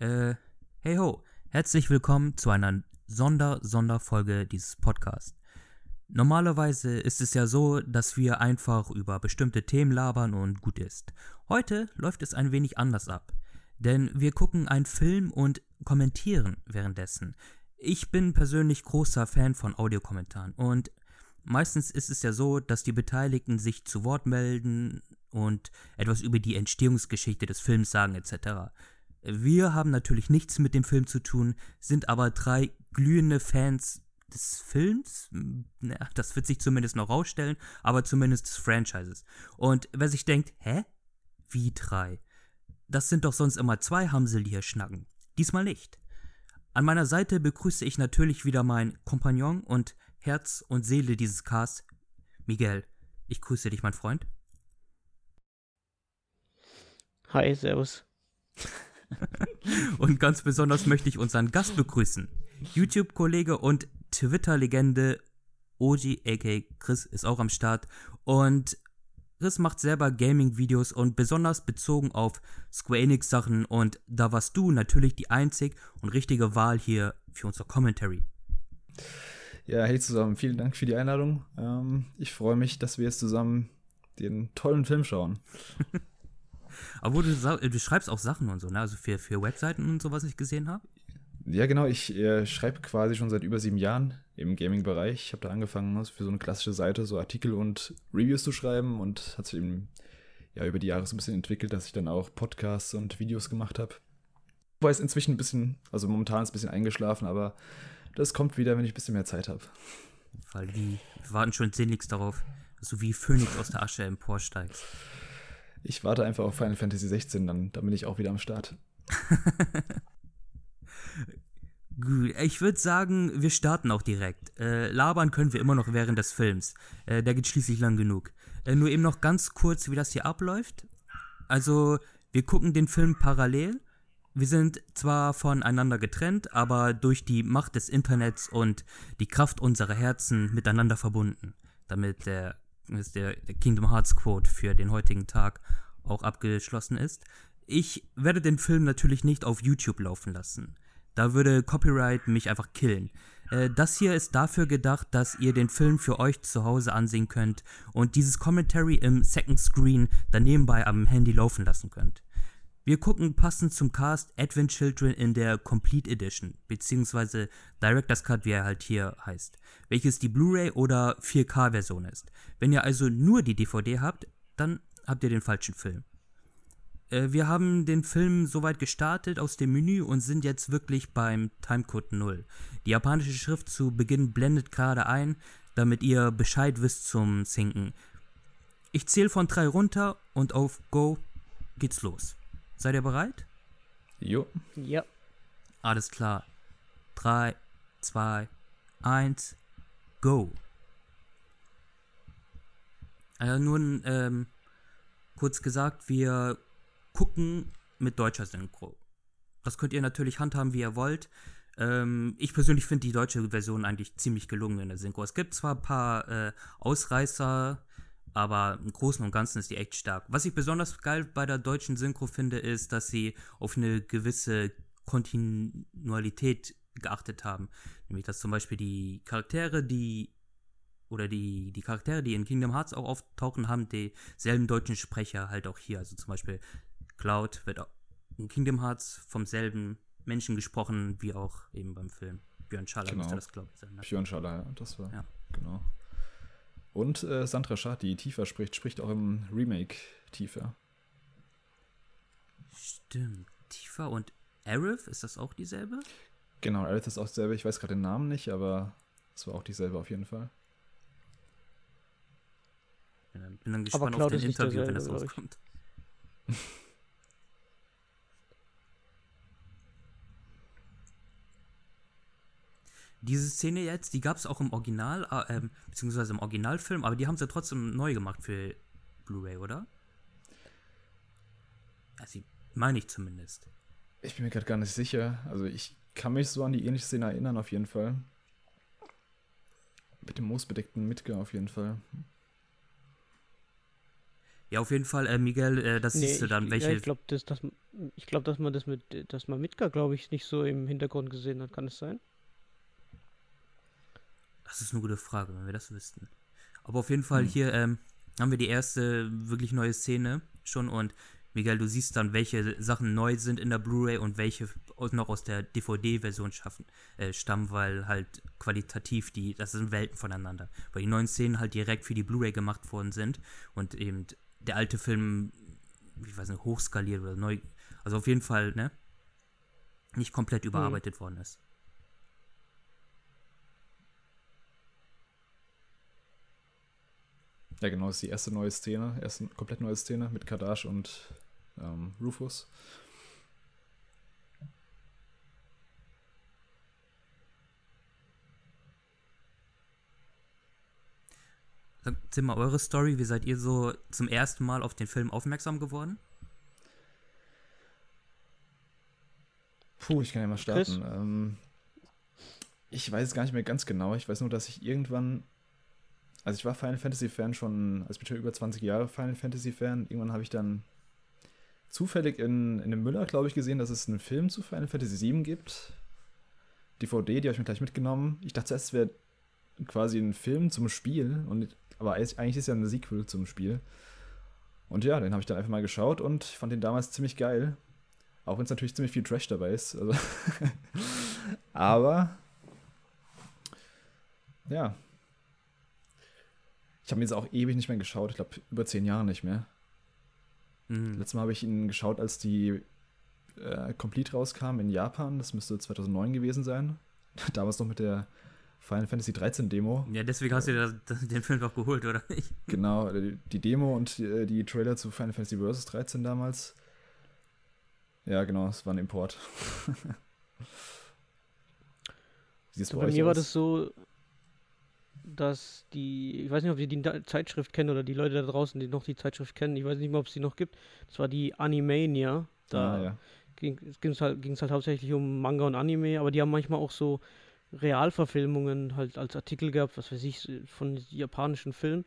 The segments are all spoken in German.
Äh, hey ho, herzlich willkommen zu einer Sonder-Sonderfolge dieses Podcasts. Normalerweise ist es ja so, dass wir einfach über bestimmte Themen labern und gut ist. Heute läuft es ein wenig anders ab. Denn wir gucken einen Film und kommentieren währenddessen. Ich bin persönlich großer Fan von Audiokommentaren und meistens ist es ja so, dass die Beteiligten sich zu Wort melden und etwas über die Entstehungsgeschichte des Films sagen etc. Wir haben natürlich nichts mit dem Film zu tun, sind aber drei glühende Fans des Films, na, das wird sich zumindest noch rausstellen, aber zumindest des Franchises. Und wer sich denkt, hä? Wie drei? Das sind doch sonst immer zwei Hamsel, die hier schnacken. Diesmal nicht. An meiner Seite begrüße ich natürlich wieder meinen Kompagnon und Herz und Seele dieses Casts, Miguel. Ich grüße dich, mein Freund. Hi, servus. und ganz besonders möchte ich unseren Gast begrüßen. YouTube-Kollege und Twitter-Legende Oji aka Chris ist auch am Start und Chris macht selber Gaming-Videos und besonders bezogen auf Square Enix-Sachen und da warst du natürlich die einzig und richtige Wahl hier für unser Commentary. Ja, hey zusammen, vielen Dank für die Einladung. Ähm, ich freue mich, dass wir jetzt zusammen den tollen Film schauen. Aber du, du schreibst auch Sachen und so, ne? Also für, für Webseiten und so, was ich gesehen habe? Ja, genau. Ich äh, schreibe quasi schon seit über sieben Jahren im Gaming-Bereich. Ich habe da angefangen, also für so eine klassische Seite so Artikel und Reviews zu schreiben und hat sich eben ja, über die Jahre so ein bisschen entwickelt, dass ich dann auch Podcasts und Videos gemacht habe. Wobei es inzwischen ein bisschen, also momentan ist es ein bisschen eingeschlafen, aber das kommt wieder, wenn ich ein bisschen mehr Zeit habe. Weil die warten schon sehnlichst darauf, dass du wie Phönix aus der Asche emporsteigst. Ich warte einfach auf Final Fantasy 16, dann, dann bin ich auch wieder am Start. Gut, ich würde sagen, wir starten auch direkt. Äh, labern können wir immer noch während des Films. Äh, der geht schließlich lang genug. Äh, nur eben noch ganz kurz, wie das hier abläuft. Also, wir gucken den Film parallel. Wir sind zwar voneinander getrennt, aber durch die Macht des Internets und die Kraft unserer Herzen miteinander verbunden. Damit der, der, der Kingdom Hearts Quote für den heutigen Tag auch abgeschlossen ist. Ich werde den Film natürlich nicht auf YouTube laufen lassen. Da würde Copyright mich einfach killen. Äh, das hier ist dafür gedacht, dass ihr den Film für euch zu Hause ansehen könnt und dieses Commentary im Second Screen dann nebenbei am Handy laufen lassen könnt. Wir gucken passend zum Cast Advent Children in der Complete Edition, beziehungsweise Director's Cut, wie er halt hier heißt, welches die Blu-ray oder 4K-Version ist. Wenn ihr also nur die DVD habt, dann habt ihr den falschen Film. Äh, wir haben den Film soweit gestartet aus dem Menü und sind jetzt wirklich beim Timecode 0. Die japanische Schrift zu Beginn blendet gerade ein, damit ihr Bescheid wisst zum Sinken. Ich zähle von 3 runter und auf Go geht's los. Seid ihr bereit? Jo. Ja. Alles klar. 3, 2, 1, go. Also nun, ähm, kurz gesagt, wir gucken mit deutscher Synchro. Das könnt ihr natürlich handhaben, wie ihr wollt. Ähm, ich persönlich finde die deutsche Version eigentlich ziemlich gelungen in der Synchro. Es gibt zwar ein paar äh, Ausreißer, aber im Großen und Ganzen ist die echt stark. Was ich besonders geil bei der deutschen Synchro finde, ist, dass sie auf eine gewisse Kontinualität geachtet haben. Nämlich, dass zum Beispiel die Charaktere, die oder die, die Charaktere, die in Kingdom Hearts auch auftauchen, haben dieselben deutschen Sprecher halt auch hier. Also zum Beispiel Cloud wird in Kingdom Hearts vom selben Menschen gesprochen, wie auch eben beim Film. Björn Schaller genau. müsste das, glaube ich, sein. Ne? Björn Schaller, ja, das war. Ja. Genau. Und äh, Sandra Schad, die tiefer spricht, spricht auch im Remake tiefer. Stimmt. Tiefer und Arif, ist das auch dieselbe? Genau, Arif ist auch dieselbe. Ich weiß gerade den Namen nicht, aber es war auch dieselbe auf jeden Fall. Bin dann, bin dann gespannt auf dein Interview, wenn das rauskommt. Diese Szene jetzt, die gab es auch im Original, äh, ähm, beziehungsweise im Originalfilm, aber die haben sie trotzdem neu gemacht für Blu-ray, oder? Also, meine ich zumindest. Ich bin mir gerade gar nicht sicher. Also, ich kann mich so an die ähnliche Szene erinnern, auf jeden Fall. Mit dem moosbedeckten Midgar auf jeden Fall. Ja, auf jeden Fall, äh, Miguel, äh, das Nee, siehst du ich, dann, welche. ja, ich glaube, das, das, ich glaub, dass man das mit, dass man Mitka, glaube ich, nicht so im Hintergrund gesehen hat. Kann es sein? Das ist eine gute Frage, wenn wir das wüssten. Aber auf jeden Fall Hm. hier ähm, haben wir die erste wirklich neue Szene schon und Miguel, du siehst dann, welche Sachen neu sind in der Blu-ray und welche noch aus der DVD-Version schaffen, äh, stammen, weil halt qualitativ die, das sind Welten voneinander. Weil die neuen Szenen halt direkt für die Blu-ray gemacht worden sind und eben der alte Film, ich weiß nicht, hochskaliert oder neu, also auf jeden Fall, ne? Nicht komplett überarbeitet worden ist. Ja, genau, das ist die erste neue Szene, erste komplett neue Szene mit Kadash und ähm, Rufus. Sagt mal eure Story, wie seid ihr so zum ersten Mal auf den Film aufmerksam geworden? Puh, ich kann ja mal starten. Ähm, ich weiß es gar nicht mehr ganz genau. Ich weiß nur, dass ich irgendwann, also ich war Final Fantasy Fan schon, also ich bin schon über 20 Jahre Final Fantasy Fan. Irgendwann habe ich dann zufällig in, in einem Müller, glaube ich, gesehen, dass es einen Film zu Final Fantasy VII gibt. DVD, die habe ich mir gleich mitgenommen. Ich dachte zuerst, es wäre quasi ein Film zum Spiel, und, aber eigentlich ist es ja ein Sequel zum Spiel. Und ja, den habe ich dann einfach mal geschaut und fand den damals ziemlich geil. Auch wenn es natürlich ziemlich viel Trash dabei ist. Also aber ja. Ich habe ihn jetzt auch ewig nicht mehr geschaut. Ich glaube, über zehn Jahre nicht mehr. Mhm. Letztes Mal habe ich ihn geschaut, als die äh, Complete rauskam in Japan. Das müsste 2009 gewesen sein. Damals noch mit der Final Fantasy 13 Demo. Ja, deswegen hast du dir das, den Film doch geholt, oder nicht? Genau, die, die Demo und die, die Trailer zu Final Fantasy Vs. 13 damals. Ja, genau, es war ein Import. Wie So, bei mir war aus? das so, dass die, ich weiß nicht, ob ihr die Zeitschrift kennen oder die Leute da draußen, die noch die Zeitschrift kennen, ich weiß nicht mehr, ob es die noch gibt. Das war die Animania. Da ah, ja. ging es halt, ging's halt hauptsächlich um Manga und Anime, aber die haben manchmal auch so Realverfilmungen halt als Artikel gehabt, was weiß ich, von japanischen Filmen.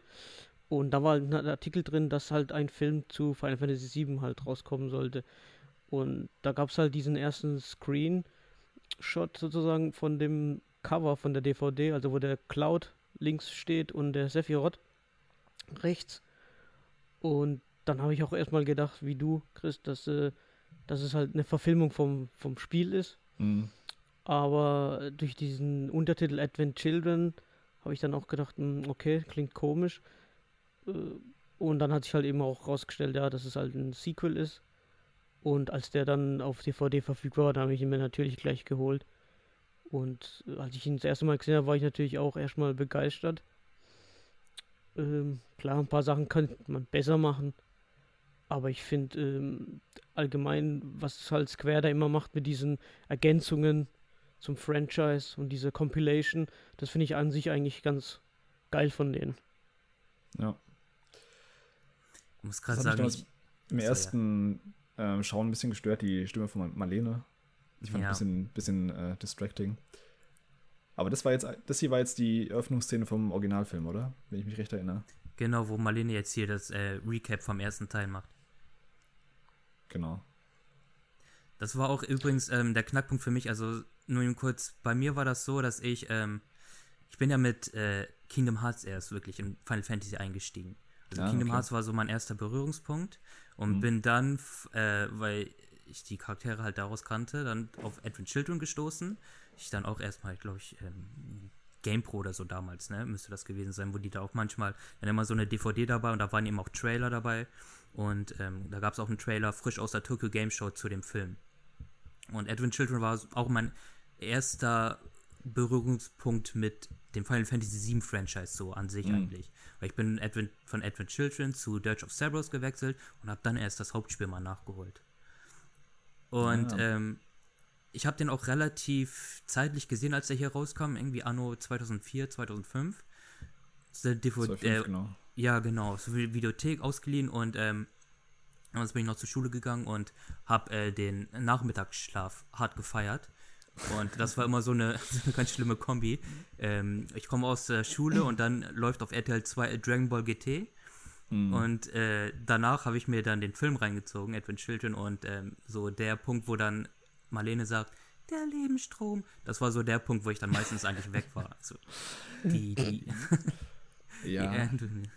Und da war halt ein Artikel drin, dass halt ein Film zu Final Fantasy VII halt rauskommen sollte. Und da gab es halt diesen ersten Screenshot sozusagen von dem Cover von der DVD, also wo der Cloud links steht und der Sephiroth rechts. Und dann habe ich auch erstmal gedacht, wie du, Chris, dass, äh, dass es halt eine Verfilmung vom, vom Spiel ist. Mhm. Aber durch diesen Untertitel Advent Children habe ich dann auch gedacht, hm, okay, klingt komisch. Äh, Und dann hat sich halt eben auch rausgestellt, ja, dass es halt ein Sequel ist. Und als der dann auf DVD verfügbar war, dann habe ich ihn mir natürlich gleich geholt. Und äh, als ich ihn das erste Mal gesehen habe, war ich natürlich auch erstmal begeistert. Ähm, klar, ein paar Sachen könnte man besser machen. Aber ich finde ähm, allgemein, was halt Square da immer macht mit diesen Ergänzungen zum Franchise und diese Compilation, das finde ich an sich eigentlich ganz geil von denen. Ja. Ich muss gerade sagen, ich, im ersten ähm, Schauen ein bisschen gestört, die Stimme von Marlene. Ich fand Ja. ein bisschen, bisschen äh, distracting. Aber das war jetzt, das hier war jetzt die Eröffnungsszene vom Originalfilm, oder? Wenn ich mich recht erinnere. genau, wo Marlene jetzt hier das äh, Recap vom ersten Teil macht. Genau. Das war auch übrigens ähm, der Knackpunkt für mich. Also nur eben kurz, bei mir war das so, dass ich, ähm, ich bin ja mit äh, Kingdom Hearts erst wirklich in Final Fantasy eingestiegen. Also Ah, Kingdom okay. Hearts war so mein erster Berührungspunkt und Mhm. bin dann, äh, weil ich die Charaktere halt daraus kannte, dann auf Advent Children gestoßen. Ich dann auch erstmal, glaube ich, ähm, GamePro oder so damals, ne, müsste das gewesen sein, wo die da auch manchmal, dann immer so eine DVD dabei und da waren eben auch Trailer dabei und ähm, da gab es auch einen Trailer frisch aus der Tokyo Game Show zu dem Film. Und Advent Children war auch mein erster Berührungspunkt mit dem Final Fantasy VII Franchise so an sich Mhm. eigentlich. Weil ich bin Advent, von Advent Children zu Dirge of Cerberus gewechselt und habe dann erst das Hauptspiel mal nachgeholt. Und Ah. ähm, ich habe den auch relativ zeitlich gesehen, als der hier rauskam, irgendwie anno 2004, 2005. Das ist der DVD, 2,5, äh, genau. ja, genau. So wie Videothek ausgeliehen und ähm, damals bin ich noch zur Schule gegangen und habe äh, den Nachmittagsschlaf hart gefeiert. Und das war immer so eine, so eine ganz schlimme Kombi. Ähm, ich komme aus der Schule und dann läuft auf RTL 2 Dragon Ball GT. Mhm. Und äh, danach habe ich mir dann den Film reingezogen, Edwin Children, und ähm, so der Punkt, wo dann Marlene sagt, der Lebensstrom, das war so der Punkt, wo ich dann meistens eigentlich weg war. Also, die, die, Ja, die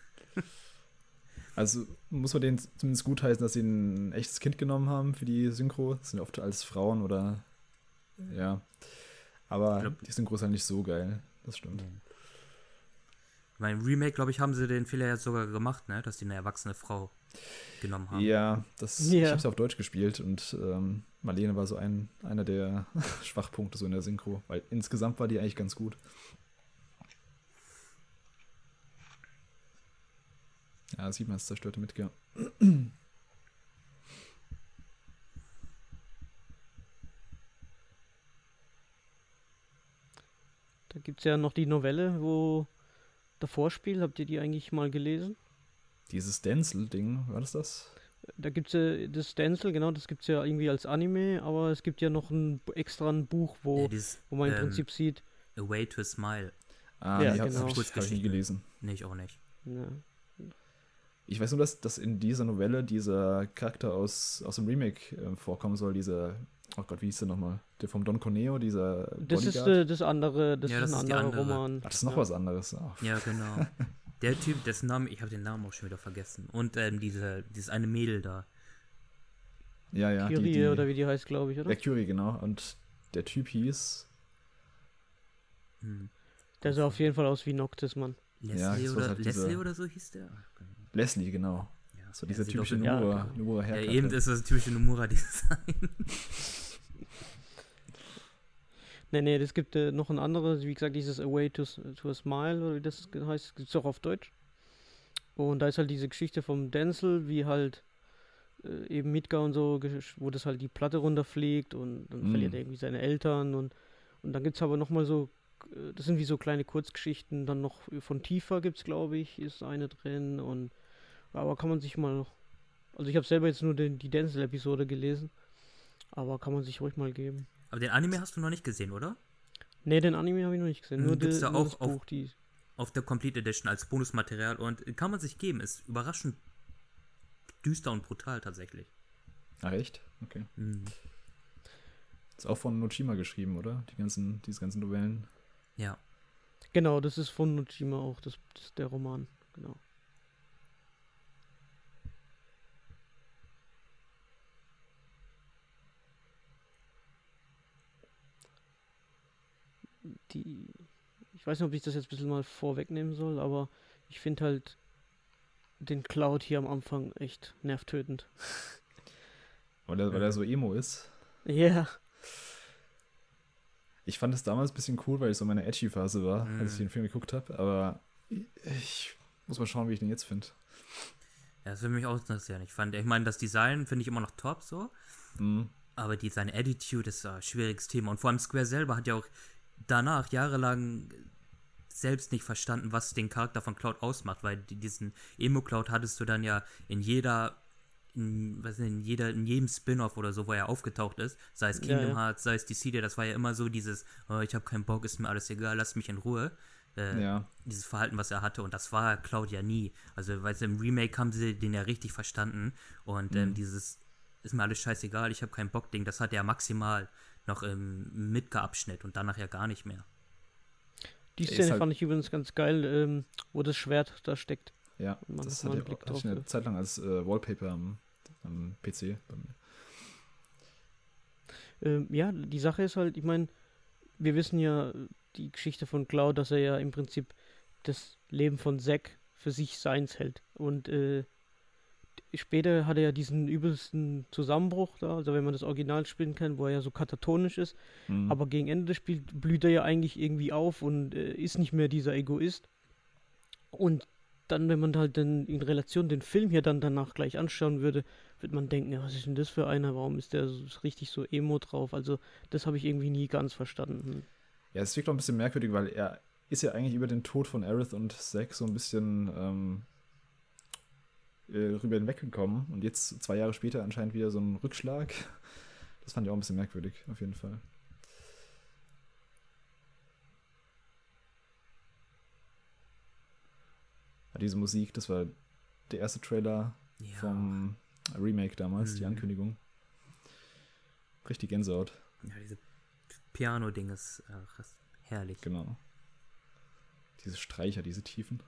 also muss man denen zumindest gutheißen, dass sie ein echtes Kind genommen haben für die Synchro. Das sind ja oft als Frauen oder ja. Aber glaub- die Synchro ist halt nicht so geil. Das stimmt. Beim Remake, glaube ich, haben sie den Fehler jetzt sogar gemacht, ne? dass die eine erwachsene Frau genommen haben. Ja, das, ich Ja. habe es auf Deutsch gespielt und ähm, Marlene war so ein, einer der Schwachpunkte so in der Synchro, weil insgesamt war die eigentlich ganz gut. Ja, sieht man, es zerstörte Mitgear. Da gibt es ja noch die Novelle, wo davor spielt. Habt ihr die eigentlich mal gelesen? Dieses Denzel-Ding, war das das? Da gibt es ja das Stencil, genau, das gibt es ja irgendwie als Anime, aber es gibt ja noch ein extra ein Buch, wo, dieses wo man im ähm, Prinzip sieht. A Way to a Smile. Ah, Ja, nee, genau. hab ich, hab ich nie gelesen. Nee, ich auch nicht. Ja. Ich weiß nur, dass, dass in dieser Novelle dieser Charakter aus, aus dem Remake äh, vorkommen soll, dieser, oh Gott, wie hieß der nochmal? Der vom Don Corneo, dieser Das ist Bodyguard. äh, das andere, das Ja, ist das ein ist die anderer andere. Roman. Ach, das ist noch ja. was anderes. Ah, Ja, genau. Der Typ, dessen Name, ich habe den Namen auch schon wieder vergessen. Und ähm, diese, dieses eine Mädel da. ja, ja. Kyrie die, die, oder wie die heißt, glaube ich, oder? Ja, Curie, genau. Und der Typ hieß. Hm. Der sah auf jeden Fall aus wie Noctis, Mann. Leslie, Ja, oder, halt diese- Leslie oder so hieß der? Leslie, genau. Ja, So dieser sieht typische auch- Ja, Nomura. Nomura Ja, eben ist das typische Nomura-Design. Nee, nee, das gibt äh, noch ein anderes, wie gesagt, dieses A Way to, to a Smile, oder wie das heißt, gibt es auch auf Deutsch. Und da ist halt diese Geschichte vom Denzel, wie halt äh, eben Midgar und so, wo das halt die Platte runterfliegt und dann Mm. verliert er irgendwie seine Eltern und, und dann gibt es aber nochmal so, äh, das sind wie so kleine Kurzgeschichten, dann noch von Tifa gibt es, glaube ich, ist eine drin und aber kann man sich mal, also ich habe selber jetzt nur den, die Denzel-Episode gelesen, aber kann man sich ruhig mal geben. Aber den Anime hast du noch nicht gesehen, oder? Ne, den Anime habe ich noch nicht gesehen. Mhm, Nur, gibt's die, da nur auch das auf- Buch, die. Auf der Complete Edition als Bonusmaterial und kann man sich geben. Ist überraschend düster und brutal tatsächlich. Ach, echt? Okay. Mhm. Ist auch von Nojima geschrieben, oder? Die ganzen, diese ganzen Novellen. Ja. Genau, das ist von Nojima auch, das, das ist der Roman. Genau. Die. Ich weiß nicht, ob ich das jetzt ein bisschen mal vorwegnehmen soll, aber ich finde halt den Cloud hier am Anfang echt nervtötend. Weil er, weil er so emo ist. Ja, Ich fand es damals ein bisschen cool, weil ich so in meiner Edgy-Phase war, Mhm. als ich den Film geguckt habe. Aber ich muss mal schauen, wie ich den jetzt finde. Ja, das würde mich auch interessieren. Ich fand, ich meine, das Design finde ich immer noch top so. Mhm. Aber die, seine Attitude ist ein schwieriges Thema. Und vor allem Square selber hat ja auch danach jahrelang selbst nicht verstanden, was den Charakter von Cloud ausmacht, weil die, diesen Emo-Cloud hattest du dann ja in jeder, in, was in, jeder, in jedem Spin-off oder so, wo er aufgetaucht ist, sei es Ja, Kingdom ja. Hearts, sei es Dissidia, das war ja immer so dieses, oh, ich habe keinen Bock, ist mir alles egal, lass mich in Ruhe. Äh, Ja. dieses Verhalten, was er hatte, und das war Cloud ja nie. Also, weil im Remake haben sie den ja richtig verstanden und ähm, Mhm. dieses ist mir alles scheißegal, ich habe keinen Bock Ding, das hat er maximal noch im Midgar-Abschnitt und danach ja gar nicht mehr. die ist Szene halt- fand ich übrigens ganz geil, ähm, wo das Schwert da steckt. Ja, das hat einen er Blick hatte drauf ich eine. Zeit lang als äh, Wallpaper am, am PC. bei mir. Ähm, ja, die Sache ist halt, ich meine, wir wissen ja die Geschichte von Cloud, dass er ja im Prinzip das Leben von Zack für sich seins hält. Und äh, später hat er ja diesen übelsten Zusammenbruch da, also wenn man das Original spielen kann, wo er ja so katatonisch ist. Mhm. Aber gegen Ende des Spiels blüht er ja eigentlich irgendwie auf und äh, ist nicht mehr dieser Egoist. Und dann, wenn man halt dann in Relation den Film hier dann danach gleich anschauen würde, wird man denken, ja, was ist denn das für einer? Warum ist der so, richtig so emo drauf? Also, das habe ich irgendwie nie ganz verstanden. Ja, es wirkt auch ein bisschen merkwürdig, weil er ist ja eigentlich über den Tod von Aerith und Zack so ein bisschen ähm, äh, rüber hinweggekommen und jetzt zwei Jahre später anscheinend wieder so ein Rückschlag. Das fand ich auch ein bisschen merkwürdig, auf jeden Fall. Ja, diese Musik, das war der erste Trailer Ja. vom Remake damals, die Mhm. Ankündigung. Richtig Gänsehaut, ja diese Piano-Ding ist, ist herrlich. genau. Diese Streicher, diese Tiefen.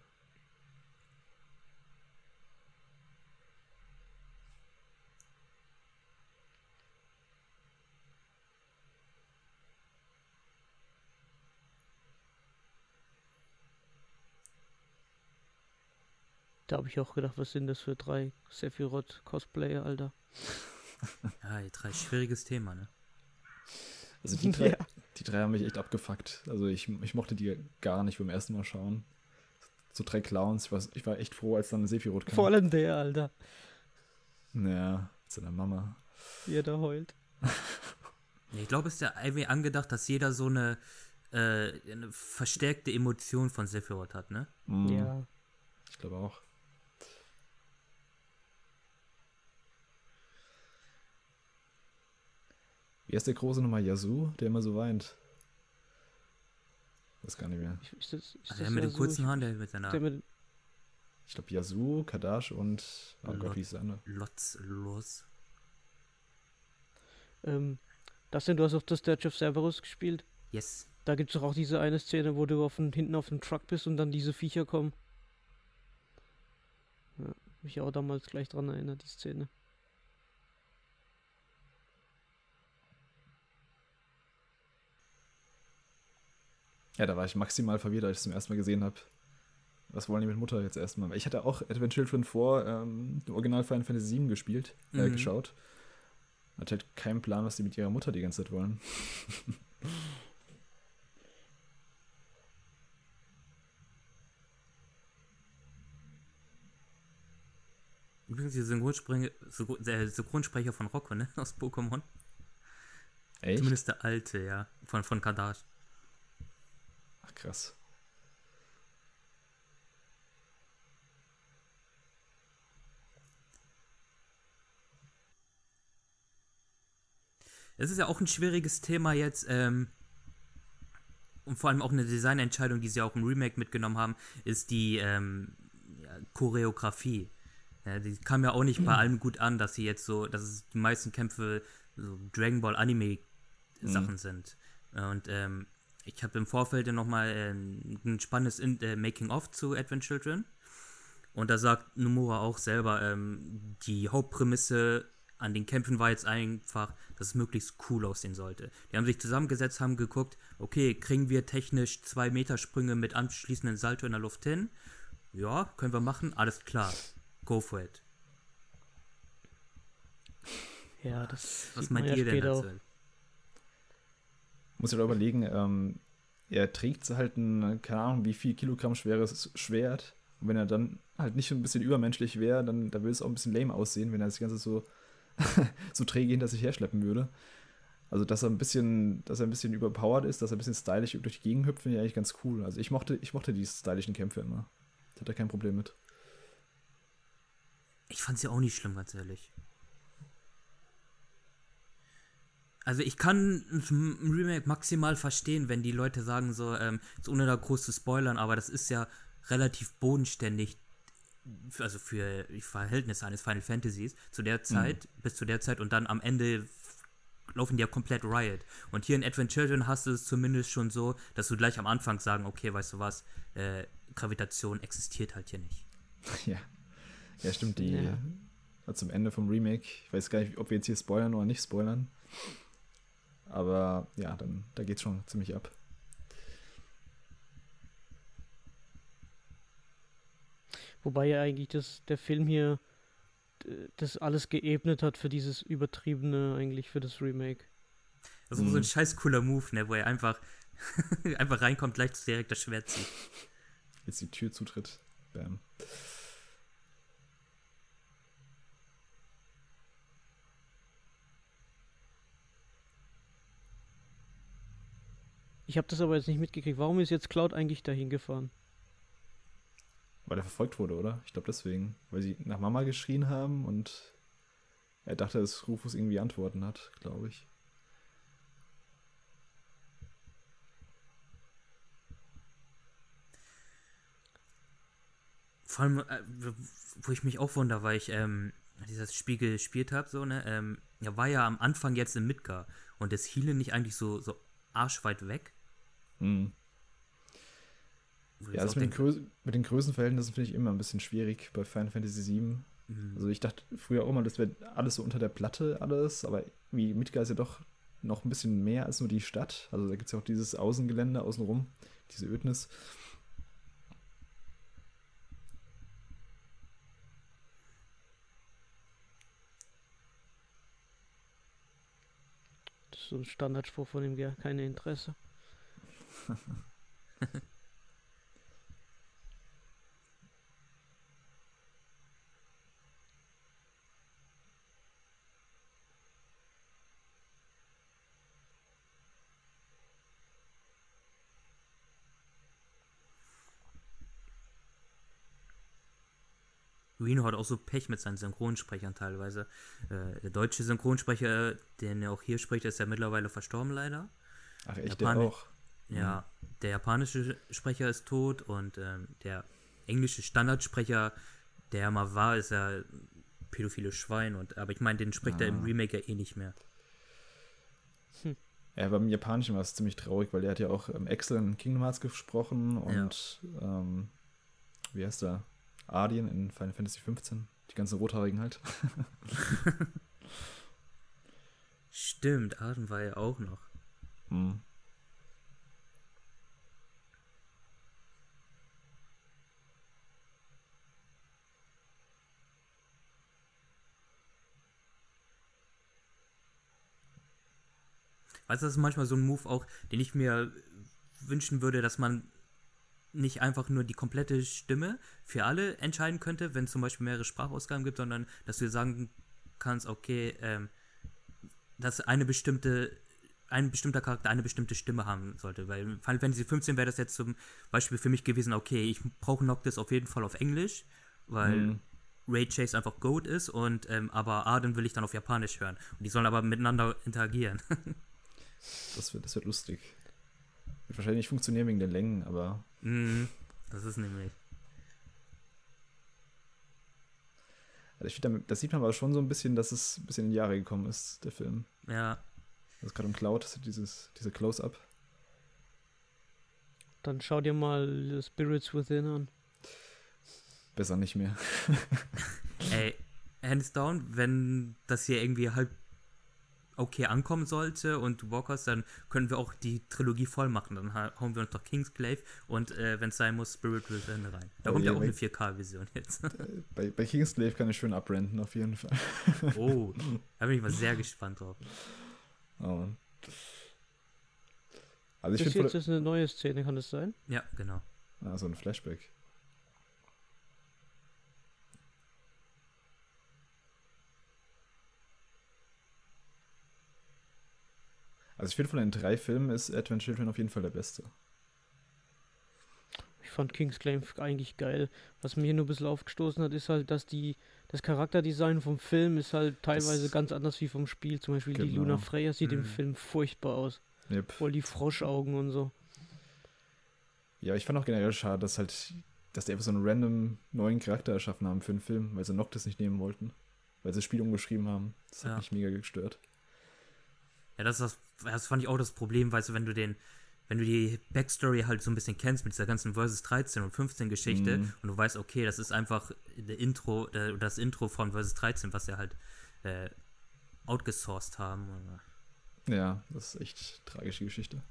Da habe ich auch gedacht, was sind das für drei Sephiroth-Cosplayer, Alter. Ja, die drei schwieriges Thema, ne? Also die drei, Ja. die drei haben mich echt abgefuckt. Also ich, ich mochte die gar nicht beim ersten Mal schauen. So drei Clowns, ich war, ich war echt froh, als dann Sephiroth kam. Vor allem der, Alter. Ja, mit seiner Mama. Wie er da heult. Ich glaube, es ist ja irgendwie angedacht, dass jeder so eine, äh, eine verstärkte Emotion von Sephiroth hat, ne? Mhm, Ja. Ich glaube auch. Wie heißt der große nochmal? Yasu, der immer so weint? Weiß gar nicht mehr. Ich, ist das, ist Also das der mit den kurzen Haaren, der mit seiner Der mit, Ich glaube Yasu, Kadash und. Oh Lot- Gott, wie ist der andere? Lotz los. ähm, das denn, du hast auch das Dirge of Cerberus gespielt. Yes. Da gibt es doch auch diese eine Szene, wo du auf dem, hinten auf dem Truck bist und dann diese Viecher kommen. Ja, mich auch damals gleich dran erinnert, die Szene. Ja, da war ich maximal verwirrt, als ich es zum ersten Mal gesehen habe. Was wollen die mit Mutter jetzt erstmal? Ich hatte auch Advent Children vor ähm, dem Original Final Fantasy VII gespielt, äh, Mhm. geschaut. Hatte halt keinen Plan, was die mit ihrer Mutter die ganze Zeit wollen. Übrigens, die Synchronsprecher, Synchro- der Synchronsprecher von Rocco, ne? Aus Pokémon. Echt? Zumindest der alte, ja. Von, von Kadash. Ach, krass. Es ist ja auch ein schwieriges Thema jetzt, ähm, und vor allem auch eine Designentscheidung, die sie auch im Remake mitgenommen haben, ist die ähm, ja, Choreografie. Ja, die kam ja auch nicht bei allem gut an, dass sie jetzt so, dass es die meisten Kämpfe so Dragon Ball Anime Sachen sind. Und ähm, ich habe im Vorfeld ja nochmal äh, ein spannendes äh, Making-of zu Advent Children. Und da sagt Nomura auch selber, ähm, die Hauptprämisse an den Kämpfen war jetzt einfach, dass es möglichst cool aussehen sollte. Die haben sich zusammengesetzt, haben geguckt, okay, kriegen wir technisch zwei Meter Sprünge mit anschließenden Salto in der Luft hin? Ja, können wir machen, alles klar. Go for it. Ja, das Was meint ihr denn dazu? Muss ich doch überlegen, ähm, er trägt halt ein, keine Ahnung, wie viel Kilogramm schweres Schwert. Und wenn er dann halt nicht so ein bisschen übermenschlich wäre, dann da würde es auch ein bisschen lame aussehen, wenn er das Ganze so, so träge hinter sich herschleppen würde. Also, dass er ein bisschen, dass er ein bisschen überpowered ist, dass er ein bisschen stylisch durch die Gegend hüpft, finde ich eigentlich ganz cool. Also ich mochte, ich mochte die stylischen Kämpfe immer. Ich hatte da kein Problem mit. Ich fand sie auch nicht schlimm, ganz ehrlich. Also ich kann ein Remake maximal verstehen, wenn die Leute sagen so, ähm, ohne da groß zu spoilern, aber das ist ja relativ bodenständig, also für die Verhältnisse eines Final Fantasies, zu der Zeit, bis zu der Zeit und dann am Ende laufen die ja komplett Riot. Und hier in Advent Children hast du es zumindest schon so, dass du gleich am Anfang sagen, okay, weißt du was, äh, Gravitation existiert halt hier nicht. ja. Ja, stimmt, die Ja. zum Ende vom Remake. Ich weiß gar nicht, ob wir jetzt hier spoilern oder nicht spoilern. Aber ja, dann da geht's schon ziemlich ab. Wobei ja eigentlich das, der Film hier das alles geebnet hat für dieses übertriebene, eigentlich für das Remake. Das ist so ein Mhm. scheiß cooler Move, ne, wo er einfach, einfach reinkommt, gleich direkt das Schwert zieht. Jetzt die Tür zutritt. Bam. Ich habe das aber jetzt nicht mitgekriegt. Warum ist jetzt Cloud eigentlich dahin gefahren? Weil er verfolgt wurde, oder? Ich glaube deswegen. Weil sie nach Mama geschrien haben und er dachte, dass Rufus irgendwie Antworten hat, glaube ich. vor allem, äh, wo ich mich auch wundere, weil ich ähm, dieses Spiel gespielt habe, so, ne, ähm, ja, war ja am Anfang jetzt in Midgar und ist Healing nicht eigentlich so, so arschweit weg? Hm. Ja, das mit den, mit den Größenverhältnissen finde ich immer ein bisschen schwierig bei Final Fantasy VII. mhm. Also ich dachte früher auch mal, das wäre alles so unter der Platte alles, aber wie Midgar ist ja doch noch ein bisschen mehr als nur die Stadt. Also da gibt es ja auch dieses Außengelände außenrum, diese Ödnis. Das ist so ein Standardspruch von ihm, ja, keine Interesse. Reno hat auch so Pech mit seinen Synchronsprechern teilweise. Äh, der deutsche Synchronsprecher, den er auch hier spricht, ist ja mittlerweile verstorben leider. Ach echt, Japanisch. der auch. Ja, der japanische Sprecher ist tot und ähm, der englische Standardsprecher, der ja mal war, ist ja pädophile Schwein. Und, aber ich meine, den spricht er im Ah. Remake ja eh nicht mehr. Ja, beim Japanischen war es ziemlich traurig, weil der hat ja auch ähm, Excellent Kingdom Hearts gesprochen und ähm, wie heißt der? Arden in Final Fantasy 15. Die ganzen Rothaarigen halt. Stimmt, Arden war ja auch noch. Hm. Weißt du, das ist manchmal so ein Move auch, den ich mir wünschen würde, dass man nicht einfach nur die komplette Stimme für alle entscheiden könnte, wenn es zum Beispiel mehrere Sprachausgaben gibt, sondern dass du sagen kannst, okay, ähm, dass eine bestimmte ein bestimmter Charakter eine bestimmte Stimme haben sollte. Weil in Final Fantasy 15 wäre das jetzt zum Beispiel für mich gewesen, okay, ich brauche Noctis auf jeden Fall auf Englisch, weil Mhm. Ray Chase einfach Goat ist und ähm, aber Arden will ich dann auf Japanisch hören. Und die sollen aber miteinander interagieren. Das wird, das wird lustig. Wird wahrscheinlich nicht funktionieren wegen der Längen, aber Mhm, das ist nämlich. also ich find, damit- das sieht man aber schon so ein bisschen, dass es ein bisschen in die Jahre gekommen ist, der Film. Ja, Das ist gerade im Cloud, das ist dieses, diese Close-Up. Dann schau dir mal Spirits Within an. Besser nicht mehr. ey, hands down, wenn das hier irgendwie halt okay ankommen sollte und hast, dann können wir auch die Trilogie voll machen. Dann ha- hauen wir uns doch Kingsglaive und äh, wenn es sein muss, Spirit Within rein. Da Oh kommt ja auch eine wait. 4K-Version jetzt. Bei, bei Kingslave kann ich schön abrenten, auf jeden Fall. oh, da bin ich mal sehr gespannt drauf. Oh. Mann. Also ich Das finde jetzt ist eine neue Szene, kann das sein? Ja, genau. Ah, so ein Flashback. Also ich finde von den drei Filmen ist Advent Children auf jeden Fall der beste. Ich fand Kingsclaim eigentlich geil. Was mir nur ein bisschen aufgestoßen hat, ist halt, dass die das Charakterdesign vom Film ist halt teilweise Das- ganz anders wie vom Spiel. Zum Beispiel die Genau. Luna Freya sieht im Mhm. Film furchtbar aus. Yep. Voll die Froschaugen und so. Ja, ich fand auch generell schade, dass halt, dass die einfach so einen random neuen Charakter erschaffen haben für einen Film, weil sie Noctis nicht nehmen wollten. Weil sie das Spiel umgeschrieben haben. Das hat Ja. mich mega gestört. Ja, das, ist das, das fand ich auch das Problem, weißt du, wenn du den, wenn du die Backstory halt so ein bisschen kennst mit dieser ganzen Versus 13 und 15 Geschichte Mhm. und du weißt, okay, das ist einfach der Intro, äh, das Intro von Versus 13, was sie halt äh, outgesourced haben. Ja, das ist echt tragische Geschichte.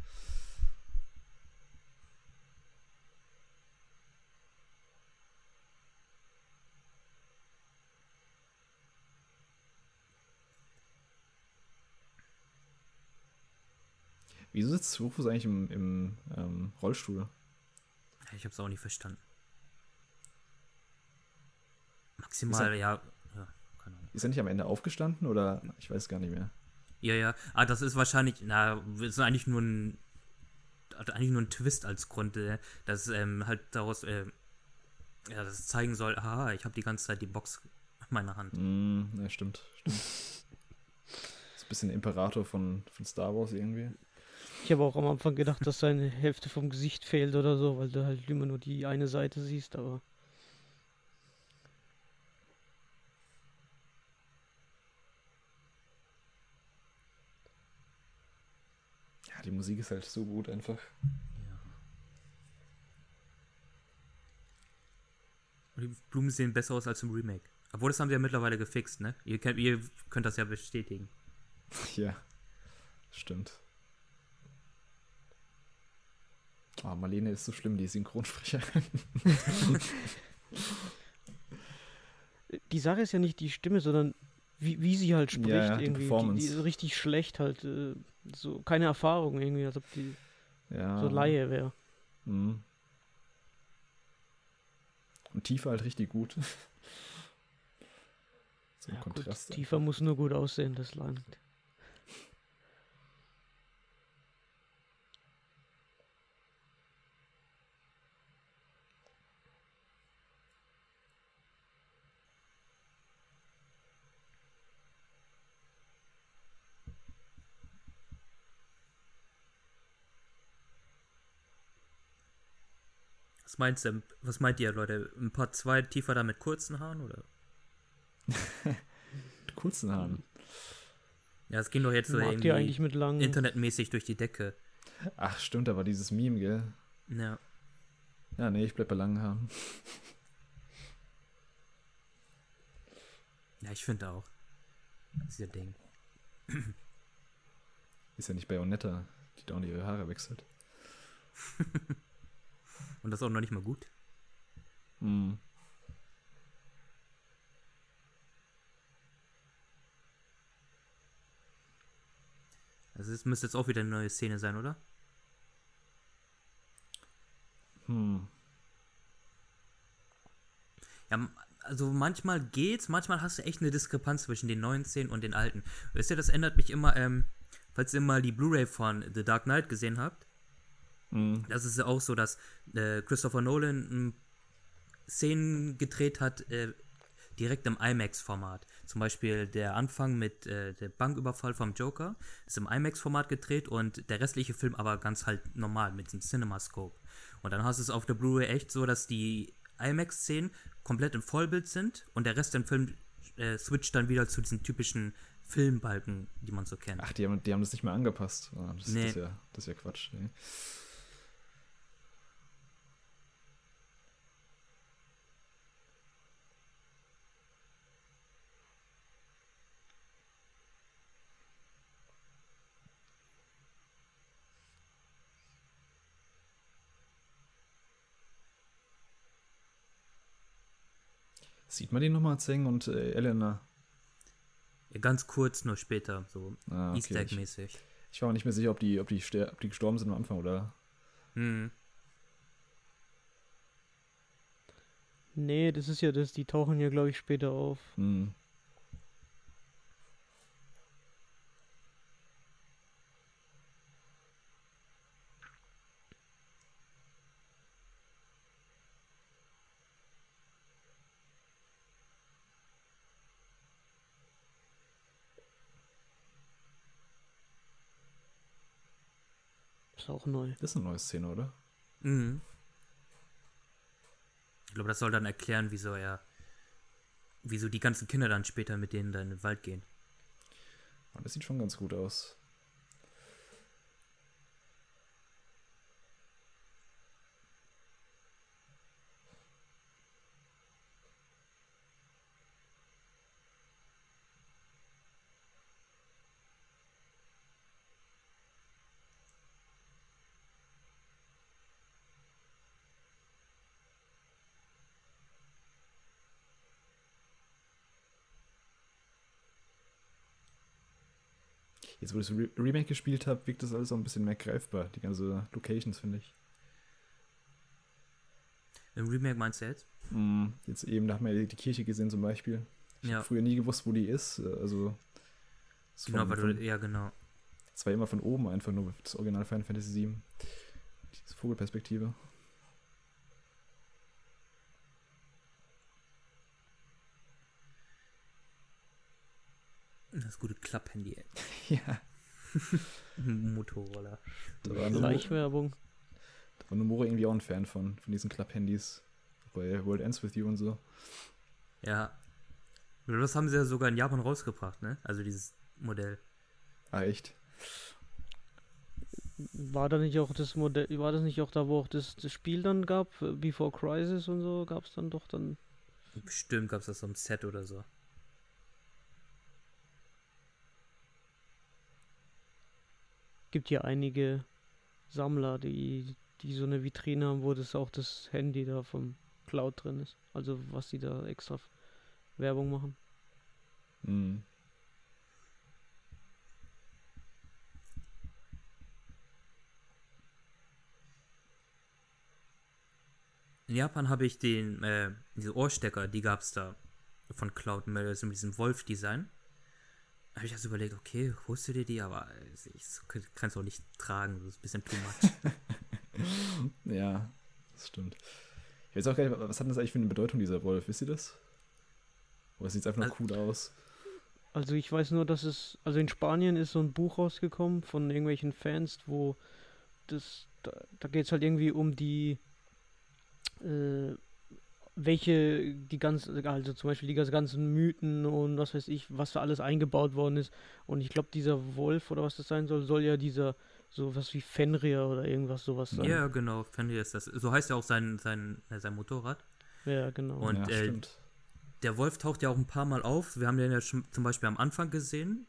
Wieso sitzt Rufus eigentlich im, im ähm, Rollstuhl? Ich hab's auch nicht verstanden. Maximal, ja, ja, keine Ahnung. Ist er nicht am Ende aufgestanden oder ich weiß gar nicht mehr. Ja, ja. Ah, das ist wahrscheinlich, na, das ist eigentlich nur ein, hat eigentlich nur ein Twist als Grund, äh, dass ähm, halt daraus, äh, ja, das zeigen soll, aha, ich habe die ganze Zeit die Box in meiner Hand. Mm, ja, stimmt, stimmt. ist ein bisschen Imperator von, von Star Wars irgendwie. Ich habe auch am Anfang gedacht, dass seine Hälfte vom Gesicht fehlt oder so, weil du halt immer nur die eine Seite siehst, aber. Ja, die Musik ist halt so gut einfach. Ja. Die Blumen sehen besser aus als im Remake. Obwohl, das haben sie ja mittlerweile gefixt, ne? Ihr könnt, ihr könnt das ja bestätigen. Ja, stimmt. Oh, Marlene ist so schlimm, die Synchronsprecherin. Die Sache ist ja nicht die Stimme, sondern wie, wie sie halt spricht Ja, ja, die irgendwie. Die, Performance. die ist richtig schlecht halt. Äh, so keine Erfahrung irgendwie, als ob die ja. so Laie wäre. Mhm. Und Tiefe halt richtig gut. so ein Ja, gut, Kontrast. tiefer muss nur gut aussehen, das langt. Was meinst du, was meint ihr, Leute? Ein paar zwei tiefer da mit kurzen Haaren, oder? Mit kurzen Haaren. Ja, es ging doch jetzt so Mag irgendwie eigentlich mit langen. internetmäßig durch die Decke. Ach, stimmt, da war dieses Meme, gell? Ja. Ja, nee, ich bleib bei langen Haaren. Ja, ich finde auch. Das ist ihr Ding. Ist ja nicht bei Onetta, die dauernd ihre Haare wechselt. Und das auch noch nicht mal gut. Mhm. Also es müsste jetzt auch wieder eine neue Szene sein, oder? Hm. Ja, also manchmal geht's, manchmal hast du echt eine Diskrepanz zwischen den neuen Szenen und den alten. Wisst ihr, das ändert mich immer, ähm, falls ihr mal die Blu-ray von The Dark Knight gesehen habt, Mhm. das ist ja auch so, dass äh, Christopher Nolan Szenen gedreht hat, äh, direkt im IMAX-Format. Zum Beispiel der Anfang mit äh, der Banküberfall vom Joker ist im IMAX-Format gedreht und der restliche Film aber ganz halt normal mit dem CinemaScope. Und dann hast du es auf der Blu-ray echt so, dass die IMAX-Szenen komplett im Vollbild sind und der Rest im Film äh, switcht dann wieder zu diesen typischen Filmbalken, die man so kennt. Ach, die haben, die haben das nicht mehr angepasst. Ah, das, Nee. das, ist, ja, das ist ja Quatsch. Nee. Sieht man die nochmal Zeng und äh, Elena? Ja, ganz kurz, nur später, so Ah, okay. Easter Ich, Egg-mäßig. ich war mir nicht mehr sicher, ob die, ob, die ob die gestorben sind am Anfang oder. Hm. Nee, das ist ja das, die tauchen ja, glaube ich, später auf. Hm. Ist auch neu. Das ist eine neue Szene, oder? Mhm. Ich glaube, das soll dann erklären, wieso er, wieso die ganzen Kinder dann später mit denen dann in den Wald gehen. Das sieht schon ganz gut aus. Jetzt, wo ich das Re Remake gespielt habe, wirkt das alles auch ein bisschen mehr greifbar. Die ganze Locations, finde ich. Im Remake meinst du jetzt? Mm, Jetzt eben, da haben wir die Kirche gesehen zum Beispiel. Ich Ja. habe früher nie gewusst, wo die ist. äh, Also. es Genau, weil du, ja, genau. Es war immer von oben einfach nur das Original Final Fantasy VII. Diese Vogelperspektive. Das gute Klapp-Handy, ey. ja. Motorroller. Da war, Schleichwerbung. da war Nomura irgendwie auch ein Fan von, von diesen Club-Handys. Bei World Ends With You und so. Ja. Das haben sie ja sogar in Japan rausgebracht, ne? Also dieses Modell. Ah, echt? War da nicht auch das Modell, war das nicht auch da, wo auch das, das Spiel dann gab, Before Crisis und so, gab es dann doch dann. Bestimmt gab es das so ein Set oder so. Gibt ja einige Sammler, die, die so eine Vitrine haben, wo das auch das Handy da vom Cloud drin ist. Also was die da extra Werbung machen. Mhm. In Japan habe ich den, äh, diese Ohrstecker, die gab es da von Cloud Melody, mit diesem Wolf-Design. Habe ich also überlegt, okay, holst du dir die, aber ich kann es auch nicht tragen, das ist ein bisschen too much. ja, das stimmt. Ich weiß auch gar nicht, was hat das eigentlich für eine Bedeutung, dieser Wolf? Wisst ihr das? Oder sieht es einfach nur also, cool aus? Also ich weiß nur, dass es, also in Spanien ist so ein Buch rausgekommen von irgendwelchen Fans, wo das, da, da geht es halt irgendwie um die äh, welche die ganzen, also zum Beispiel die ganzen Mythen und was weiß ich, was da alles eingebaut worden ist. Und ich glaube, dieser Wolf oder was das sein soll, soll ja dieser sowas wie Fenrir oder irgendwas sowas sein. Ja, genau, Fenrir ist das. So heißt ja auch sein, sein, sein Motorrad. Ja, genau. Und ja, äh, der Wolf taucht ja auch ein paar Mal auf. Wir haben den ja schon zum Beispiel am Anfang gesehen,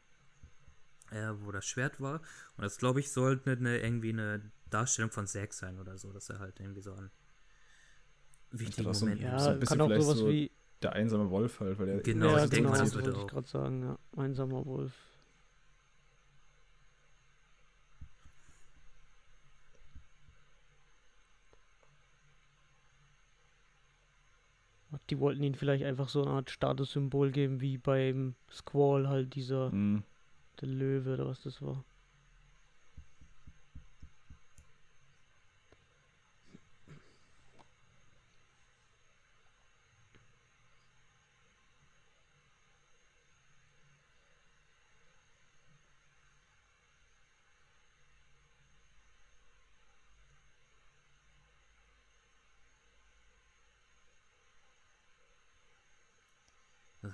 äh, wo das Schwert war. Und das, glaube ich, sollte eine, irgendwie eine Darstellung von Zack sein oder so, dass er halt irgendwie so an wichtigen so, Momenten. Ja, so ein kann auch sowas so wie. Der einsame Wolf halt, weil der. Genau, ja, ich denke genau, das wollte auch. ich gerade sagen, ja. Einsamer Wolf. Die wollten ihnen vielleicht einfach so eine Art Statussymbol geben, wie beim Squall halt dieser Mhm. der Löwe oder was das war.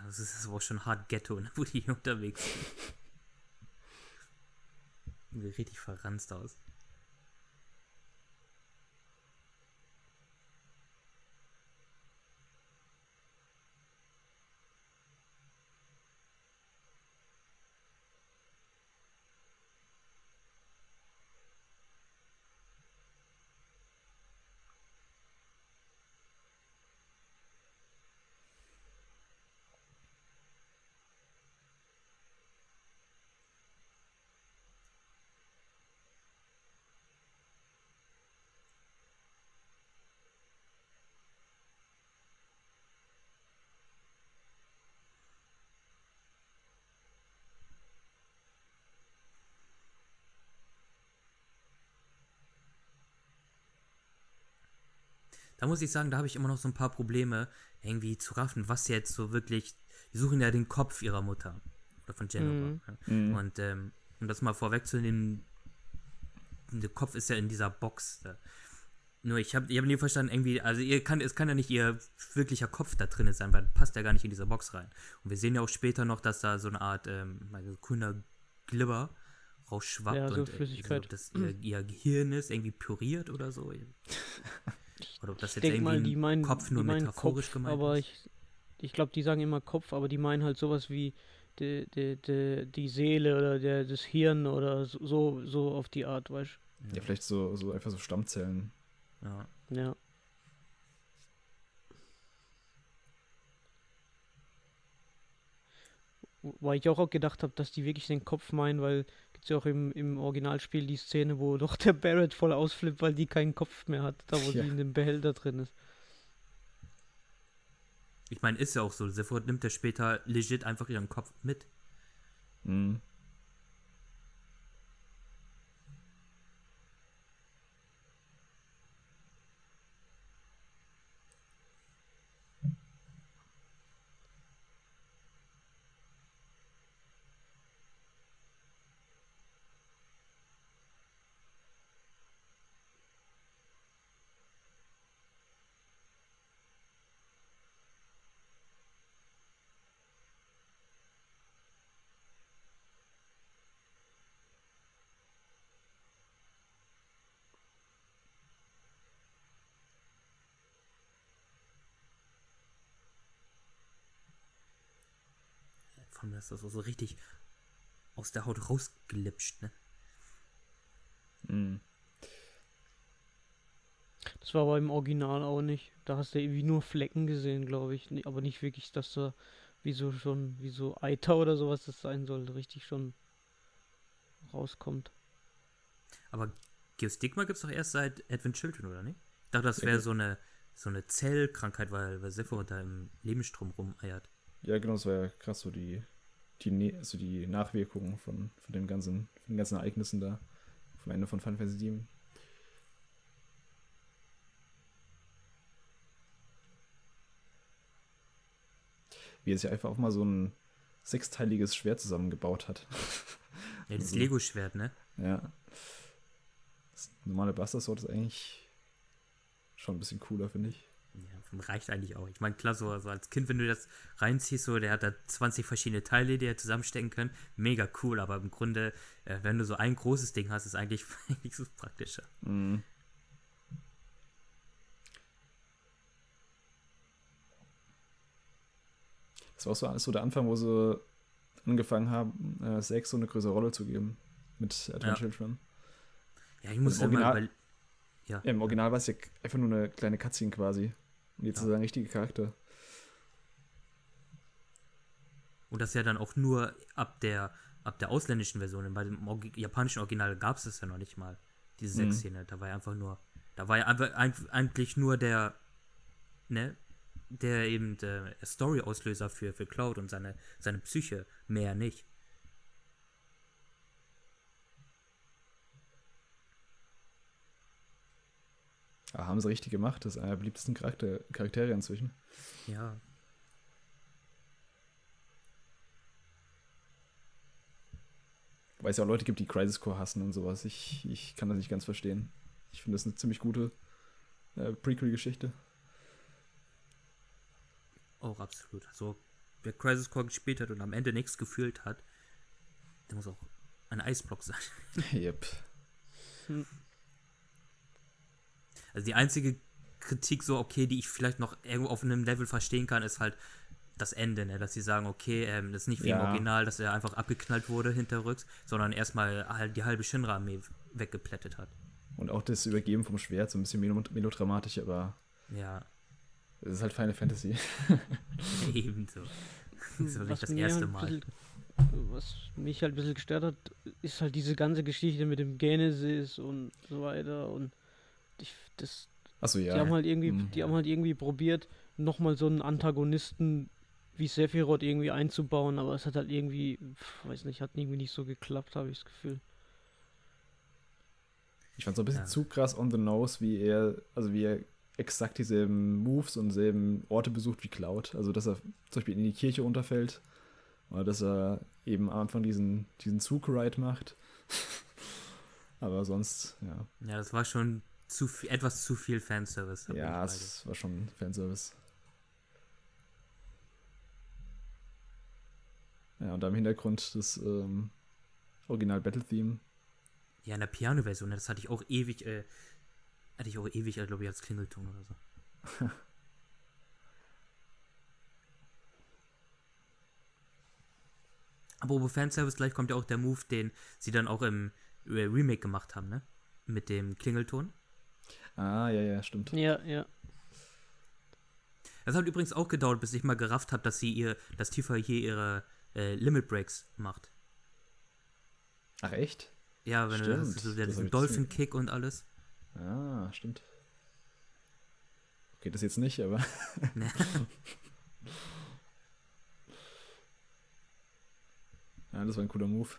Das ist aber auch schon hart Ghetto, ne, wo die hier unterwegs sind. Sieht richtig verranzt aus. Da muss ich sagen, da habe ich immer noch so ein paar Probleme, irgendwie zu raffen, was jetzt so wirklich. Die suchen ja den Kopf ihrer Mutter. Oder von Jennifer. Mhm. Ja. Mhm. Und ähm, um das mal vorwegzunehmen, der Kopf ist ja in dieser Box. Da. Nur ich habe ich hab nie verstanden, irgendwie, also ihr kann, es kann ja nicht ihr wirklicher Kopf da drin sein, weil passt ja gar nicht in diese Box rein. Und wir sehen ja auch später noch, dass da so eine Art ähm, also grüner Glibber rausschwappt Ja, so und äh, so, dass ihr, ihr Gehirn ist, irgendwie püriert oder so. Oder ob das Ich jetzt denke irgendwie mal, die meinen, Kopf nur meinen metaphorisch Kopf, gemeint aber ist. ich, ich glaube, die sagen immer Kopf, aber die meinen halt sowas wie die, die, die, die Seele oder der, das Hirn oder so, so, auf die Art, weißt Ja, vielleicht so, so einfach so Stammzellen. Ja. du? Ja. Weil ich auch, auch gedacht habe, dass die wirklich den Kopf meinen, weil gibt es ja auch im, im Originalspiel die Szene, wo doch der Barrett voll ausflippt, weil die keinen Kopf mehr hat, da wo Ja. sie in dem Behälter drin ist. Ich meine, ist ja auch so. Sofort nimmt er später legit einfach ihren Kopf mit. Mhm. Und das ist so richtig aus der Haut rausgelipscht, ne? Mhm. Das war aber im Original auch nicht. Da hast du irgendwie nur Flecken gesehen, glaube ich. Aber nicht wirklich, dass da wie so schon, wie so Eiter oder sowas das sein soll, richtig schon rauskommt. Aber Geostigma gibt es doch erst seit Advent Children, oder nicht? Ich dachte, das wäre so eine, so eine Zellkrankheit, weil, weil Sephiroth da im Lebensstrom rumeiert. Ja, genau, das war ja krass, so die, die, Ne- also die Nachwirkungen von, von, den ganzen, von den ganzen Ereignissen da. Vom Ende von Final Fantasy VII. Wie er sich einfach auch mal so ein sechsteiliges Schwert zusammengebaut hat. Ja, das Also- Lego-Schwert, ne? ja. Das normale Buster Sword ist eigentlich schon ein bisschen cooler, finde ich. Ja, reicht eigentlich auch. Ich meine, klar, so also als Kind, wenn du das reinziehst, so, der hat da 20 verschiedene Teile, die er zusammenstecken können. Mega cool, aber im Grunde, äh, wenn du so ein großes Ding hast, ist eigentlich, eigentlich so praktischer. Mhm. Das war auch so alles so der Anfang, wo sie angefangen haben, äh, Sex so eine größere Rolle zu geben mit Advent Ja. Children. Ja, ich muss im dann mal Original- überl- Ja, Im Original war es ja einfach nur eine kleine Cutscene quasi. Und jetzt Ja. ist er ein richtiger Charakter. Und das ja dann auch nur ab der, ab der ausländischen Version. Bei dem japanischen Original gab es das ja noch nicht mal. Diese Mhm. Sexszene. Da war ja einfach nur. Da war ja einfach, eigentlich nur der. Ne? Der eben der Story-Auslöser für, für Cloud und seine, seine Psyche. Mehr nicht. Ja, haben sie richtig gemacht. Das ist einer der beliebtesten Charakter Charaktere inzwischen. Ja. Weil es ja auch Leute gibt, die Crisis Core hassen und sowas. Ich, ich kann das nicht ganz verstehen. Ich finde das eine ziemlich gute äh, Prequel-Geschichte. Auch absolut. Also, wer Crisis Core gespielt hat und am Ende nichts gefühlt hat, der muss auch ein Eisblock sein. yep. Also die einzige Kritik so, okay, die ich vielleicht noch irgendwo auf einem Level verstehen kann, ist halt das Ende, ne? dass sie sagen, okay, ähm, das ist nicht wie im Ja. Original, dass er einfach abgeknallt wurde hinterrücks, sondern erstmal halt die halbe Shinra-Armee weggeplättet hat. Und auch das Übergeben vom Schwert, so ein bisschen melo- melodramatisch, aber Ja, es ist halt Final Fantasy. ebenso. Das ist doch nicht das erste halt Mal. bisschen- was mich halt ein bisschen gestört hat, ist halt diese ganze Geschichte mit dem Genesis und so weiter und ich, das, Achso, ja. die haben halt irgendwie, Mhm. die haben halt irgendwie probiert, nochmal so einen Antagonisten wie Sephiroth irgendwie einzubauen, aber es hat halt irgendwie, weiß nicht, hat irgendwie nicht so geklappt, habe ich das Gefühl. Ich fand es ein bisschen Ja. zu krass on the nose, wie er, also wie er exakt dieselben Moves und selben Orte besucht wie Cloud. Also, dass er zum Beispiel in die Kirche runterfällt oder dass er eben am Anfang diesen, diesen Zug-Ride macht. Aber sonst, ja. Ja, das war schon zu viel, etwas zu viel Fanservice. Ja, es war schon Fanservice. Ja, und da im Hintergrund das ähm, Original Battle Theme. Ja, in der Piano-Version, ne, das hatte ich auch ewig, äh, hatte ich auch ewig, glaube ich, als Klingelton oder so. Aber über Fanservice gleich kommt ja auch der Move, den sie dann auch im äh, Remake gemacht haben, ne? Mit dem Klingelton. Ah, ja, ja, stimmt. Ja, ja. Das hat übrigens auch gedauert, bis ich mal gerafft habe, dass sie ihr, dass Tifa hier ihre äh, Limit Breaks macht. Ach, echt? Ja, wenn du das, Stimmt, so der, diesen Dolphin Kick und alles. Ah, stimmt. Okay, das jetzt nicht, aber. Ja, das war ein cooler Move.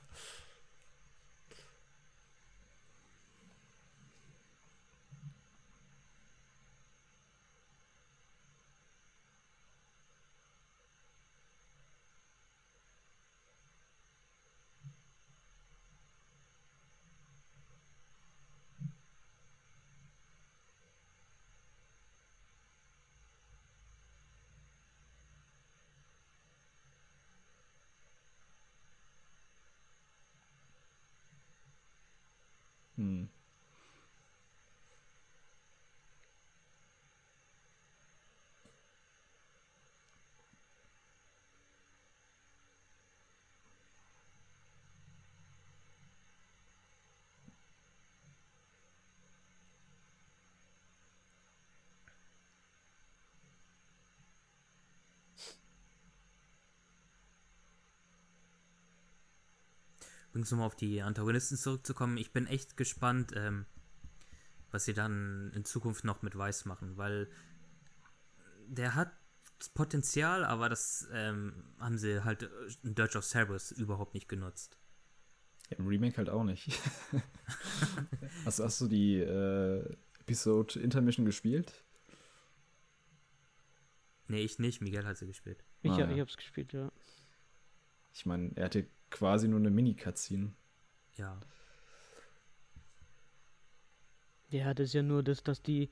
Hm. Übrigens nochmal auf die Antagonisten zurückzukommen, ich bin echt gespannt, ähm, was sie dann in Zukunft noch mit Weiß machen, weil der hat Potenzial, aber das ähm, haben sie halt in Dirge of Cerberus überhaupt nicht genutzt. Ja, Im Remake halt auch nicht. hast, hast du die äh, Episode Intermission gespielt? Nee, ich nicht. Miguel hat sie gespielt. Ich, Ah, ja, ja. ich hab's gespielt, ja. Ich meine, er hatte quasi nur eine Mini-Cutscene. Ja. Der hat es ja nur das, dass die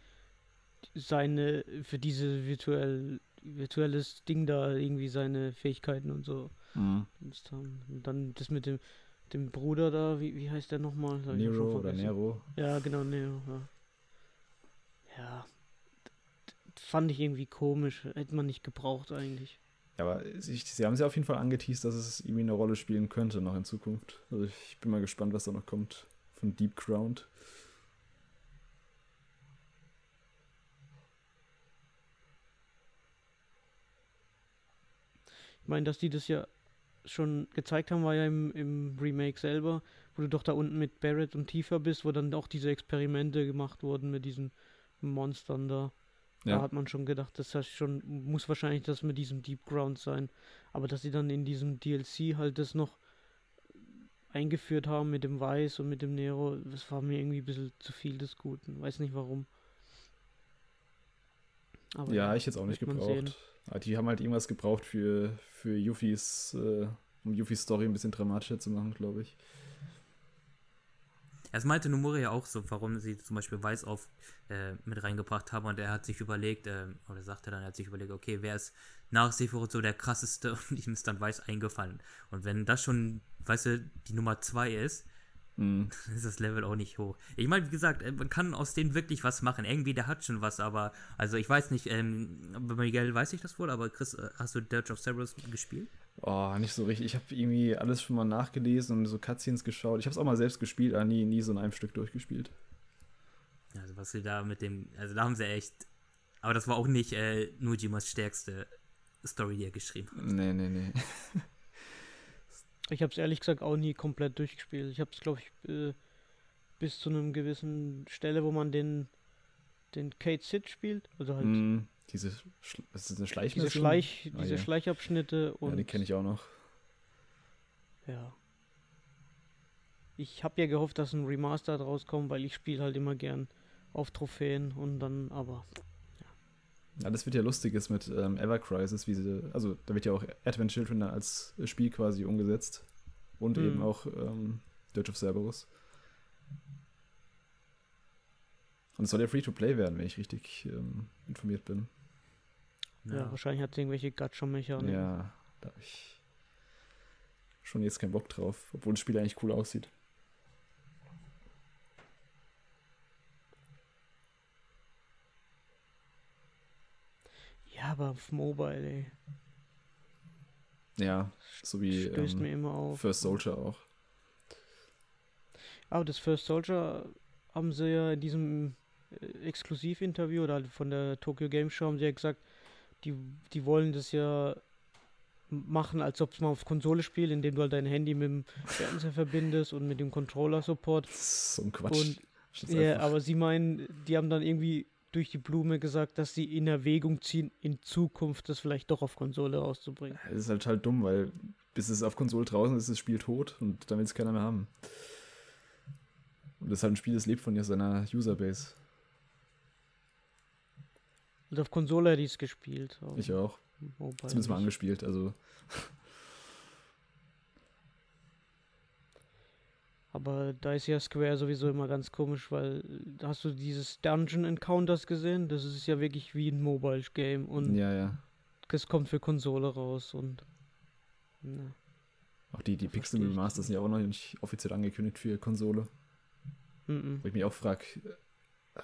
seine, für diese virtuell, virtuelles Ding da irgendwie seine Fähigkeiten und so Mhm. Und dann das mit dem, dem Bruder da, wie, wie heißt der nochmal? Das Nero oder. Nero. Ja, genau, Nero, ja. Ja. Fand ich irgendwie komisch. Hätte man nicht gebraucht eigentlich. Ja, aber sie, sie haben es ja auf jeden Fall angeteased, dass es irgendwie eine Rolle spielen könnte noch in Zukunft. Also ich bin mal gespannt, was da noch kommt von Deep Ground. Ich meine, dass die das ja schon gezeigt haben, war ja im, im Remake selber, wo du doch da unten mit Barrett und Tifa bist, wo dann auch diese Experimente gemacht wurden mit diesen Monstern da. Ja. Da hat man schon gedacht, das heißt schon, muss wahrscheinlich das mit diesem Deep Ground sein. Aber dass sie dann in diesem DLC halt das noch eingeführt haben mit dem Weiß und mit dem Nero, das war mir irgendwie ein bisschen zu viel des Guten. Weiß nicht warum. Aber Ja, ich jetzt auch nicht gebraucht. Aber die haben halt irgendwas gebraucht für, für Yuffis, äh, um Yuffis Story ein bisschen dramatischer zu machen, glaube ich. Das meinte Nomura ja auch so, warum sie zum Beispiel Weiß auf äh, mit reingebracht haben und er hat sich überlegt, äh, oder sagte dann, er hat sich überlegt, okay, wer ist nach Sephiroth so der krasseste und ihm ist dann Weiß eingefallen. Und wenn das schon, weißt du, die Nummer zwei ist, Mhm. dann ist das Level auch nicht hoch. Ich meine, wie gesagt, äh, man kann aus denen wirklich was machen. Irgendwie, der hat schon was, aber, also ich weiß nicht, ähm, bei Miguel weiß ich das wohl, aber Chris, äh, hast du Dirge of Cerberus gespielt? Oh, nicht so richtig. Ich habe irgendwie alles schon mal nachgelesen und so Cutscenes geschaut. Ich habe es auch mal selbst gespielt, aber nie, nie so in einem Stück durchgespielt. Also was sie da mit dem, also da haben sie echt, aber das war auch nicht äh, Nujimas stärkste Story, die er geschrieben hat. Nee, nee, nee. Ich habe es ehrlich gesagt auch nie komplett durchgespielt. Ich habe es, glaube ich, äh, bis zu einem gewissen Stelle, wo man den, den Kate Sid spielt. Also halt Mhm. Diese, Sch das ist eine diese, Schleichmission? Schleich, Ah, diese ja. Schleichabschnitte und Ja, die kenne ich auch noch. ja. Ich habe ja gehofft, dass ein Remaster draus kommt, weil ich spiele halt immer gern auf Trophäen und dann aber Ja, das wird ja lustig ist mit ähm, Ever Crisis, wie sie, also da wird ja auch Advent Children als Spiel quasi umgesetzt. Und Mhm. eben auch ähm, Dirge of Cerberus. Und es soll ja Free-to-Play werden, wenn ich richtig ähm, informiert bin. Ja, wahrscheinlich hat es irgendwelche Gacha-Mechaniken. Ja, da habe ich schon jetzt keinen Bock drauf, obwohl das Spiel eigentlich cool aussieht. Ja, aber auf Mobile, ey. Ja, so wie Stößt mir ähm, immer auf. First Soldier auch. Aber das First Soldier haben sie ja in diesem äh, Exklusivinterview oder halt von der Tokyo Game Show haben sie ja gesagt, die, die wollen das ja machen, als ob es mal auf Konsole spielt, indem du halt dein Handy mit dem Fernseher verbindest und mit dem Controller-Support. Das so ein Quatsch. Und Das ja, aber sie meinen, die haben dann irgendwie durch die Blume gesagt, dass sie in Erwägung ziehen, in Zukunft das vielleicht doch auf Konsole rauszubringen. Es ist halt halt dumm, weil bis es auf Konsole draußen ist, ist das Spiel tot und dann will es keiner mehr haben. Und das ist halt ein Spiel, das lebt von seiner Userbase. Und auf Konsole hätte ich es gespielt. Ich auch. Mobile Zumindest mal angespielt. Also, Aber da ist ja Square sowieso immer ganz komisch, weil hast du dieses Dungeon Encounters gesehen? Das ist ja wirklich wie ein Mobile Game und ja, ja. das kommt für Konsole raus und ne. Auch die, die Pixel Remasters sind ja auch noch nicht offiziell angekündigt für Konsole. Mhm. Wo ich mich auch frage, äh,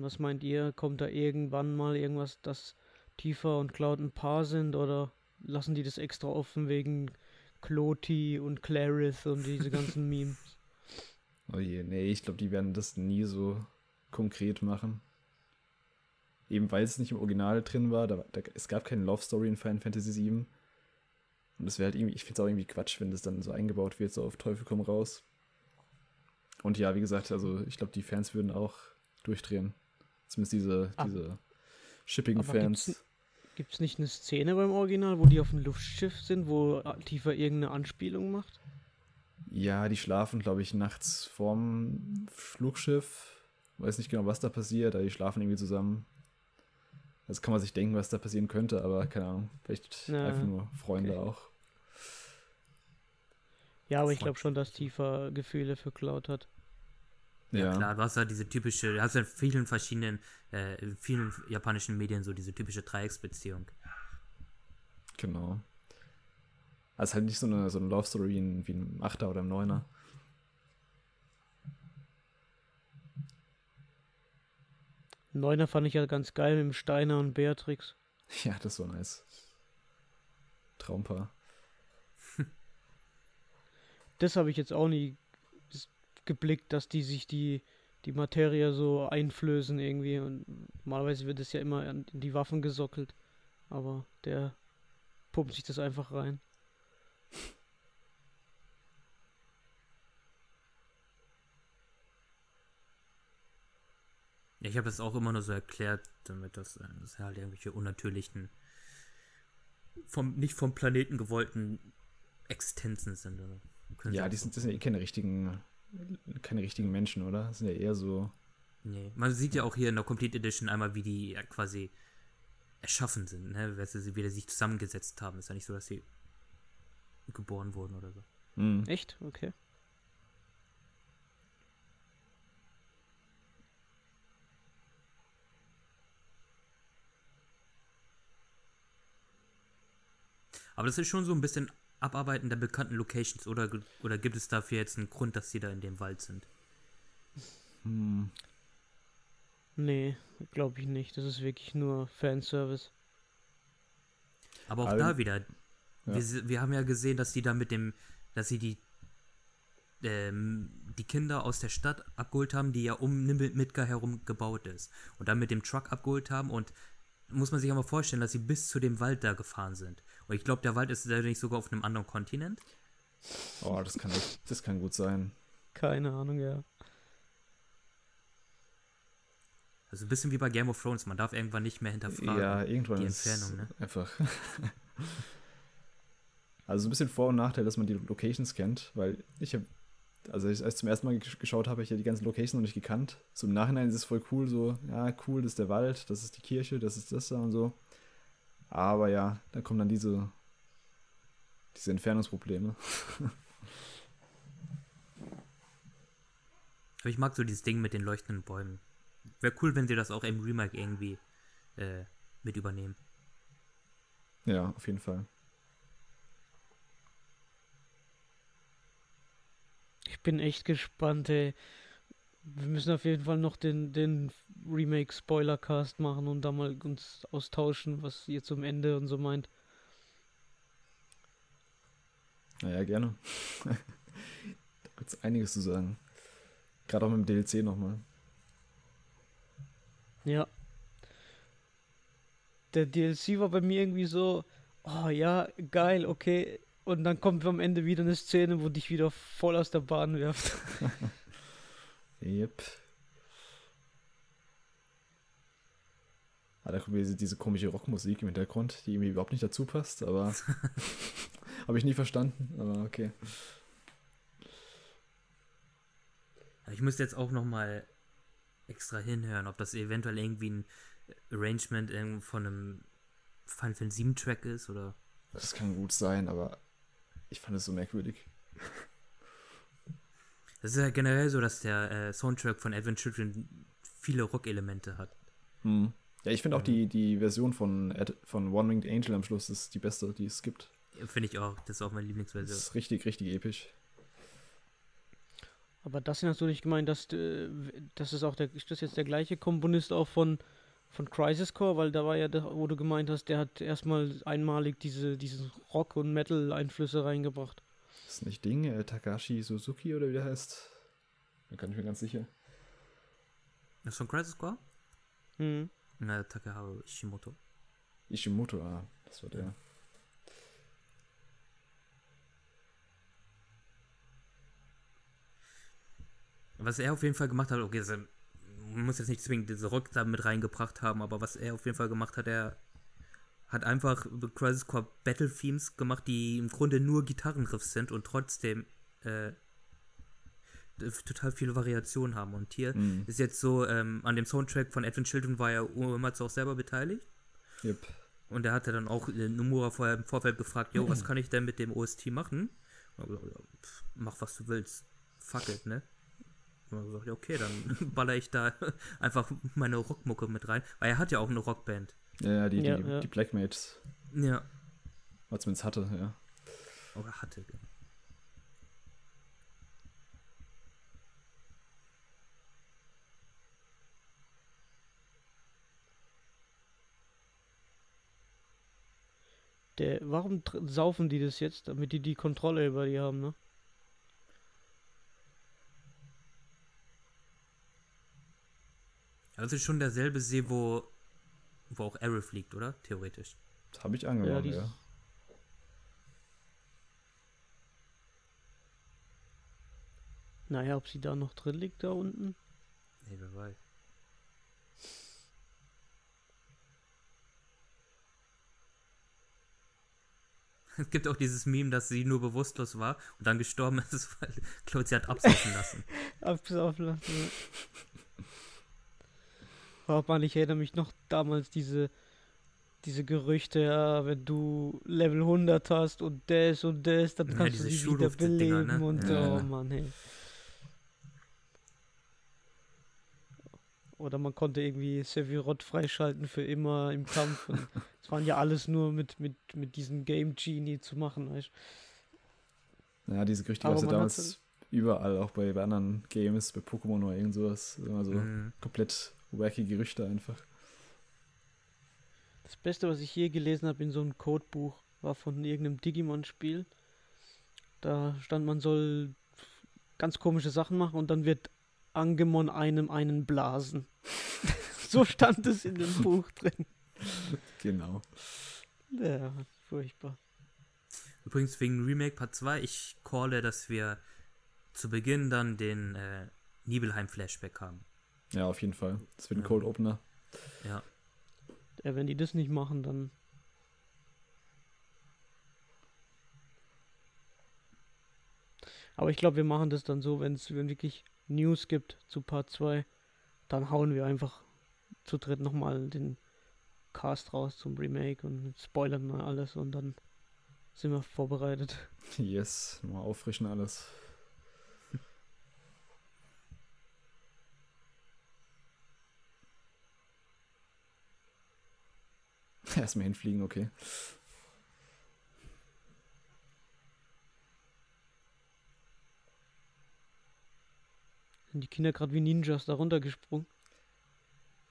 Was meint ihr? Kommt da irgendwann mal irgendwas, dass Tifa und Cloud ein Paar sind oder lassen die das extra offen wegen Cloti und Clarith und diese ganzen Memes? Oh je, nee, ich glaube, die werden das nie so konkret machen. Eben weil es nicht im Original drin war, da, da, es gab keine Love Story in Final Fantasy VII. Und es wäre halt irgendwie, ich finde es auch irgendwie Quatsch, wenn das dann so eingebaut wird, so auf Teufel komm raus. Und ja, wie gesagt, also ich glaube, die Fans würden auch durchdrehen. Zumindest diese, Ah. diese Shipping-Fans. gibt's- Gibt es nicht eine Szene beim Original, wo die auf dem Luftschiff sind, wo Tifa irgendeine Anspielung macht? Ja, die schlafen, glaube ich, nachts vorm Flugschiff. Weiß nicht genau, was da passiert, aber die schlafen irgendwie zusammen. Das kann man sich denken, was da passieren könnte, aber keine Ahnung. Vielleicht Ja, einfach nur Freunde okay. auch. Ja, aber ich glaube schon, dass Tifa Gefühle für Cloud hat. Ja, klar, du hast ja diese typische, du hast ja in vielen verschiedenen, äh, in vielen japanischen Medien so diese typische Dreiecksbeziehung. Genau. Also halt nicht so eine, so eine Love Story wie ein, wie ein Achter oder ein Neuner. Neuner fand ich ja ganz geil mit dem Steiner und Beatrix. Ja, das war nice. Traumpaar. Das habe ich jetzt auch nie geblickt, dass die sich die, die Materie so einflößen irgendwie. Und normalerweise wird es ja immer in die Waffen gesockelt. Aber der pumpt sich das einfach rein. Ja, ich habe das auch immer nur so erklärt, damit das, äh, das halt irgendwelche unnatürlichen, vom, nicht vom Planeten gewollten Existenzen sind. Ja, die sind, das sind ja eh keine richtigen, keine richtigen Menschen, oder? Das sind ja eher so. Nee. Man sieht ja auch hier in der Complete Edition einmal, wie die ja quasi erschaffen sind, ne? Weil sie wieder sich zusammengesetzt haben. Ist ja nicht so, dass sie geboren wurden oder so. Hm. Echt? Okay. Aber das ist schon so ein bisschen Abarbeiten der bekannten Locations oder, oder gibt es dafür jetzt einen Grund, dass sie da in dem Wald sind? Hm. Nee, glaube ich nicht. Das ist wirklich nur Fanservice. Aber auch Aber- da wieder, Ja. wir, wir haben ja gesehen, dass die da mit dem, dass sie die ähm, die Kinder aus der Stadt abgeholt haben, die ja um Nimble Midgar herum gebaut ist. Und dann mit dem Truck abgeholt haben und muss man sich ja mal vorstellen, dass sie bis zu dem Wald da gefahren sind. Und ich glaube, der Wald ist da nicht sogar auf einem anderen Kontinent. Oh, das kann, das kann gut sein. Keine Ahnung, ja. Also ein bisschen wie bei Game of Thrones, man darf irgendwann nicht mehr hinterfragen. Ja, irgendwann die ist Entfernung, ne? einfach. also so ein bisschen Vor- und Nachteil, dass man die Locations kennt, weil ich habe, also als ich zum ersten Mal gesch- geschaut habe, habe ich ja die ganzen Locations noch nicht gekannt. So im Nachhinein ist es voll cool, so, ja, cool, das ist der Wald, das ist die Kirche, das ist das da und so. Aber ja, da kommen dann diese, diese Entfernungsprobleme. Aber ich mag so dieses Ding mit den leuchtenden Bäumen. Wäre cool, wenn sie das auch im Remake irgendwie äh, mit übernehmen. Ja, auf jeden Fall. Ich bin echt gespannt, ey. Wir müssen auf jeden Fall noch den, den Remake-Spoiler-Cast machen und da mal uns austauschen, was ihr zum Ende und so meint. Naja, gerne. da gibt es einiges zu sagen. Gerade auch mit dem DLC nochmal. Ja. Der DLC war bei mir irgendwie so, oh ja, geil, okay. Und dann kommt am Ende wieder eine Szene, wo dich wieder voll aus der Bahn wirft. Yep. Ah, da kommt diese, diese komische Rockmusik im Hintergrund, die irgendwie überhaupt nicht dazu passt, aber habe ich nie verstanden, aber okay. Ich müsste jetzt auch nochmal extra hinhören, ob das eventuell irgendwie ein Arrangement irgend- von einem Final Fantasy 7 Track ist oder. Das kann gut sein, aber ich fand es so merkwürdig. Das ist ja generell so, dass der äh, Soundtrack von Advent Children viele Rock-Elemente hat. Hm. Ja, ich finde auch die, die Version von, Ad, von One Winged Angel am Schluss ist die beste, die es gibt. Finde ich auch. Das ist auch meine Das Lieblingsversion. ist richtig, richtig episch. Aber das hast du nicht gemeint, dass äh, das ist auch der, ist das jetzt der gleiche Komponist auch von, von Crisis Core, weil da war ja, der, wo du gemeint hast, der hat erstmal einmalig diese, diese Rock- und Metal-Einflüsse reingebracht. Das ist nicht Ding, äh, Takashi Suzuki oder wie der heißt? Da kann ich mir ganz sicher. Das ist von Crisis Core? Mhm. Na, Takeharu Ishimoto. Ishimoto, ah, das war der. Was er auf jeden Fall gemacht hat, okay, also, man muss jetzt nicht zwingend diese Rock da mit reingebracht haben, aber was er auf jeden Fall gemacht hat, er hat einfach Crisis Core Battle Themes gemacht, die im Grunde nur Gitarrenriffs sind und trotzdem äh, total viele Variationen haben. Und hier Mhm. ist jetzt so, ähm, an dem Soundtrack von Edwin Children war ja Uematsu auch selber beteiligt. Yep. Und er hatte dann auch äh, Nomura vorher im Vorfeld gefragt, jo, was kann ich denn mit dem OST machen? Mach was du willst. Fuck it, ne? Und hat gesagt, ja, okay, dann baller ich da einfach meine Rockmucke mit rein. Weil er hat ja auch eine Rockband. Ja, ja, die, Ja, die, ja. die Blackmates, Ja. was man hatte, ja. Oder hatte. genau. Der, warum saufen die das jetzt, damit die die Kontrolle über die haben, ne? Das ist schon derselbe See, wo, wo auch Arrow liegt, oder? Theoretisch. Das habe ich angenommen, ja. Naja, ob sie da noch drin liegt, da unten? Nee, wer weiß. Es gibt auch dieses Meme, dass sie nur bewusstlos war und dann gestorben ist, weil Claude sie hat absaufen lassen. Absaufen lassen. Ja. Oh Mann, ich erinnere mich noch damals diese, diese Gerüchte, ja, wenn du Level 100 hast und das und das, dann Ja, kannst du diese sie wieder Schulhofdinger, beleben ne? und Ja. oh Mann, hey. Oder man konnte irgendwie Sephiroth freischalten für immer im Kampf. und Es waren ja alles nur mit, mit, mit diesem Game Genie zu machen, weißt du. Ja, diese Gerüchte gab es ja damals überall, auch bei, bei anderen Games, bei Pokémon oder irgend sowas. Immer so Mhm. komplett wacky Gerüchte einfach. Das Beste, was ich je gelesen habe in so einem Codebuch, war von irgendeinem Digimon-Spiel. Da stand, man soll ganz komische Sachen machen und dann wird Angemon einem einen blasen. so stand es in dem Buch drin. Genau. Ja, furchtbar. Übrigens wegen Remake Part 2, ich calle, dass wir zu Beginn dann den äh, Nibelheim-Flashback haben. Ja, auf jeden Fall. Das wird ein Ja. Cold Opener. Ja. Ja, wenn die das nicht machen, dann. Aber ich glaube, wir machen das dann so, wenn es wirklich News gibt zu Part 2, dann hauen wir einfach zu dritt nochmal den Cast raus zum Remake und spoilern mal alles und dann sind wir vorbereitet. Yes, mal auffrischen alles. Erstmal hinfliegen, okay. Sind die Kinder gerade wie Ninjas da runtergesprungen?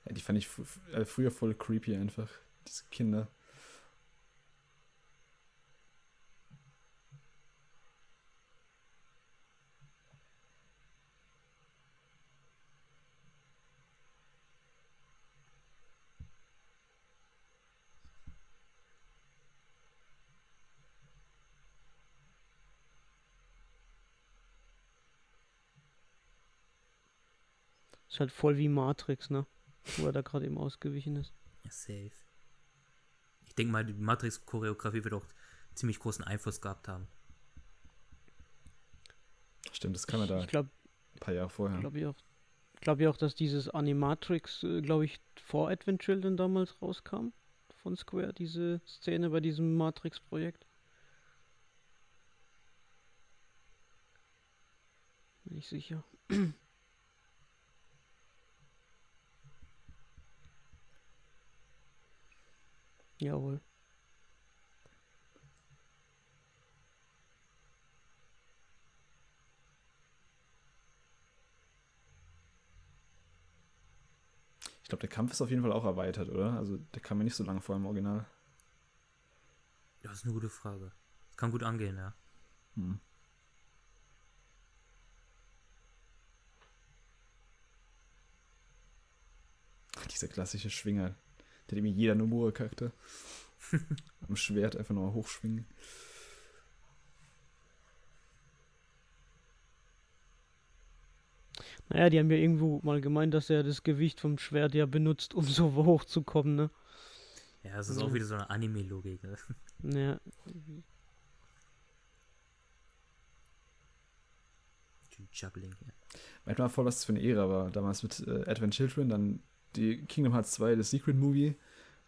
Ja, die fand ich fr- äh, früher voll creepy einfach. Diese Kinder. Ist halt voll wie Matrix, ne? Wo er da gerade eben ausgewichen ist. Ja, safe. Ich denke mal, die Matrix-Choreografie wird auch ziemlich großen Einfluss gehabt haben. Stimmt, das kam ja da Ich glaube, ein paar Jahre vorher. glaube ich auch, glaube ich auch, dass dieses Animatrix, äh, glaube ich, vor Advent Children damals rauskam von Square, diese Szene bei diesem Matrix-Projekt. Bin ich sicher. Jawohl. Ich glaube, der Kampf ist auf jeden Fall auch erweitert, oder? Also der kam mir nicht so lange vor im Original. Ja, das ist eine gute Frage. Das kann gut angehen, ja. Hm. Dieser klassische Schwinger, der irgendwie jeder Nomura-Charakter am Schwert einfach nur hochschwingen. Naja, die haben ja irgendwo mal gemeint, dass er das Gewicht vom Schwert ja benutzt, um so hochzukommen, ne? Ja, das ist ja. auch wieder so eine Anime-Logik, ne? Ja. Juggling, ja. Manchmal voll was für eine Ära war. Damals mit äh, Advent Children, dann die Kingdom Hearts 2, das Secret Movie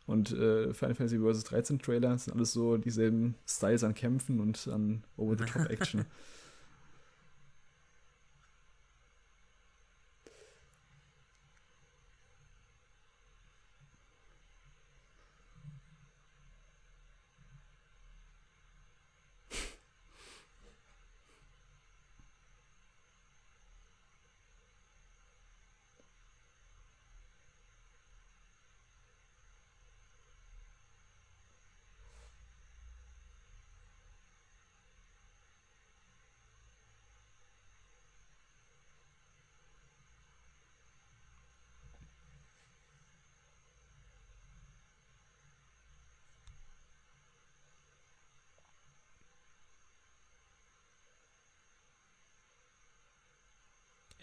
und äh, Final Fantasy Vs. 13 Trailer. Sind alles so dieselben Styles an Kämpfen und an Over-the-Top-Action.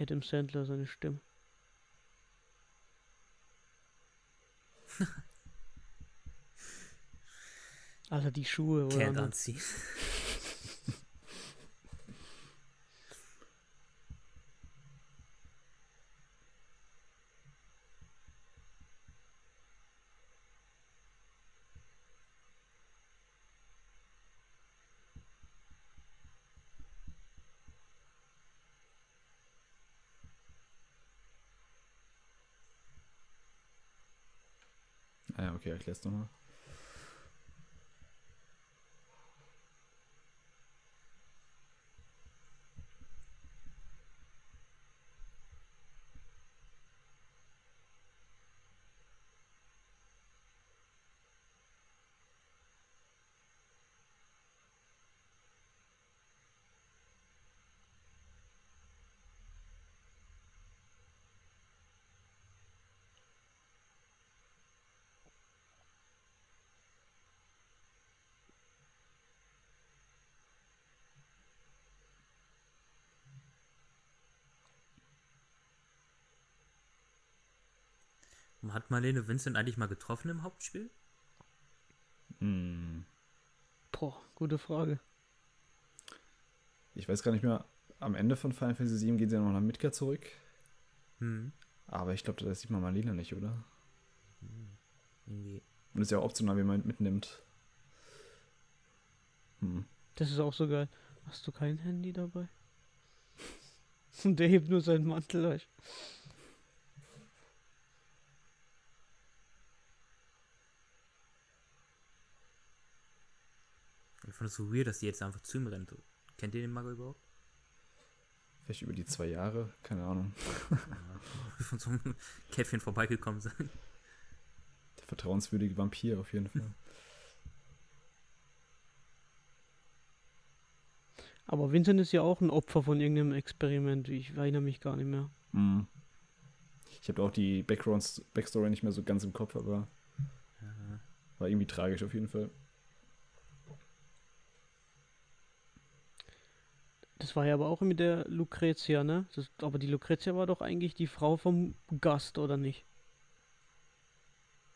Adam Sandler seine Stimme. Alter, die Schuhe, oder? Can't unsee. Okay, erklär's nochmal. Hat Marlene Vincent eigentlich mal getroffen im Hauptspiel? Hm. Boah, gute Frage. Ich weiß gar nicht mehr. Am Ende von Final Fantasy VII geht sie ja noch nach Midgar zurück. Hm. Aber ich glaube, da sieht man Marlene nicht, oder? Hm. Irgendwie. Und ist ja auch optional, wie man mitnimmt. Hm. Das ist auch so geil. Hast du kein Handy dabei? Und der hebt nur seinen Mantel euch. Fand es so weird, dass die jetzt einfach zu ihm rennt. Kennt ihr den Mago überhaupt? Vielleicht über die zwei Jahre, keine Ahnung. Ja, von so einem Käffchen vorbeigekommen sein. Der vertrauenswürdige Vampir auf jeden Fall. Aber Vincent ist ja auch ein Opfer von irgendeinem Experiment. Ich erinnere mich gar nicht mehr. Mm. Ich habe auch die Backgrounds, Backstory nicht mehr so ganz im Kopf, aber ja. war irgendwie tragisch auf jeden Fall. Das war ja aber auch mit der Lucretia, ne? Das, aber die Lucretia war doch eigentlich die Frau vom Gast, oder nicht?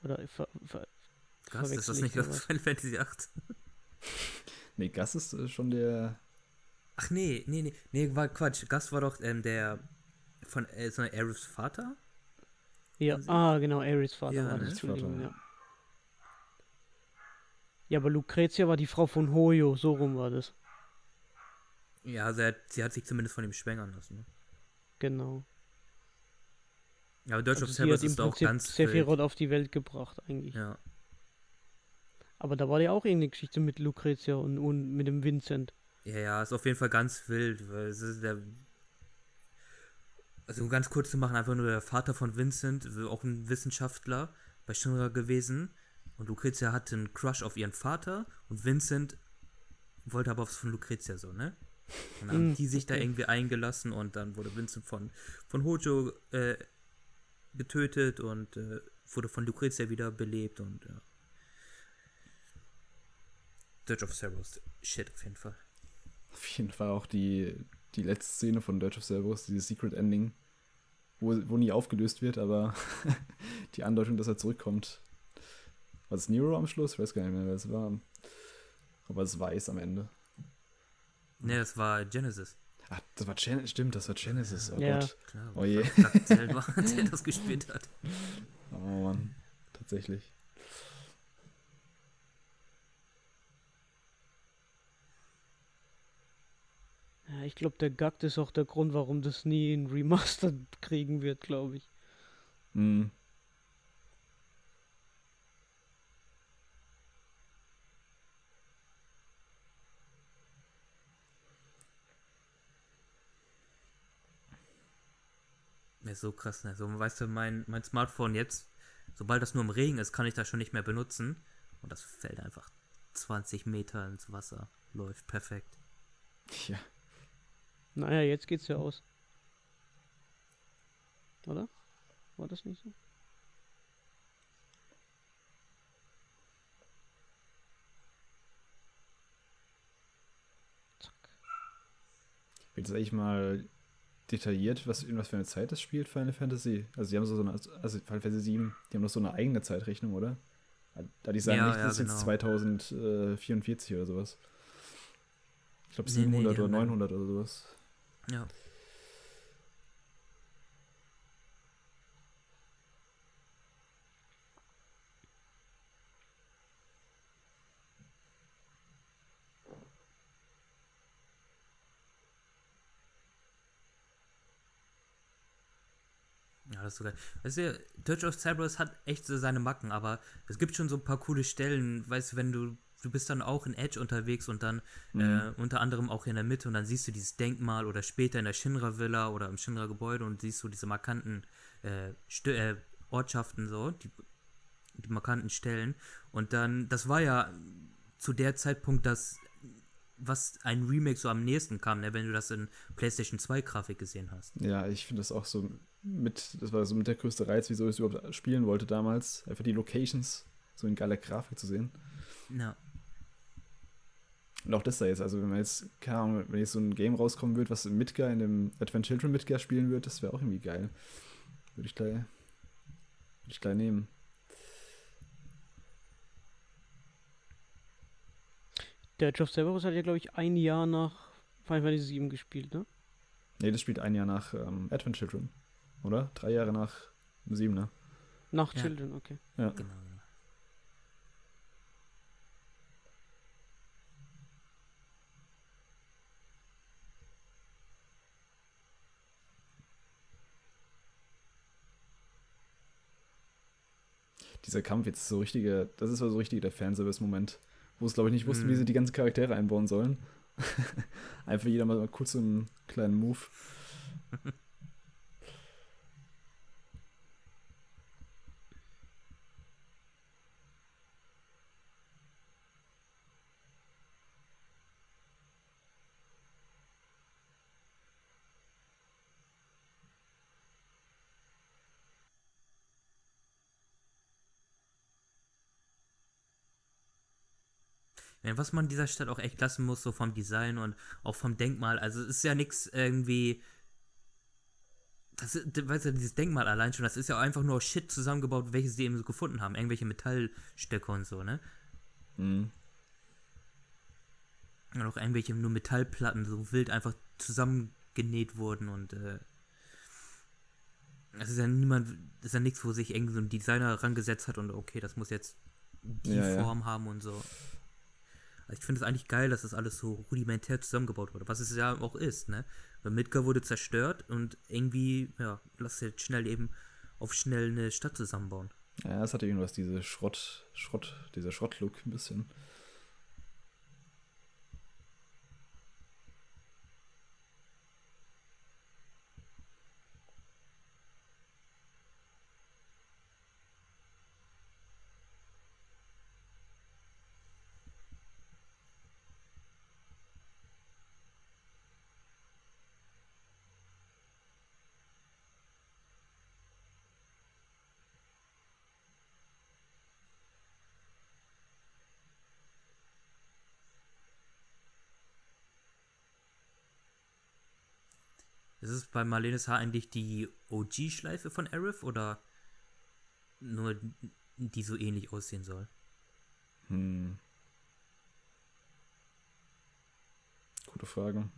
Oder ver, ver, Gast, ist das nicht aus Final Fantasy 8? nee, Gast ist äh, schon der. Ach nee, nee, nee, nee, war Quatsch. Gast war doch ähm, der von äh, so Aerys Vater? Ja, also, ah, genau, Aerys Vater ja, war das. Ne? Vater, ja. ja, aber Lucretia war die Frau von Hoyo, so rum war das. Ja, sie hat, sie hat sich zumindest von ihm schwängern lassen. Ne? Genau. Ja, aber Dirge also of Cerberus ist auch ganz Sephiroth auf die Welt gebracht, eigentlich. Ja. Aber da war ja auch irgendeine Geschichte mit Lucretia und, und mit dem Vincent. Ja, ja, ist auf jeden Fall ganz wild, weil es ist der Also ganz kurz zu machen, einfach nur der Vater von Vincent, auch ein Wissenschaftler bei Shinra gewesen. Und Lucrezia hatte einen Crush auf ihren Vater und Vincent wollte aber was von Lucrezia so, ne? Und dann haben Mm, die sich da irgendwie eingelassen und dann wurde Vincent von, von Hojo äh, getötet und äh, wurde von Lucrezia wieder belebt und ja. Dirge of Cerberus, shit auf jeden Fall. Auf jeden Fall auch die, die letzte Szene von Dirge of Cerberus, dieses Secret Ending, wo, wo nie aufgelöst wird, aber die Andeutung, dass er zurückkommt. War es Nero am Schluss? Ich weiß gar nicht mehr, wer es war. Aber es weiß am Ende. Ne, das war Genesis. Ach, das war Genesis. Stimmt, das war Genesis. Oh Ja. Gott. Klar, Oh je. Selber, der das gespielt hat. Oh Mann. Tatsächlich. Ja, ich glaube, der Gagt ist auch der Grund, warum das nie ein Remaster kriegen wird, glaube ich. Mhm. Ist so krass, ne? So, weißt du, mein, mein Smartphone jetzt, sobald das nur im Regen ist, kann ich das schon nicht mehr benutzen. Und das fällt einfach 20 Meter ins Wasser. Läuft perfekt. Ja. Naja, jetzt geht's ja aus. Oder? War das nicht so? Zack. Wird das eigentlich mal detailliert, was, in was für eine Zeit das spielt, Final Fantasy? Also, die haben so eine, also Final Fantasy 7, die haben doch so eine eigene Zeitrechnung, oder? Da die sagen Ja, nicht, ja, das ist jetzt genau. 2044 oder sowas. Ich glaube Nee, nee, 700 die oder haben dann- 900 oder sowas. Ja. Das so geil. Weißt du, Dirge of Cerberus hat echt so seine Macken, aber es gibt schon so ein paar coole Stellen, weißt du, wenn du, du bist dann auch in Edge unterwegs und dann äh, unter anderem auch in der Mitte und dann siehst du dieses Denkmal oder später in der Shinra-Villa oder im Shinra-Gebäude und siehst du diese markanten äh, äh, Ortschaften so, die, die markanten Stellen. Und dann, das war ja zu der Zeitpunkt das, was ein Remake so am nächsten kam, ne, wenn du das in PlayStation 2 Grafik gesehen hast. Ja, ich finde das auch so mit, das war so mit der größte Reiz, wieso ich es überhaupt spielen wollte damals. Einfach die Locations so in geiler Grafik zu sehen. Ja. Und auch das da jetzt, also wenn man jetzt, keine Ahnung, wenn jetzt so ein Game rauskommen wird, was in Midgar, in dem Advent Children Midgar spielen wird, das wäre auch irgendwie geil. Würde ich gleich, würde ich gleich nehmen. Der Age of Cerberus hat ja, glaube ich, ein Jahr nach Final Fantasy 7 gespielt, ne? Nee, das spielt ein Jahr nach ähm, Advent Children, oder? Drei Jahre nach dem Siebener. Nach Ja. Children, okay. Ja. Genau. Dieser Kampf jetzt ist so richtige, das ist so richtig der Fanservice-Moment, wo es, glaube ich, nicht wussten, Mhm. wie sie die ganzen Charaktere einbauen sollen. Einfach jeder mal kurz so einen kleinen Move. was man dieser Stadt auch echt lassen muss, so vom Design und auch vom Denkmal. Also es ist ja nichts irgendwie. Das ist, weißt du, dieses Denkmal allein schon, das ist ja einfach nur Shit zusammengebaut, welches die eben so gefunden haben. Irgendwelche Metallstöcke und so, ne? Mhm. Und auch irgendwelche nur Metallplatten so wild einfach zusammengenäht wurden und äh, es ist ja niemand, das ist ja nichts, wo sich irgendwie so ein Designer rangesetzt hat und okay, das muss jetzt die Ja, ja. Form haben und so. Also ich finde es eigentlich geil, dass das alles so rudimentär zusammengebaut wurde, was es ja auch ist, ne? Weil Midgar wurde zerstört und irgendwie, ja, lass jetzt schnell eben auf schnell eine Stadt zusammenbauen. Ja, es hatte irgendwas, diese Schrott, Schrott, dieser Schrottlook ein bisschen. Es bei Marlenes Haar eigentlich die OG-Schleife von Aerith oder nur die so ähnlich aussehen soll? Hm. Gute Frage.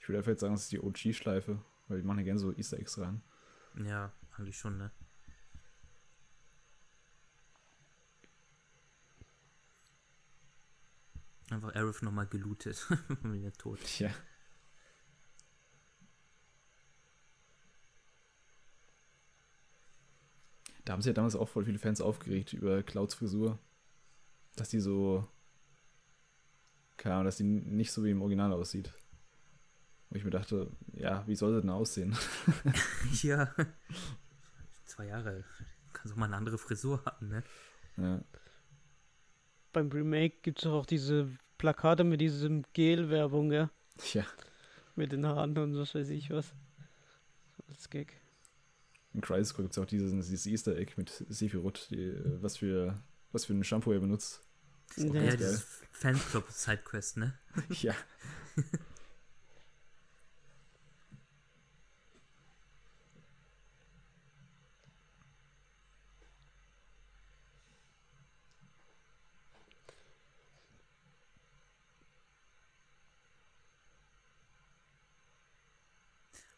Ich würde einfach jetzt sagen, es ist die OG-Schleife, weil die machen ja gerne so Easter Eggs rein. Ja, eigentlich schon, ne? Einfach Aerith nochmal gelootet. Wieder tot. Ja. Da haben sich ja damals auch voll viele Fans aufgeregt über Clouds Frisur. Dass die so. Keine Ahnung, dass die nicht so wie im Original aussieht. Wo ich mir dachte, ja, wie soll das denn aussehen? ja. Zwei Jahre. Kannst auch mal eine andere Frisur haben, ne? Ja. Beim Remake gibt es auch diese Plakate mit diesem Gel-Werbung, ja. Ja. Mit den Haaren und was weiß ich was. Als Gag. In Crisis Core gibt es auch dieses, dieses Easter Egg mit Sephiroth, die, was für was für ein Shampoo er benutzt. Ja, Ja, ganz geil. dieses Fanclub-Sidequest, ne? Ja.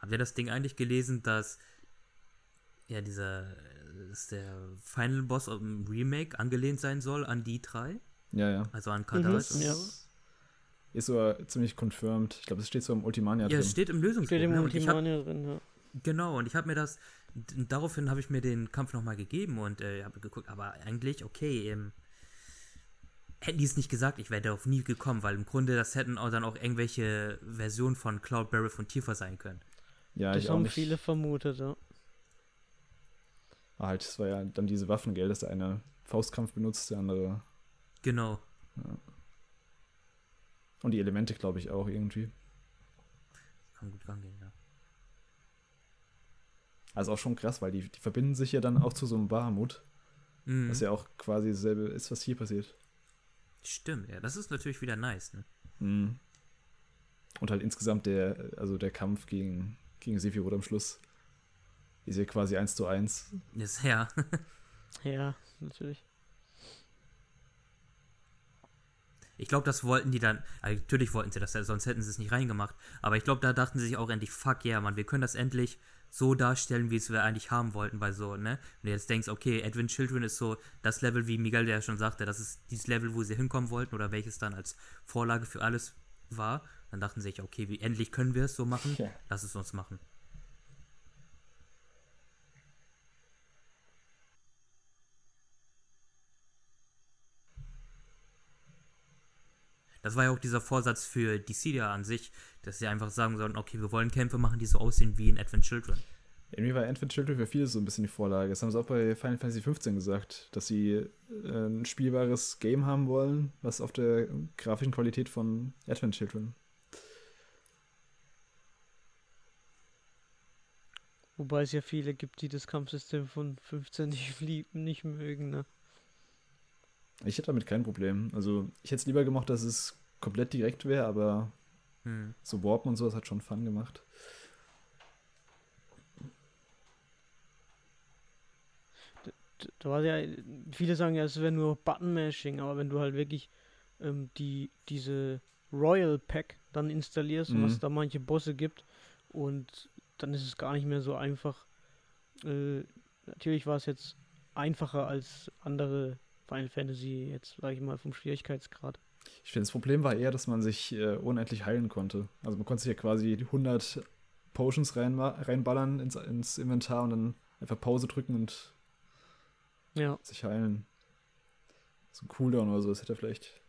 Habt ihr das Ding eigentlich gelesen, dass ja dieser dass der Final Boss im Remake angelehnt sein soll an die drei? Ja, ja. Also an Kadas? Mhm, ja. Ist so ziemlich confirmed. Ich glaube, es steht so im Ultimania Ja, drin. es steht im Lösungsbuch. Steht im ne? Ich hab, Ultimania drin, ja. genau, und ich habe mir das, daraufhin habe ich mir den Kampf nochmal gegeben und äh, habe geguckt, aber eigentlich, okay, ähm, hätten die es nicht gesagt, ich wäre darauf nie gekommen, weil im Grunde das hätten auch dann auch irgendwelche Versionen von Cloud Barrett und Tifa sein können. Ja, Das haben viele vermutet, ja. Ah, halt, es war ja dann diese Waffen, gell, dass der eine Faustkampf benutzt, der andere. Genau. Und die Elemente, glaube ich, auch irgendwie. Kann gut rangehen, ja. Also auch schon krass, weil die, die verbinden sich ja dann auch zu so einem Bahamut, Mhm. was ja auch quasi dasselbe ist, was hier passiert. Stimmt, ja, das ist natürlich wieder nice, ne? Mhm. Und halt insgesamt der, also der Kampf gegen, gegen Sephiroth am Schluss ist ja quasi eins zu eins. Ist ja. Ja, natürlich. Ich glaube, das wollten die dann. Also natürlich wollten sie das, sonst hätten sie es nicht reingemacht. Aber ich glaube, da dachten sie sich auch endlich, fuck yeah, Mann, wir können das endlich so darstellen, wie es wir eigentlich haben wollten, weil so, ne? Wenn du jetzt denkst, okay, Edwin Children ist so das Level, wie Miguel ja schon sagte, das ist dieses Level, wo sie hinkommen wollten oder welches dann als Vorlage für alles war, dann dachten sie sich, okay, wie endlich können wir es so machen, Ja. lass es uns machen. Das war ja auch dieser Vorsatz für DC ja an sich, dass sie einfach sagen sollten, okay, wir wollen Kämpfe machen, die so aussehen wie in Advent Children. Irgendwie war Advent Children für viele so ein bisschen die Vorlage. Das haben sie auch bei Final Fantasy 15 gesagt, dass sie äh, ein spielbares Game haben wollen, was auf der grafischen Qualität von Advent Children. Wobei es ja viele gibt, die das Kampfsystem von 15 nicht lieben, nicht mögen, ne? Ich hätte damit kein Problem. Also, ich hätte es lieber gemacht, dass es komplett direkt wäre, aber Hm. so Warpen und sowas hat schon Fun gemacht. D- Da war ja, viele sagen ja, es wäre nur Button-Mashing, aber wenn du halt wirklich ähm, die, diese Royal Pack dann installierst, und was Mhm. da manche Bosse gibt, und dann ist es gar nicht mehr so einfach. Äh, natürlich war es jetzt einfacher als andere Final Fantasy, jetzt sage ich mal vom Schwierigkeitsgrad. Ich finde, das Problem war eher, dass man sich äh, unendlich heilen konnte. Also, man konnte sich ja quasi 100 Potions reinma- reinballern ins, ins Inventar und dann einfach Pause drücken und Ja, sich heilen. So ein Cooldown oder so, das hätte vielleicht.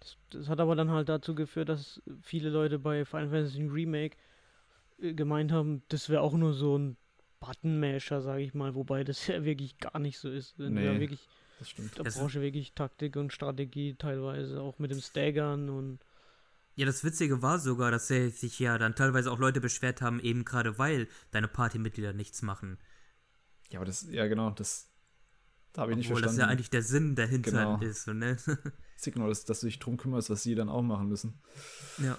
Das, das hat aber dann halt dazu geführt, dass viele Leute bei Final Fantasy Remake äh, gemeint haben, das wäre auch nur so ein Button-Masher, sage ich mal, wobei das ja wirklich gar nicht so ist. Wenn Nee. ja wirklich, Das stimmt. da brauchst du wirklich Taktik und Strategie teilweise, auch mit dem Staggern und Ja, das Witzige war sogar, dass sich ja dann teilweise auch Leute beschwert haben, eben gerade weil deine Partymitglieder nichts machen. Ja, aber das, ja genau, das Da habe ich nicht Obwohl das verstanden. ja eigentlich der Sinn dahinter Genau. ist. So, ne? Signal, dass, dass du dich drum kümmerst, was sie dann auch machen müssen. ja.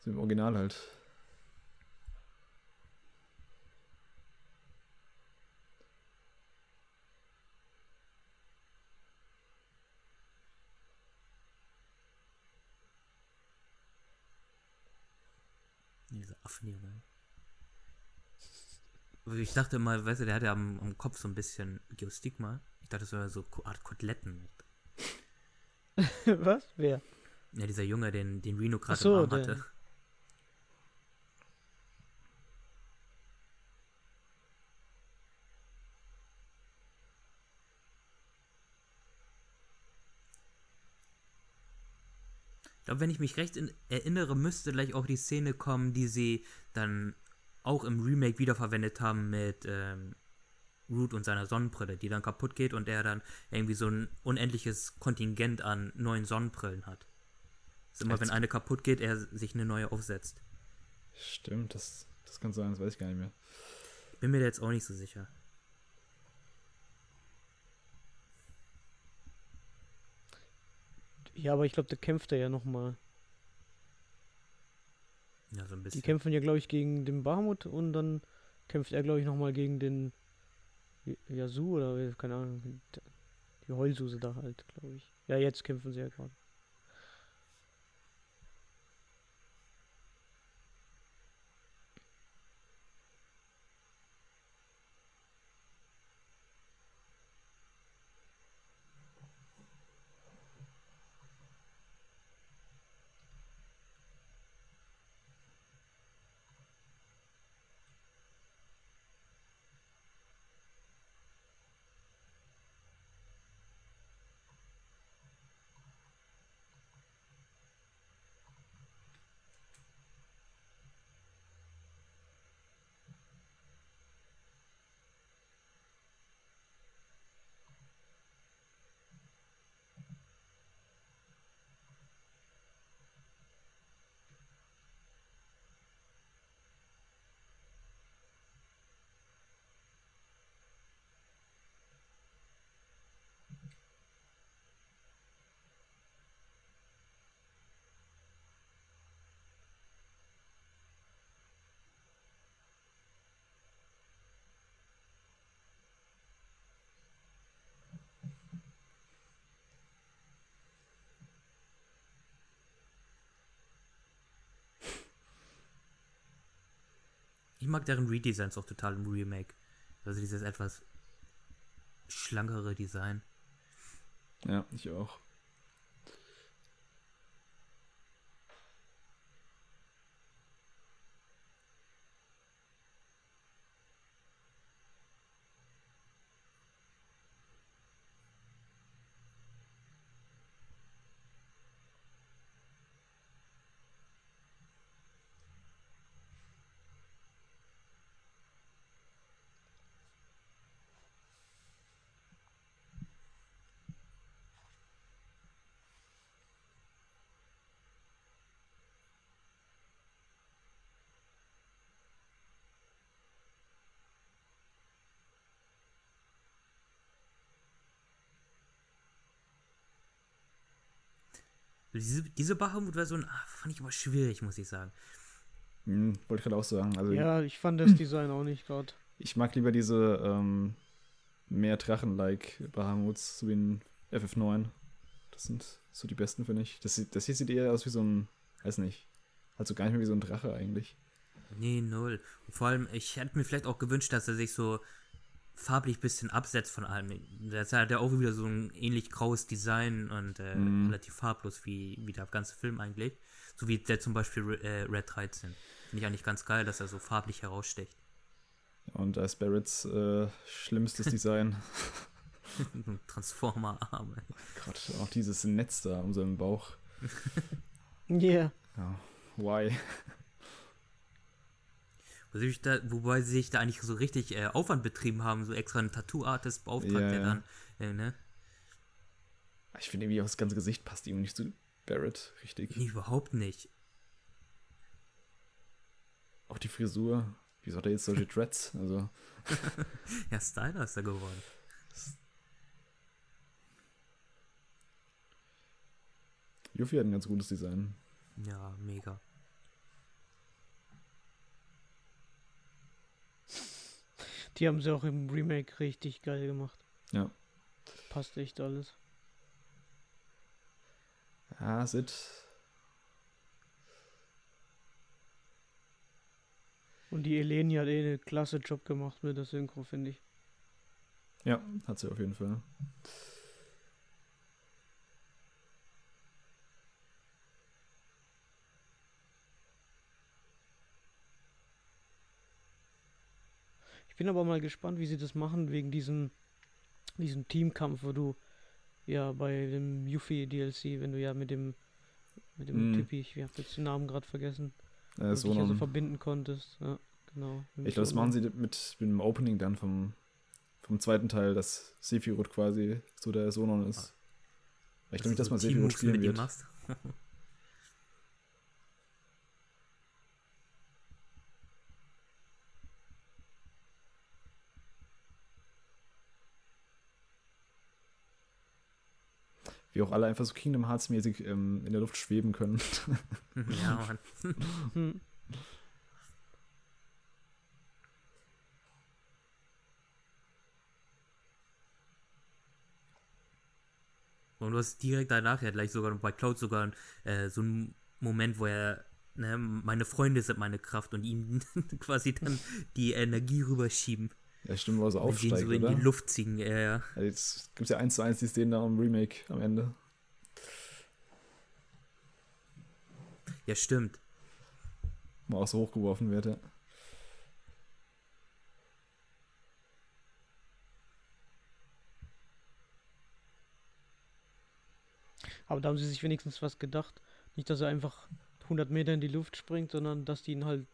So im Original halt. Diese Affen hier, ne? Also Ich dachte mal, weißt du, der hat ja am, am Kopf so ein bisschen Geostigma. Ich dachte, das wäre so Ko- Art Koteletten. Was? Wer? Ja, dieser Junge, den, den Reno gerade so, im Arm hatte. Ich glaube, wenn ich mich recht in, erinnere, müsste gleich auch die Szene kommen, die sie dann auch im Remake wiederverwendet haben mit ähm, Root und seiner Sonnenbrille, die dann kaputt geht und er dann irgendwie so ein unendliches Kontingent an neuen Sonnenbrillen hat. Das ist immer, Echt? wenn eine kaputt geht, er sich eine neue aufsetzt. Stimmt, das, das kann sein, das weiß ich gar nicht mehr. Bin mir da jetzt auch nicht so sicher. Ja, aber ich glaube, da kämpft er ja nochmal. Ja, so ein Die bisschen. kämpfen ja, glaube ich, gegen den Bahamut und dann kämpft er, glaube ich, nochmal gegen den Yasu oder keine Ahnung. Die Heulsuse da halt, glaube ich. Ja, jetzt kämpfen sie ja gerade. Ich mag deren Redesigns auch total im Remake. Also dieses etwas schlankere Design. Ja, ich auch. Diese, diese Bahamut-Version ah, fand ich aber schwierig, muss ich sagen. Hm, wollte ich gerade auch sagen. Also Ja, ich fand das Design auch nicht gerade. ich mag lieber diese ähm, mehr Drachen-like Bahamuts, so wie in FF9. Das sind so die besten, finde ich. Das, sieht- das hier sieht eher aus wie so ein, weiß nicht, halt so gar nicht mehr wie so ein Drache eigentlich. Nee, null. Und vor allem, ich hätte mir vielleicht auch gewünscht, dass er sich so farblich ein bisschen absetzt von allem. Das hat ja auch wieder so ein ähnlich graues Design und äh, Mhm. relativ farblos wie, wie der ganze Film eigentlich. So wie der zum Beispiel äh, Red 13. Finde ich eigentlich ganz geil, dass er so farblich heraussticht. Und da ist Barretts äh, schlimmstes Design. Transformer-Arme. Gott, auch dieses Netz da um seinen Bauch. Ja. Ja, why? Da, wobei sie sich da eigentlich so richtig äh, Aufwand betrieben haben, so extra einen Tattoo-Artist beauftragt, ja, der dann, äh, ne? Ich finde irgendwie auch das ganze Gesicht passt ihm nicht zu Barrett, richtig. Nee, überhaupt nicht. Auch die Frisur. Wieso hat er jetzt solche Dreads? Also. ja, Styler ist er geworden. Yuffie hat ein ganz gutes Design. Ja, mega. Die haben sie auch im Remake richtig geil gemacht. Ja. Passt echt alles. Ja, Sid. Und die Eleni hat eh einen klasse Job gemacht mit der Synchro, finde ich. Ja, hat sie auf jeden Fall. Ich bin aber mal gespannt, wie sie das machen wegen diesem, diesem Teamkampf, wo du ja bei dem Yuffie DLC, wenn du ja mit dem mit dem Mm. Tippi, ich habe jetzt den Namen gerade vergessen, Äh, so dich also verbinden konntest. Ja, genau. ich glaube, das machen sie mit, mit dem Opening dann vom, vom zweiten Teil, dass Sephiroth quasi so der Sonon ist. Ich glaube nicht, dass man Sephiroth spielen wird. Wie auch alle einfach so Kingdom Hearts mäßig ähm, in der Luft schweben können. ja, Mann. Und du hast direkt danach ja gleich sogar bei Cloud sogar äh, so einen Moment, wo er, ne, meine Freunde sind meine Kraft und ihm quasi dann die Energie rüberschieben. Ja, stimmt, wo er so ihn aufsteigt, so in oder? die Luft ziehen. Ja, ja. Ja, jetzt gibt es ja eins zu eins die Szenen da im Remake am Ende. ja, stimmt. Wo auch so hochgeworfen wird, ja. Aber da haben sie sich wenigstens was gedacht. Nicht, dass er einfach 100 Meter in die Luft springt, sondern dass die ihn halt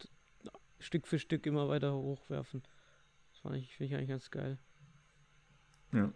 Stück für Stück immer weiter hochwerfen. Fand ich, finde ich eigentlich ganz geil. Ja.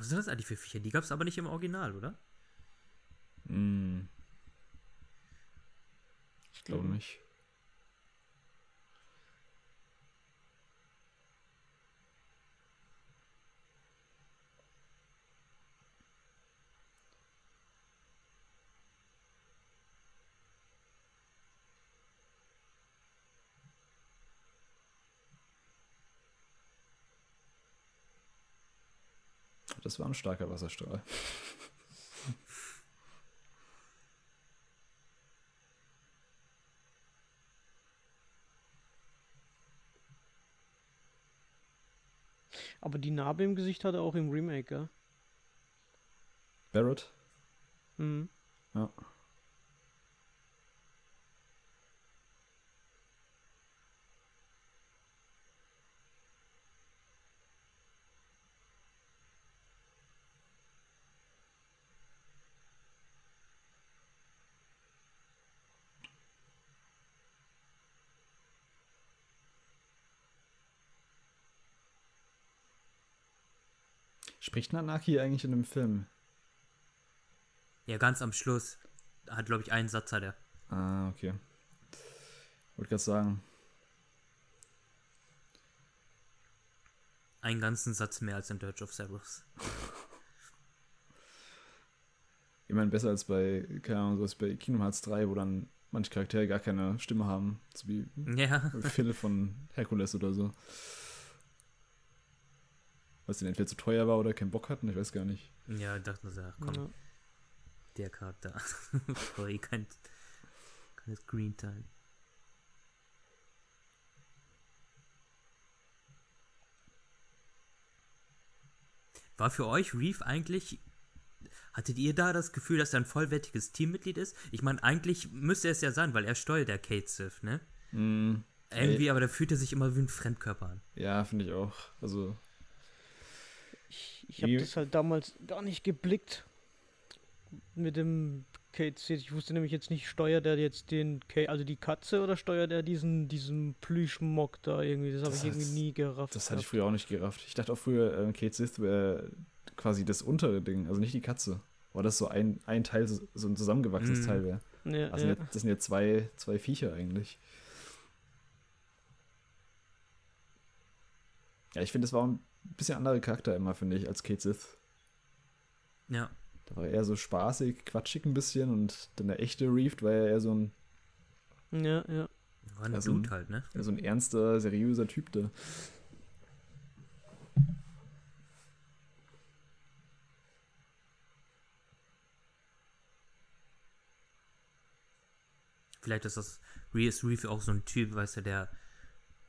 Was sind das eigentlich für Viecher? Die gab es aber nicht im Original, oder? Hm. Ich glaube nicht. Das war ein starker Wasserstrahl. Aber die Narbe im Gesicht hat er auch im Remake, ja? Barrett? Mhm. Ja. Spricht Nanaki eigentlich in dem Film? Ja, ganz am Schluss. Hat, glaube ich, einen Satz hat er. Ah, okay. Wollte gerade sagen, Einen ganzen Satz mehr als in Dirge of Cerberus. immerhin besser als bei, keine Ahnung, sowas bei Kingdom Hearts 3, wo dann manche Charaktere gar keine Stimme haben. So wie Ja. Phil von Herkules oder so. Was denn entweder zu teuer war oder keinen Bock hatten, ich weiß gar nicht. Ja, dachte mir so, ach, komm, Ja. der Charakter. Sorry, kein, kein Screen Time. War für euch Reef eigentlich. Hattet ihr da das Gefühl, dass er ein vollwertiges Teammitglied ist? Ich meine, eigentlich müsste es ja sein, weil er steuert der Kate Sith, ne? Mm, Irgendwie, aber da fühlt er sich immer wie ein Fremdkörper an. ja, finde ich auch. Also, Ich, habe das halt damals gar nicht geblickt mit dem Kate Sith. Ich wusste nämlich jetzt nicht, steuert er jetzt den Kate, also die Katze oder steuert er diesen, diesen Plüschmock da irgendwie? Das habe ich irgendwie nie gerafft. das hatte ich früher auch nicht gerafft. Ich dachte auch früher, ähm, Kate Sith wäre quasi das untere Ding, also nicht die Katze. Oder das so ein, ein Teil, so ein zusammengewachsenes Mm. Teil wäre. Ja, Also ja. ja. das sind ja zwei, zwei Viecher eigentlich. Ja, ich finde, das war ein bisschen anderer Charakter immer, finde ich, als Kate Sith. Ja. Da war er eher so spaßig, quatschig ein bisschen und dann der echte Reef war ja eher so ein, ja, ja. War ein Also- Blut halt, ne? eher so ein ernster, seriöser Typ da. Vielleicht ist das Reese Reef auch so ein Typ, weißt du, der.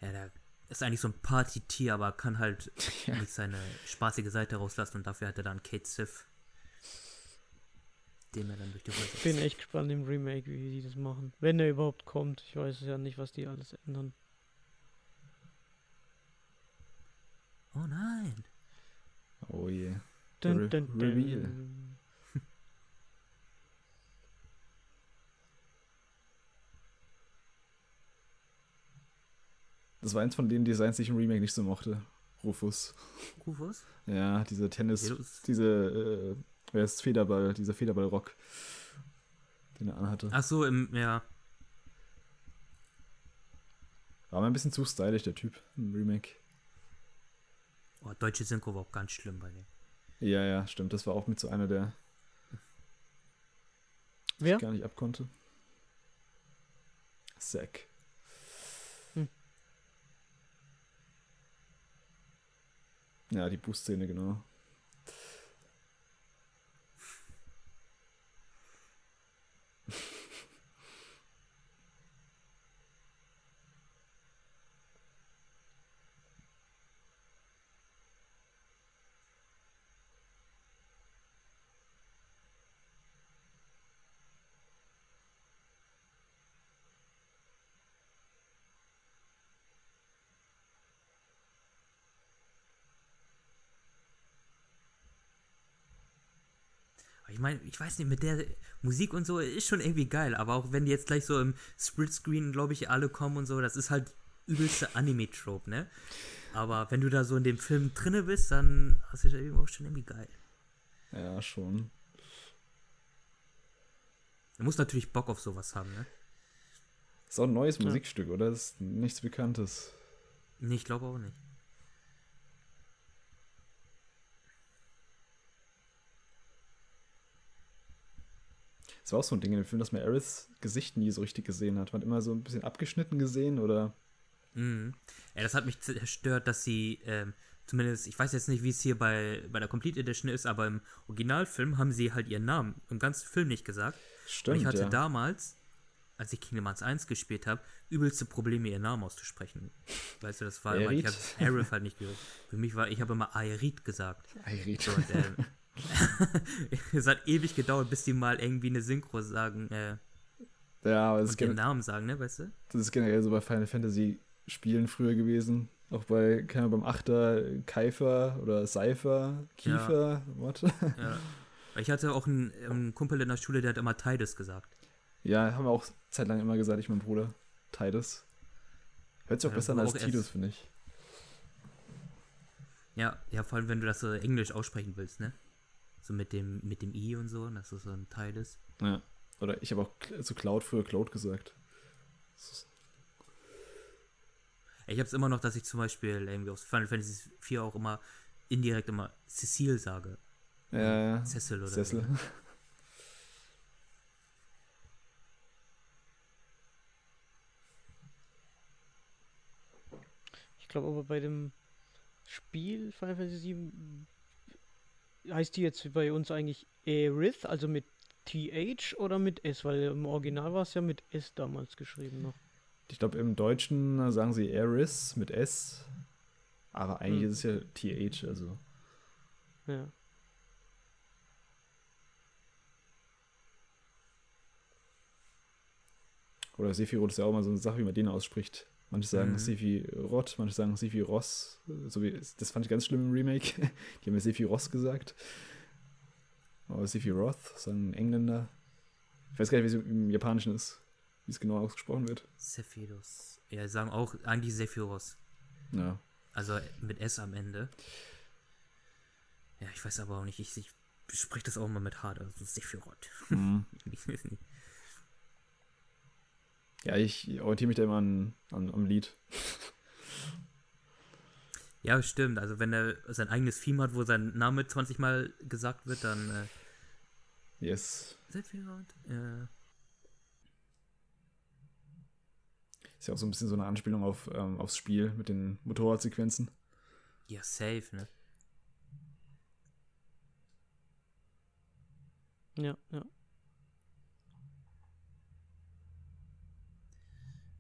Ja, der ist eigentlich so ein Partytier, aber kann halt Ja. nicht seine spaßige Seite rauslassen und dafür hat er dann Kate Sith. Dem er dann durch die Häuser Ich bin echt gespannt im Remake, wie die das machen. Wenn er überhaupt kommt. Ich weiß ja nicht, was die alles ändern. Oh nein. Oh je. Dun, Re- dun, dun. Reveal. Das war eins von den Designs, die ich im Remake nicht so mochte. Rufus. Rufus? Ja, diese Tennis, das- diese, äh, wer ist Federball, dieser Federballrock, den er anhatte. Ach so, im, ja. War mir ein bisschen zu stylisch, der Typ im Remake. Oh, deutsche Synchro war auch ganz schlimm bei dem. Ja, ja, stimmt. Das war auch mit so einer, der Wer? gar nicht abkonnte. Zack. Ja, die Boost-Szene, genau. Meine, ich weiß nicht, mit der Musik und so ist schon irgendwie geil, aber auch wenn die jetzt gleich so im Splitscreen, glaube ich, alle kommen und so, das ist halt übelste Anime-Trope, ne? Aber wenn du da so in dem Film drinne bist, dann hast du das irgendwie auch schon irgendwie geil. Ja, schon. Du musst natürlich Bock auf sowas haben, ne? Ist auch ein neues Ja. Musikstück, oder? ist nichts Bekanntes. Nee, ich glaube auch nicht. Es war auch so ein Ding in dem Film, dass man Aeriths Gesicht nie so richtig gesehen hat. Man hat immer so ein bisschen abgeschnitten gesehen oder. Mhm. Ja, das hat mich zerstört, dass sie, ähm, zumindest, ich weiß jetzt nicht, wie es hier bei, bei der Complete Edition ist, aber im Originalfilm haben sie halt ihren Namen im ganzen Film nicht gesagt. Und Stimmt. ich hatte ja. damals, als ich Kingdom Hearts 1 gespielt habe, übelste Probleme, ihren Namen auszusprechen. Weißt du, das war immer, ich habe Aerith halt nicht gehört. Für mich war, ich habe immer Aerith gesagt. Aerith. So, und, es hat ewig gedauert, bis die mal irgendwie eine Synchro sagen, äh, Ja, aber das ist, und ihren gen Namen sagen, ne, weißt du? das ist generell so bei Final Fantasy Spielen früher gewesen. Auch bei, keine Ahnung, beim Achter Keifer oder Seifer, Kiefer, what? Ja. Ich hatte auch einen, einen Kumpel in der Schule, der hat immer Tides gesagt. Ja, haben wir auch zeitlang immer gesagt, ich mein Bruder. Titus. Hört sich auch Ja, besser an als Titus, finde ich. Ja, ja, vor allem, wenn du das so Englisch aussprechen willst, ne? So mit dem, mit dem I und so, dass das so ein Teil ist. Ja. Oder ich habe auch zu Cloud früher Cloud gesagt. Ich hab's immer noch, dass ich zum Beispiel irgendwie aus Final Fantasy 4 auch immer indirekt immer Cecile sage. Ja. Cecil oder so. Ich glaube aber bei dem Spiel Final Fantasy VII heißt die jetzt bei uns eigentlich Aerith, also mit TH oder mit S, weil im Original war es ja mit S damals geschrieben noch. Ich glaube, im Deutschen äh, sagen sie Eris mit S. Aber eigentlich Hm. ist es ja TH, also. Ja. Oder Sephiroth ist ja auch mal so eine Sache, wie man den ausspricht. Manche sagen Mhm. Sephiroth, manche sagen Sephiroth. So wie, das fand ich ganz schlimm im Remake. Die haben ja Sephiroth gesagt. Aber Sephiroth, sagen Engländer. Ich weiß gar nicht, wie es im Japanischen ist, wie es genau ausgesprochen wird. Sephiroth. Ja, sagen auch eigentlich Sephiroth. Ja. Also mit S am Ende. Ja, ich weiß aber auch nicht. Ich, ich spreche das auch immer mit H, also Sephiroth. Mhm. Ich weiß nicht. Ja, ich orientiere mich da immer an, an, am Lied. Ja, stimmt. Also wenn er sein eigenes Theme hat, wo sein Name 20 Mal gesagt wird, dann äh, Yes. Sephiroth. Äh, Ist ja auch so ein bisschen so eine Anspielung auf, ähm, aufs Spiel mit den Motorradsequenzen. ja, safe, ne? Ja, ja.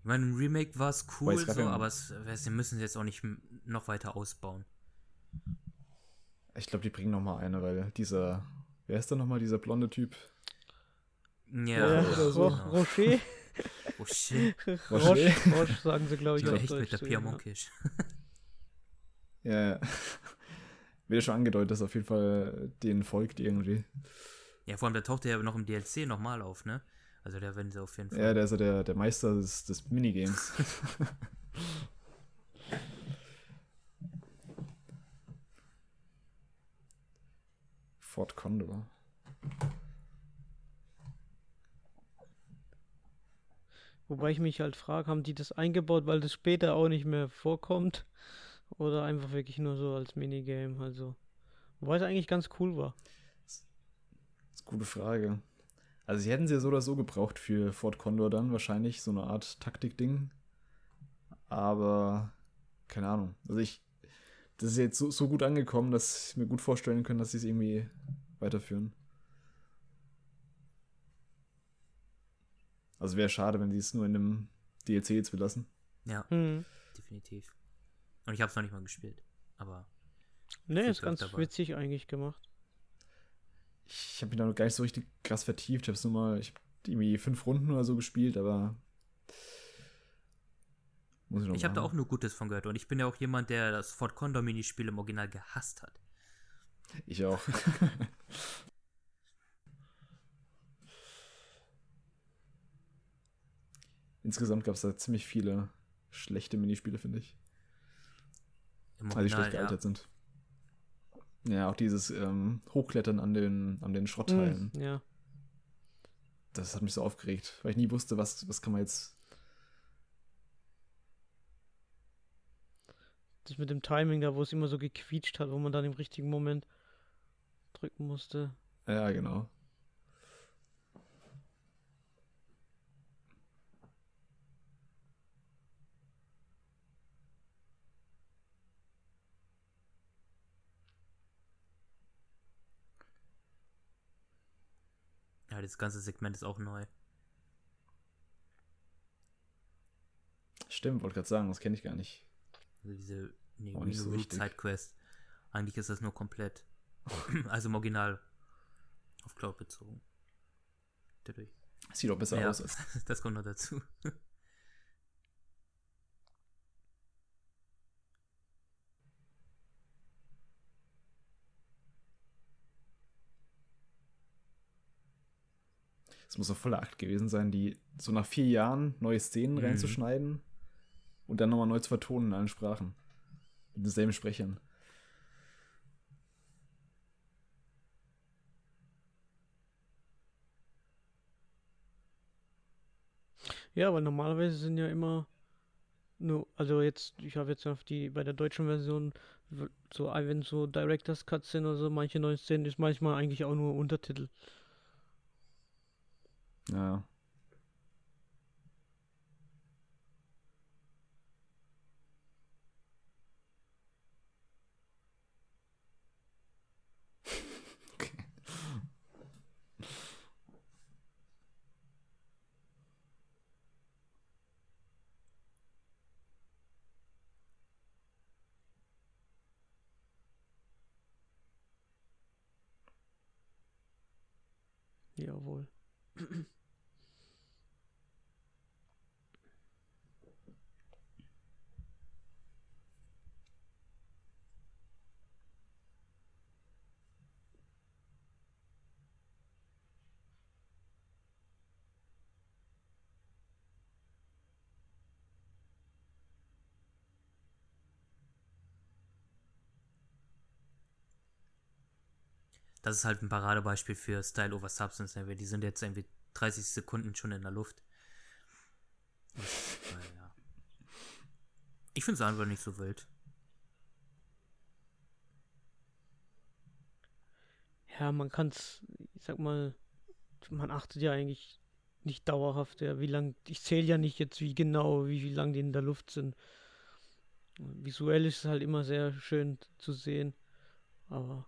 Ich meine, im Remake war es cool, so, ja- aber es, sie müssen es jetzt auch nicht noch weiter ausbauen. Ich glaube, die bringen noch mal eine, weil dieser, wer ist da noch mal dieser blonde Typ? Ja, Ja, oder so. Ro Rocher. Oh shit. Roche, Roche sagen sie, glaube ich, Ja, auf echt mit der Pierre ja. Monkisch. Ja, ja. Wird ja schon angedeutet, dass auf jeden Fall denen folgt irgendwie. Ja, vor allem, der taucht ja noch im DLC nochmal auf, ne? Also der werden sie auf jeden Fall. Ja, der ist ja der, der Meister des, des Minigames. Fort Condor. Wobei ich mich halt frage, haben die das eingebaut, weil das später auch nicht mehr vorkommt? Oder einfach wirklich nur so als Minigame, also. Wobei es eigentlich ganz cool war. Das ist eine gute Frage. Also, sie hätten sie ja so oder so gebraucht für Fort Condor dann, wahrscheinlich, so eine Art Taktik-Ding. Aber, keine Ahnung. Also, ich. Das ist jetzt so, so gut angekommen, dass ich mir gut vorstellen kann, dass sie es irgendwie weiterführen. Also, wäre schade, wenn sie es nur in einem DLC jetzt belassen. Ja, Hm. definitiv. Und ich habe es noch nicht mal gespielt. Aber Ne, Viel ist ganz dabei. witzig eigentlich gemacht. Ich habe mich da noch gar nicht so richtig krass vertieft. Ich habe es nur mal, ich habe irgendwie fünf Runden oder so gespielt, aber. Muss ich noch ich habe da auch nur Gutes von gehört. Und ich bin ja auch jemand, der das Fort Condor Minispiel im Original gehasst hat. Ich auch. Insgesamt gab es da ziemlich viele schlechte Minispiele, finde ich. Im Weil die Original, schlecht ja. gealtert sind. Ja, auch dieses ähm, Hochklettern an den, an den Schrottteilen. Hm, ja. Das hat mich so aufgeregt, weil ich nie wusste, was, was kann man jetzt. Das mit dem Timing da, wo es immer so gequietscht hat, wo man dann im richtigen Moment drücken musste. Ja, genau. Ja, das ganze Segment ist auch neu. Stimmt, wollte gerade sagen, das kenne ich gar nicht. Also diese nicht so. Sidequest. Eigentlich ist das nur komplett. also im Original auf Cloud bezogen. Dadurch. Sieht doch besser Ja, aus als. das kommt noch dazu. Es muss doch voller Akt gewesen sein, die so nach vier Jahren neue Szenen Mhm. reinzuschneiden und dann nochmal neu zu vertonen in allen Sprachen. Mit denselben Sprechern. Ja, weil normalerweise sind ja immer nur, also jetzt, ich habe jetzt auf die, bei der deutschen Version, so, wenn so Director's Cuts sind oder so, manche neuen Szenen, ist manchmal eigentlich auch nur Untertitel. Ja. Okay. Jawohl. Das ist halt ein Paradebeispiel für Style over Substance. Ne? Die sind jetzt irgendwie 30 Sekunden schon in der Luft. Äh, ja. Ich finde es einfach nicht so wild. Ja, man kann es, ich sag mal, man achtet ja eigentlich nicht dauerhaft, ja, wie lang, ich zähle ja nicht jetzt, wie genau, wie, wie lang die in der Luft sind. Visuell ist es halt immer sehr schön zu sehen, aber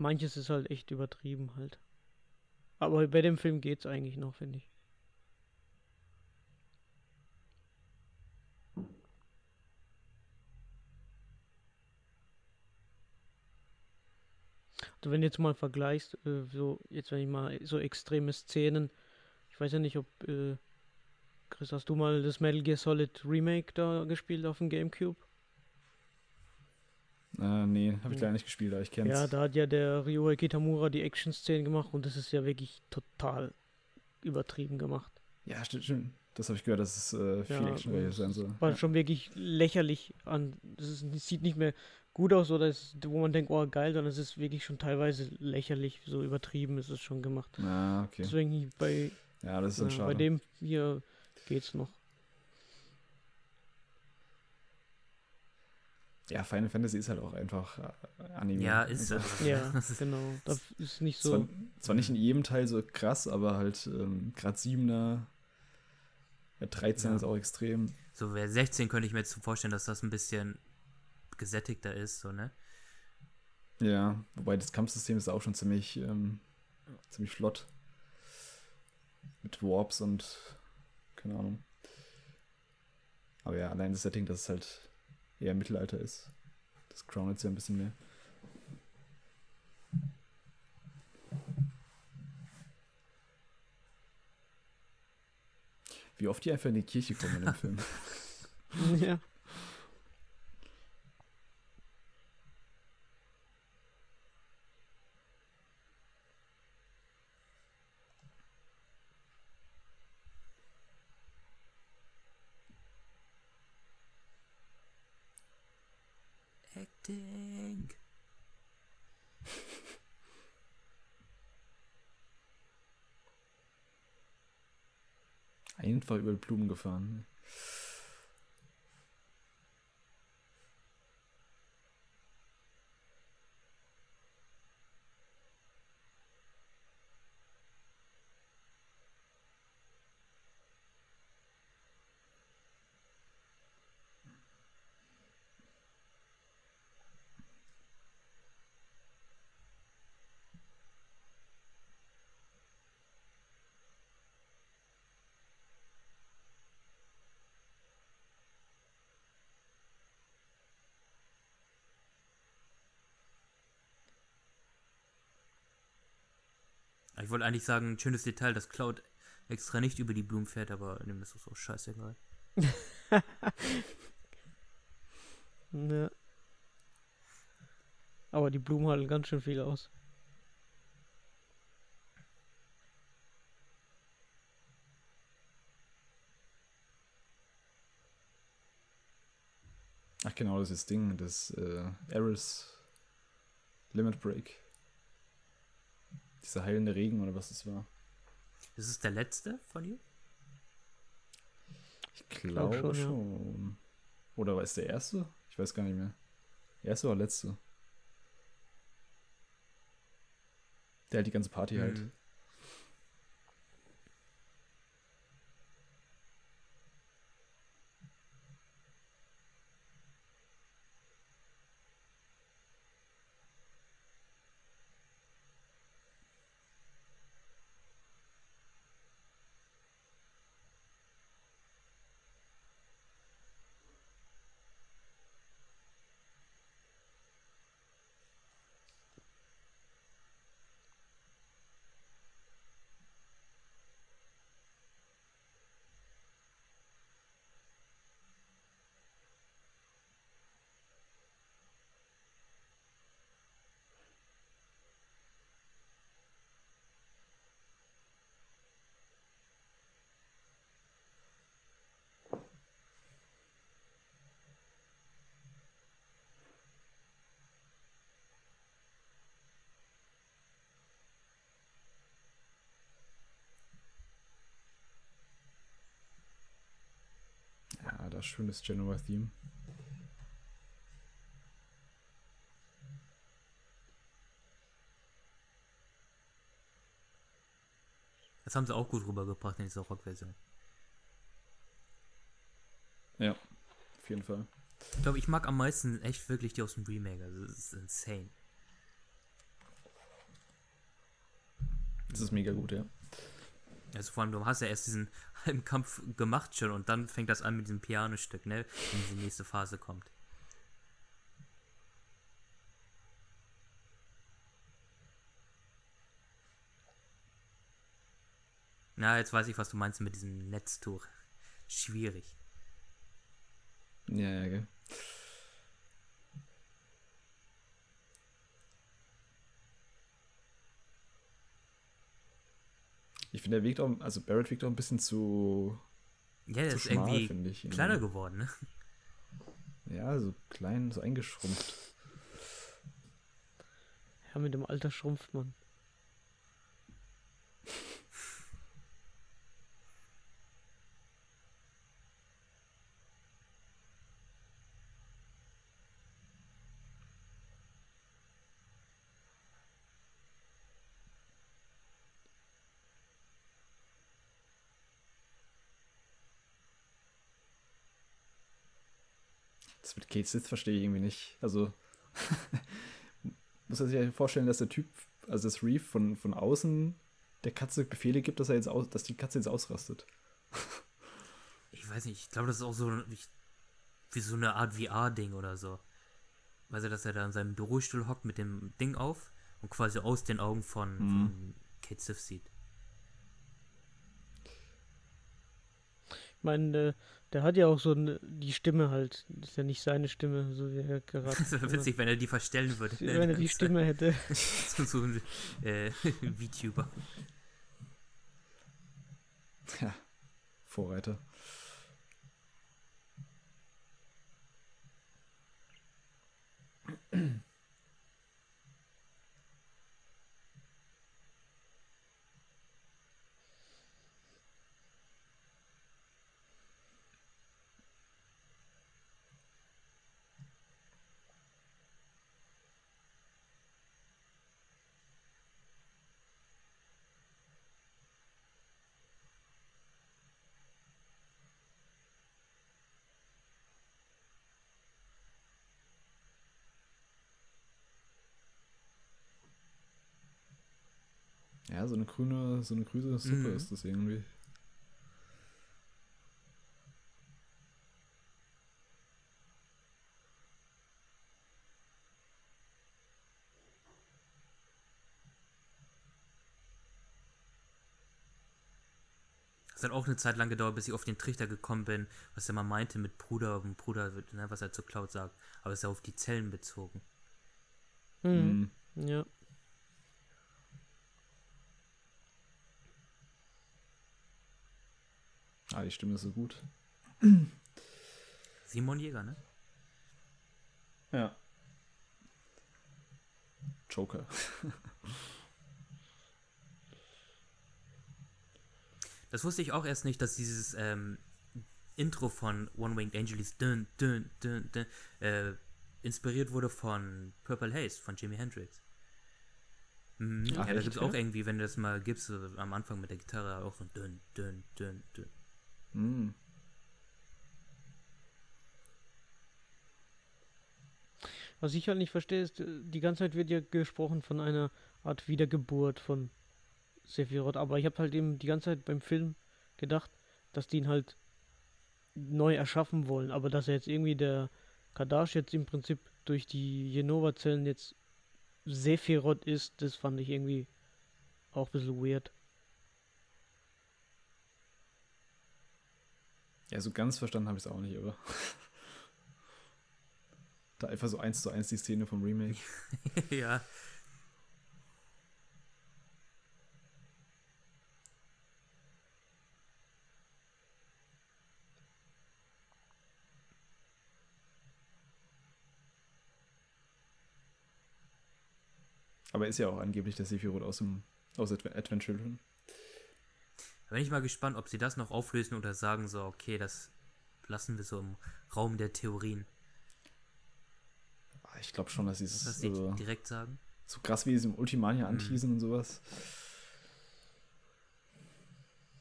manches ist halt echt übertrieben halt. Aber bei dem Film geht's eigentlich noch, finde ich. Also wenn du jetzt mal vergleichst, äh, so jetzt wenn ich mal so extreme Szenen, ich weiß ja nicht, ob äh, Chris, hast du mal das Metal Gear Solid Remake da gespielt auf dem GameCube? Äh, nee, habe ich leider nicht gespielt, aber ich kenn's. Ja, da hat ja der Ryuhei Kitamura die Action-Szenen gemacht und das ist ja wirklich total übertrieben gemacht. Ja, stimmt, stimmt. Das habe ich gehört, dass es äh, viel Ja, Action sein soll. War Ja. schon wirklich lächerlich an. Das sieht nicht mehr gut aus oder ist, wo man denkt, oh geil, sondern es ist wirklich schon teilweise lächerlich, so übertrieben ist es schon gemacht. Ah, okay. Deswegen bei, Ja, das ist schade. bei dem hier geht's noch. Ja, Final Fantasy ist halt auch einfach äh, Anime. Ja, ist Also, also, Ja, das ist, genau. Das ist nicht Zwar, so. zwar nicht in jedem Teil so krass, aber halt ähm, gerade 7er, ja, 13 Ja. ist auch extrem. So, wer 16 könnte ich mir jetzt vorstellen, dass das ein bisschen gesättigter ist, so, ne? Ja, wobei das Kampfsystem ist auch schon ziemlich, ähm, ziemlich flott. Mit Warps und keine Ahnung. Aber ja, allein das Setting, dass es halt eher Mittelalter ist. Das crownet ja ein bisschen mehr. Wie oft die einfach in die Kirche kommen in dem Film. Ja. Einfach über Blumen gefahren. Ich wollte eigentlich sagen, ein schönes Detail, dass Cloud extra nicht über die Blumen fährt, aber dem ist das auch scheißegal. ja. Aber die Blumen halten ganz schön viel aus. Ach genau, das ist das Ding, das äh, Eris Limit Break. Dieser heilende Regen oder was das war. Ist es der letzte von ihr? Ich glaube schon, schon. ja. Oder war es der erste? Ich weiß gar nicht mehr. Erste oder letzte? Der halt die ganze Party halt. Krass schönes Genoa-Theme. Das haben sie auch gut rübergebracht in dieser Rock-Version. Ja, auf jeden Fall. Ich glaube, ich mag am meisten echt wirklich die aus dem Remake. Also, das ist insane. Das ist mega gut, ja. Also vor allem, du hast ja erst diesen halben Kampf gemacht schon und dann fängt das an mit diesem Pianostück, ne? Wenn diese nächste Phase kommt. Na, jetzt weiß ich, was du meinst mit diesem Netztuch. Schwierig. Ja, ja, gell. Ich finde, er wirkt auch, also Barrett wirkt auch ein bisschen zu, Ja, der zu ist schmal, irgendwie finde ich. kleiner geworden, ne? Ja, so klein, so eingeschrumpft. Ja, mit dem Alter schrumpft man. Das mit Kate Sith verstehe ich irgendwie nicht. Also, muss man sich ja vorstellen, dass der Typ, also das Reef von, von außen der Katze Befehle gibt, dass er jetzt aus, dass die Katze jetzt ausrastet. Ich weiß nicht, ich glaube, das ist auch so wie, wie so eine Art VR-Ding oder so. Weißt du, dass er da in seinem Bürostuhl hockt mit dem Ding auf und quasi aus den Augen von, Mhm. von Kate Sif sieht. Ich meine, äh, der hat ja auch so eine, die Stimme halt. Das ist ja nicht seine Stimme, so wie er gerade. Das wäre witzig, wenn er die verstellen würde. ne, Wenn er die Stimme hätte. so, so ein äh, VTuber. Ja, Vorreiter. So eine grüne, so eine grüne Suppe Mhm. ist das irgendwie. Es hat auch eine Zeit lang gedauert, bis ich auf den Trichter gekommen bin, was er mal meinte mit Bruder und Bruder, ne, was er zu Cloud sagt. Aber es ist ja auf die Zellen bezogen. Mhm. Mhm. Ja. Ah, die Stimme ist so gut. Simon Jäger, ne? Ja. Joker. Das wusste ich auch erst nicht, dass dieses ähm, Intro von One Winged Angel ist dün, dün, dün, dün, äh, inspiriert wurde von Purple Haze von Jimi Hendrix. Mhm. Ach, ja, da gibt es auch irgendwie, wenn du das mal gibst, so am Anfang mit der Gitarre auch so dün, dün, dün, dün. Mhm. Was ich halt nicht verstehe, ist, äh, die ganze Zeit wird ja gesprochen von einer Art Wiedergeburt von Sephiroth, aber ich habe halt eben die ganze Zeit beim Film gedacht, dass die ihn halt neu erschaffen wollen, aber dass er jetzt irgendwie der Kadash jetzt im Prinzip durch die Jenova-Zellen jetzt Sephiroth ist, das fand ich irgendwie auch ein bisschen weird. Ja, so ganz verstanden habe ich es auch nicht, aber. da einfach so eins zu eins die Szene vom Remake. ja. Aber ist ja auch angeblich der Sephiroth aus dem aus Adve- Advent Children. Da bin ich mal gespannt, ob sie das noch auflösen oder sagen so, okay, das lassen wir so im Raum der Theorien. Ah, Ich glaube schon, dass sie es Was die so, direkt sagen? so krass wie sie im Ultimania Mhm. anteasen und sowas.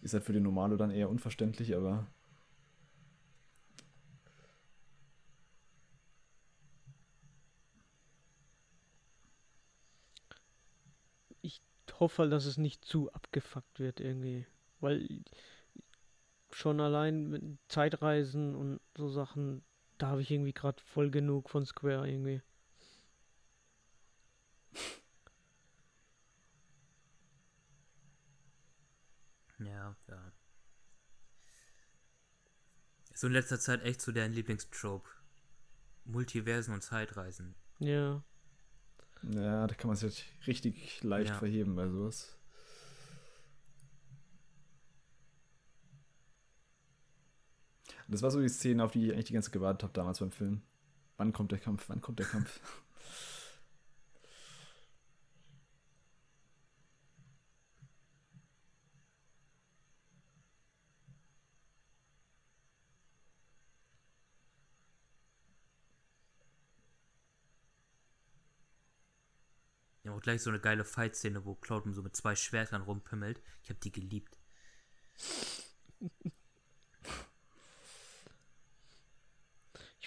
Ist halt für den Normalo dann eher unverständlich, aber Ich hoffe halt, dass es nicht zu abgefuckt wird irgendwie. Weil schon allein mit Zeitreisen und so Sachen, da habe ich irgendwie gerade voll genug von Square irgendwie. Ja, ja. So in letzter Zeit echt so dein Lieblingstrope. Multiversen und Zeitreisen. Ja. ja, da kann man sich halt richtig leicht Ja. verheben bei sowas. Das war so die Szene, auf die ich eigentlich die ganze Zeit gewartet habe damals beim Film. Wann kommt der Kampf? Wann kommt der Kampf? Ja, auch gleich so eine geile Fight-Szene, wo Cloud so mit zwei Schwertern rumpimmelt. Ich habe die geliebt.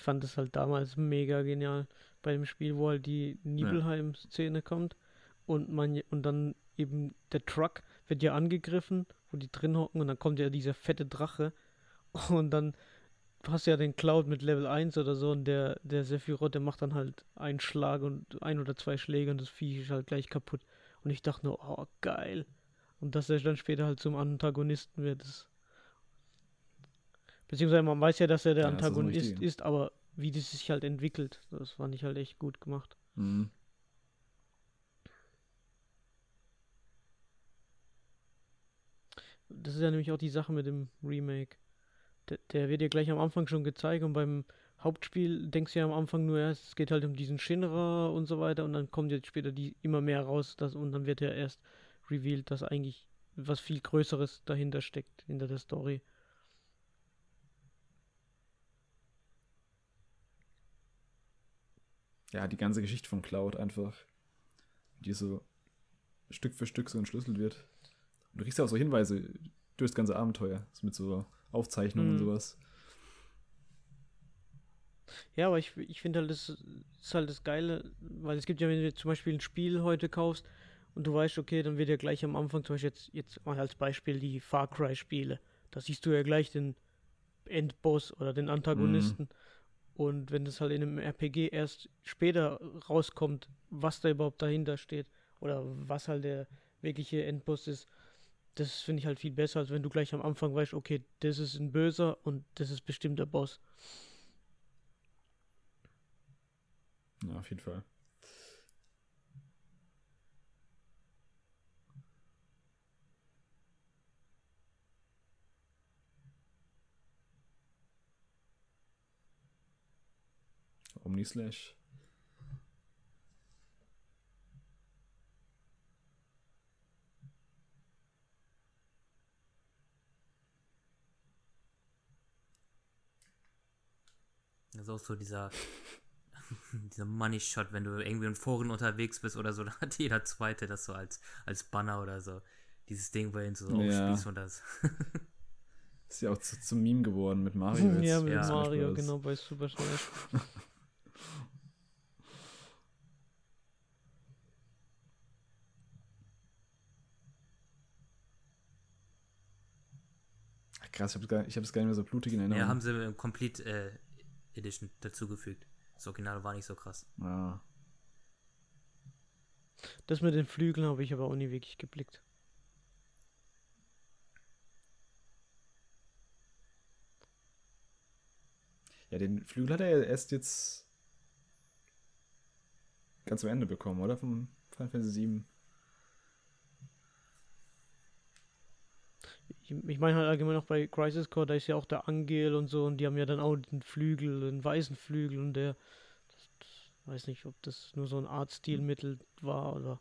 Ich fand es halt damals mega genial bei dem Spiel, wo halt die Nibelheim-Szene kommt und man und dann eben der Truck wird ja angegriffen, wo die drin hocken und dann kommt ja dieser fette Drache und dann hast du ja den Cloud mit Level 1 oder so und der, der Sephiroth, der macht dann halt einen Schlag und ein oder zwei Schläge und das Viech ist halt gleich kaputt. Und ich dachte nur, oh geil. Und dass er dann später halt zum Antagonisten wird, das Beziehungsweise man weiß ja, dass er der Ja, ist Antagonist richtig. ist, aber wie das sich halt entwickelt, das fand ich halt echt gut gemacht. Mhm. Das ist ja nämlich auch die Sache mit dem Remake. Der, der wird dir gleich am Anfang schon gezeigt und beim Hauptspiel denkst du ja am Anfang nur erst, es geht halt um diesen Shinra und so weiter und dann kommt jetzt später die immer mehr raus dass, und dann wird ja erst revealed, dass eigentlich was viel Größeres dahinter steckt, hinter der Story. Ja, die ganze Geschichte von Cloud einfach, die so Stück für Stück so entschlüsselt wird. Und du kriegst ja auch so Hinweise durch das ganze Abenteuer, so mit so Aufzeichnungen und Mhm. sowas. Ja, aber ich, ich finde halt, das ist halt das Geile, weil es gibt ja, wenn du zum Beispiel ein Spiel heute kaufst und du weißt, okay, dann wird ja gleich am Anfang, zum Beispiel jetzt, jetzt mal als Beispiel die Far Cry-Spiele, da siehst du ja gleich den Endboss oder den Antagonisten. Und wenn das halt in einem RPG erst später rauskommt, was da überhaupt dahinter steht oder was halt der wirkliche Endboss ist, das finde ich halt viel besser, als wenn du gleich am Anfang weißt, okay, das ist ein Böser und das ist bestimmt der Boss. Ja, auf jeden Fall. Omnislash. Das ist auch so dieser, dieser Money Shot, wenn du irgendwie in Foren unterwegs bist oder so, da hat jeder Zweite das so als, als Banner oder so. Dieses Ding, wo er ihn so Ja. aufspießt und das. Ist ja auch zu, zum Meme geworden mit Mario jetzt. ja, mit Ja. Mario, genau, bei Super Smash. Krass, ich hab's, gar, ich hab's gar nicht mehr so blutig in Erinnerung. Ja, haben sie im Complete äh, Edition dazugefügt. Das Original war nicht so krass. Ja. Das mit den Flügeln habe ich aber auch nie wirklich geblickt. ja, den Flügel hat er ja erst jetzt ganz am Ende bekommen, oder? Vom Final Fantasy VII. Ich, meine halt allgemein auch bei Crisis Core, da ist ja auch der Angel und so und die haben ja dann auch den Flügel, den weißen Flügel und der. Das, das, weiß nicht, ob das nur so ein Artstilmittel war oder.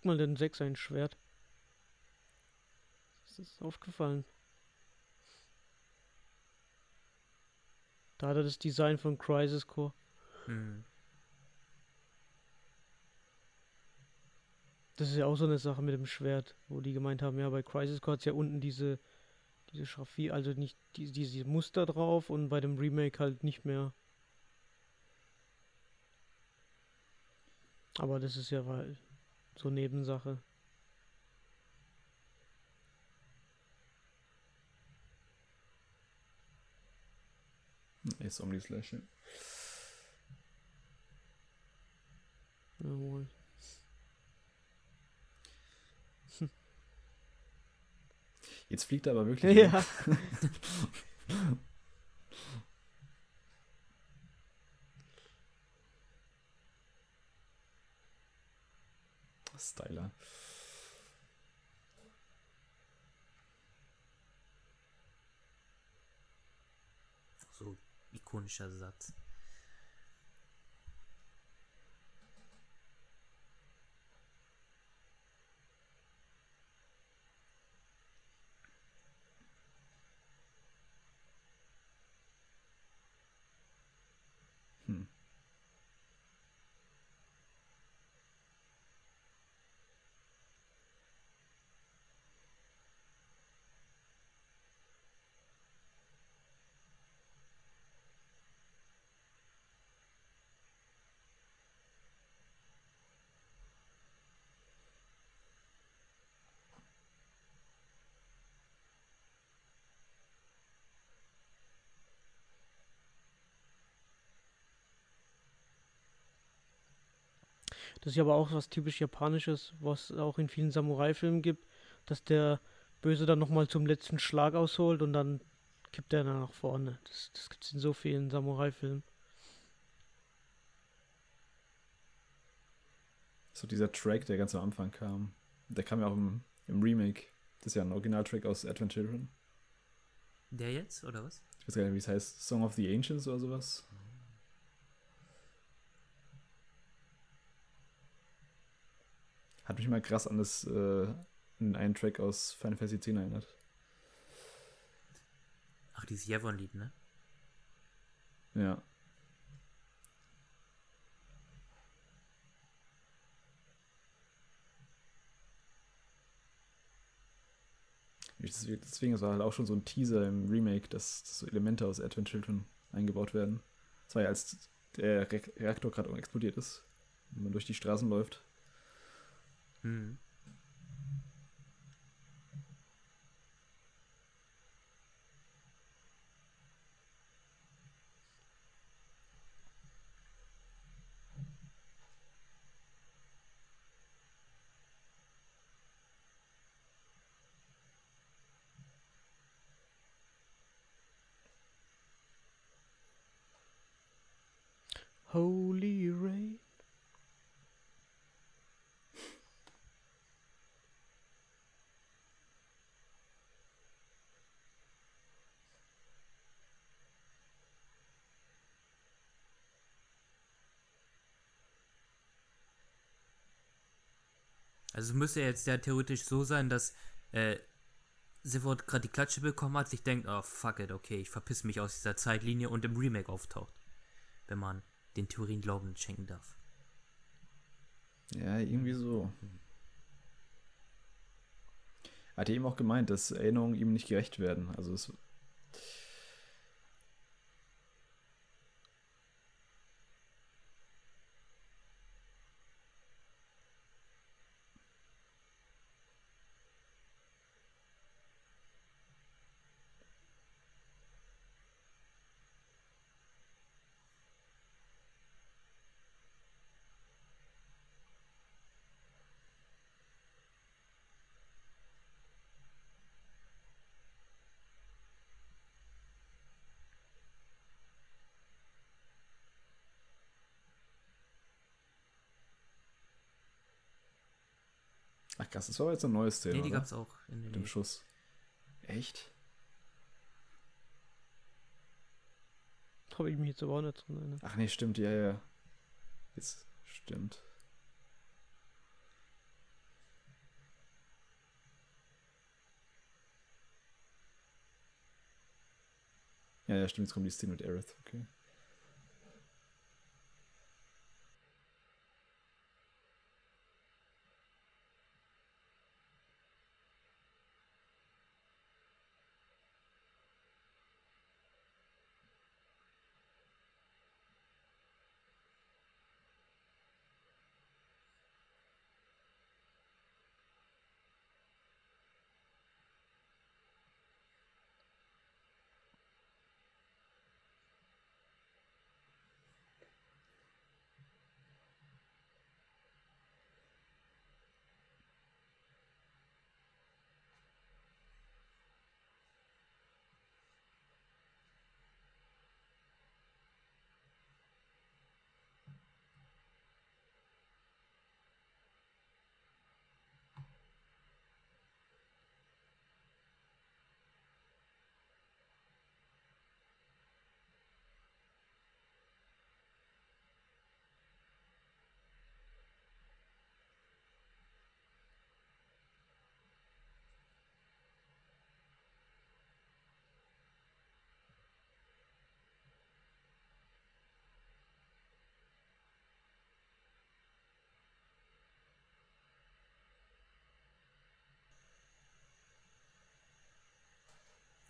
Guck mal, den 6 ein Schwert. Ist das aufgefallen? Da hat er das Design von Crisis Core. Hm. Das ist ja auch so eine Sache mit dem Schwert, wo die gemeint haben, ja, bei Crisis Core hat ja unten diese, diese Schraffie, also nicht die, diese Muster drauf und bei dem Remake halt nicht mehr. Aber das ist ja weil so Nebensache. Ist Omni Slash, ja. Jawohl. Jetzt fliegt er aber wirklich. Ja. Styler. So ikonischer Satz. Hm. Das ist ja aber auch was typisch Japanisches, was auch in vielen Samurai-Filmen gibt, dass der Böse dann nochmal zum letzten Schlag ausholt und dann kippt er dann nach vorne. Das, das gibt es in so vielen Samurai-Filmen. So dieser Track, der ganz am Anfang kam. Der kam ja auch im, im Remake. Das ist ja ein Originaltrack aus Advent Children. Der jetzt, oder was? Ich weiß gar nicht, wie es heißt. Song of the Ancients oder sowas. Hat mich mal krass an das äh, an einen Track aus Final Fantasy X erinnert. Ach, dieses Jevon-Lied, ne? Ja. Deswegen es halt auch schon so ein Teaser im Remake, dass, dass so Elemente aus Advent Children eingebaut werden. Das war ja, als der Re Reaktor gerade explodiert ist, wenn man durch die Straßen läuft. Hmm. Holy rain. Also es müsste jetzt ja theoretisch so sein, dass äh, Sivert gerade die Klatsche bekommen hat, sich denkt, oh fuck it, okay, ich verpiss mich aus dieser Zeitlinie und im Remake auftaucht. Wenn man den Theorien Glauben schenken darf. Ja, irgendwie so. Hat er eben auch gemeint, dass Erinnerungen ihm nicht gerecht werden. Also es. krass. Das war jetzt eine neue Szene. Nee, die ne? gab es auch. In dem, Schuss. Echt? Habe ich mich jetzt aber auch nicht drin. Ach nee, stimmt, ja, ja. Jetzt stimmt. Ja, ja, stimmt, jetzt kommt die Szene mit Aerith, okay.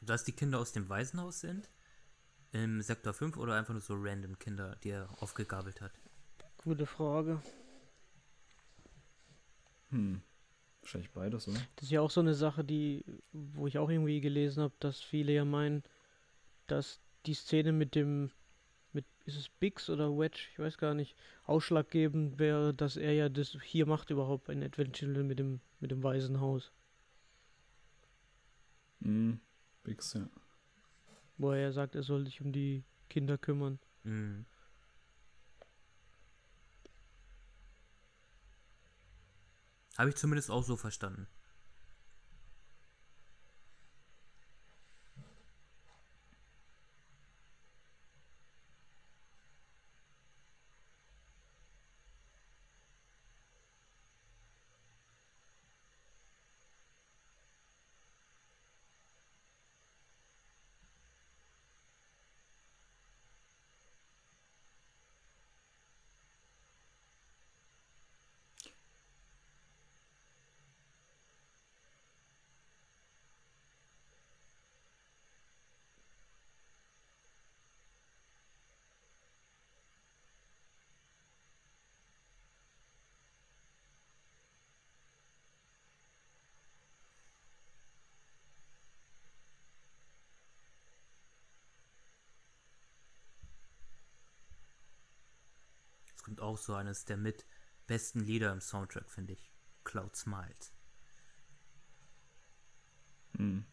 Dass die Kinder aus dem Waisenhaus sind? Im Sektor 5 oder einfach nur so random Kinder, die er aufgegabelt hat? Gute Frage. Hm. Wahrscheinlich beides, oder? Das ist ja auch so eine Sache, die, wo ich auch irgendwie gelesen habe, dass viele ja meinen, dass die Szene mit dem, mit, ist es Bix oder Wedge, ich weiß gar nicht, ausschlaggebend wäre, dass er ja das hier macht überhaupt ein Adventure mit dem, mit dem Waisenhaus. Hm. Bix, ja. Wo er sagt, er soll sich um die Kinder kümmern. Mhm. Habe ich zumindest auch so verstanden. Kommt auch so eines der mit besten Lieder im Soundtrack, finde ich. Cloud Smiles. Hm.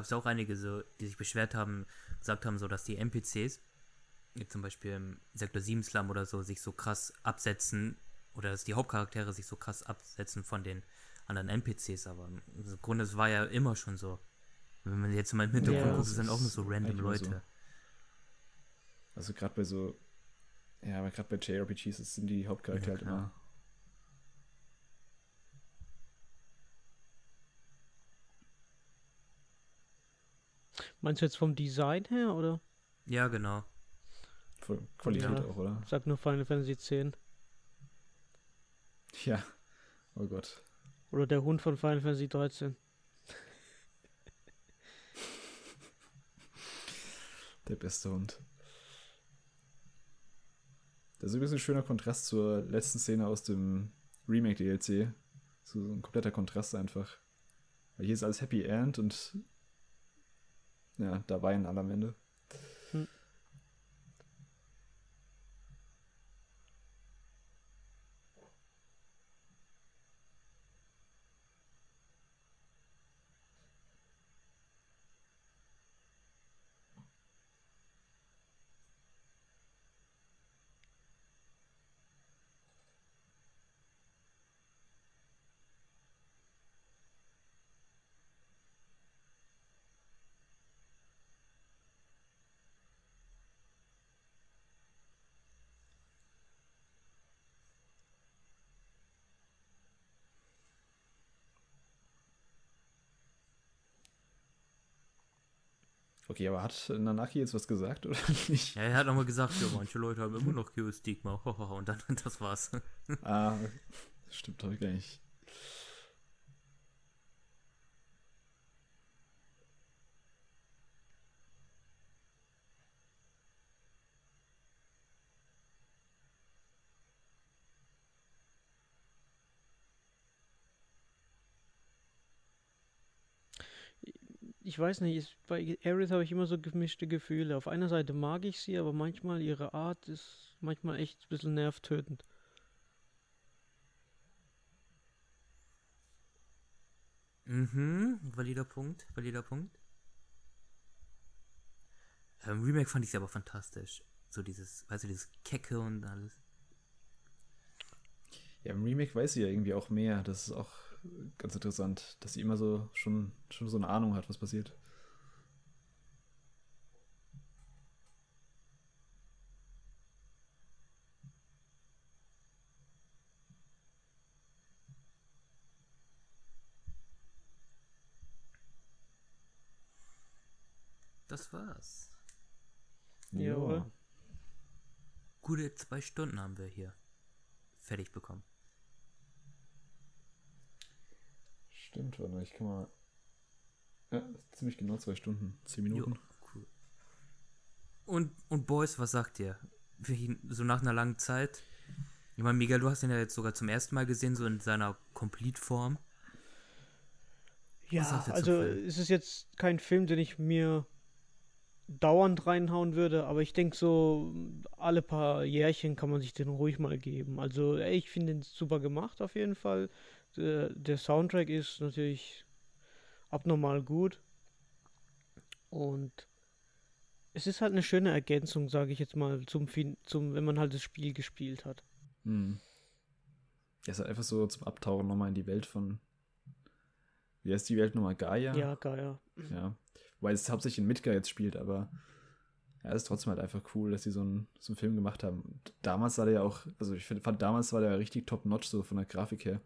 Gab es auch einige, so, die sich beschwert haben, gesagt haben, so, dass die NPCs, wie zum Beispiel im Sektor 7 Slum oder so, sich so krass absetzen, oder dass die Hauptcharaktere sich so krass absetzen von den anderen NPCs, aber im Grunde, es war ja immer schon so. Wenn man jetzt mal im Hintergrund Ja, guckt, sind auch nur so random immer so. Leute. Also gerade bei so, ja, aber gerade bei JRPGs sind die Hauptcharaktere Ja, halt immer. Meinst du jetzt vom Design her oder? Ja, genau. Voll Qualität Ja. auch, oder? Sag nur Final Fantasy X. Ja. Oh Gott. Oder der Hund von Final Fantasy 13. Der beste Hund. Das ist übrigens ein schöner Kontrast zur letzten Szene aus dem Remake-DLC. So ein kompletter Kontrast einfach. Weil hier ist alles Happy End und ja, da weinen alle am Ende. Hm. Okay, aber hat Nanaki jetzt was gesagt oder nicht? Ja, er hat nochmal gesagt, ja, manche Leute haben immer noch Geostigma. Und dann, das war's. ah, stimmt doch gar nicht. Ich weiß nicht, ich, bei Aerith habe ich immer so gemischte Gefühle. Auf einer Seite mag ich sie, aber manchmal ihre Art ist manchmal echt ein bisschen nervtötend. Mhm, valider Punkt, valider Punkt. Im Remake fand ich sie aber fantastisch. So dieses, weißt du, dieses Kecke und alles. Ja, im Remake weiß sie ja irgendwie auch mehr. Das ist auch ganz interessant, dass sie immer so schon, schon so eine Ahnung hat, was passiert. Das war's. Ja. Gute zwei Stunden haben wir hier fertig bekommen. Stimmt, warte, ich kann mal. Ja, ziemlich genau zwei Stunden, zehn Minuten. Jo, cool. Und, und Boys, was sagt ihr? So nach einer langen Zeit. Ich meine, Miguel, du hast ihn ja jetzt sogar zum ersten Mal gesehen, so in seiner Complete-Form. Ja, also es ist jetzt kein Film, den ich mir dauernd reinhauen würde, aber ich denke so, alle paar Jährchen kann man sich den ruhig mal geben. Also ey, ich finde den super gemacht auf jeden Fall. Der, der Soundtrack ist natürlich abnormal gut. Und es ist halt eine schöne Ergänzung, sage ich jetzt mal, zum, zum, wenn man halt das Spiel gespielt hat. Hm. Ja, ist halt einfach so zum Abtauchen nochmal in die Welt von. Wie heißt die Welt nochmal? Gaia? Ja, Gaia. Ja. Weil es hauptsächlich in Midgar jetzt spielt, aber ja, ist trotzdem halt einfach cool, dass sie so einen, so einen Film gemacht haben. Und damals war der ja auch, also ich fand, damals war der richtig top-notch, so von der Grafik her.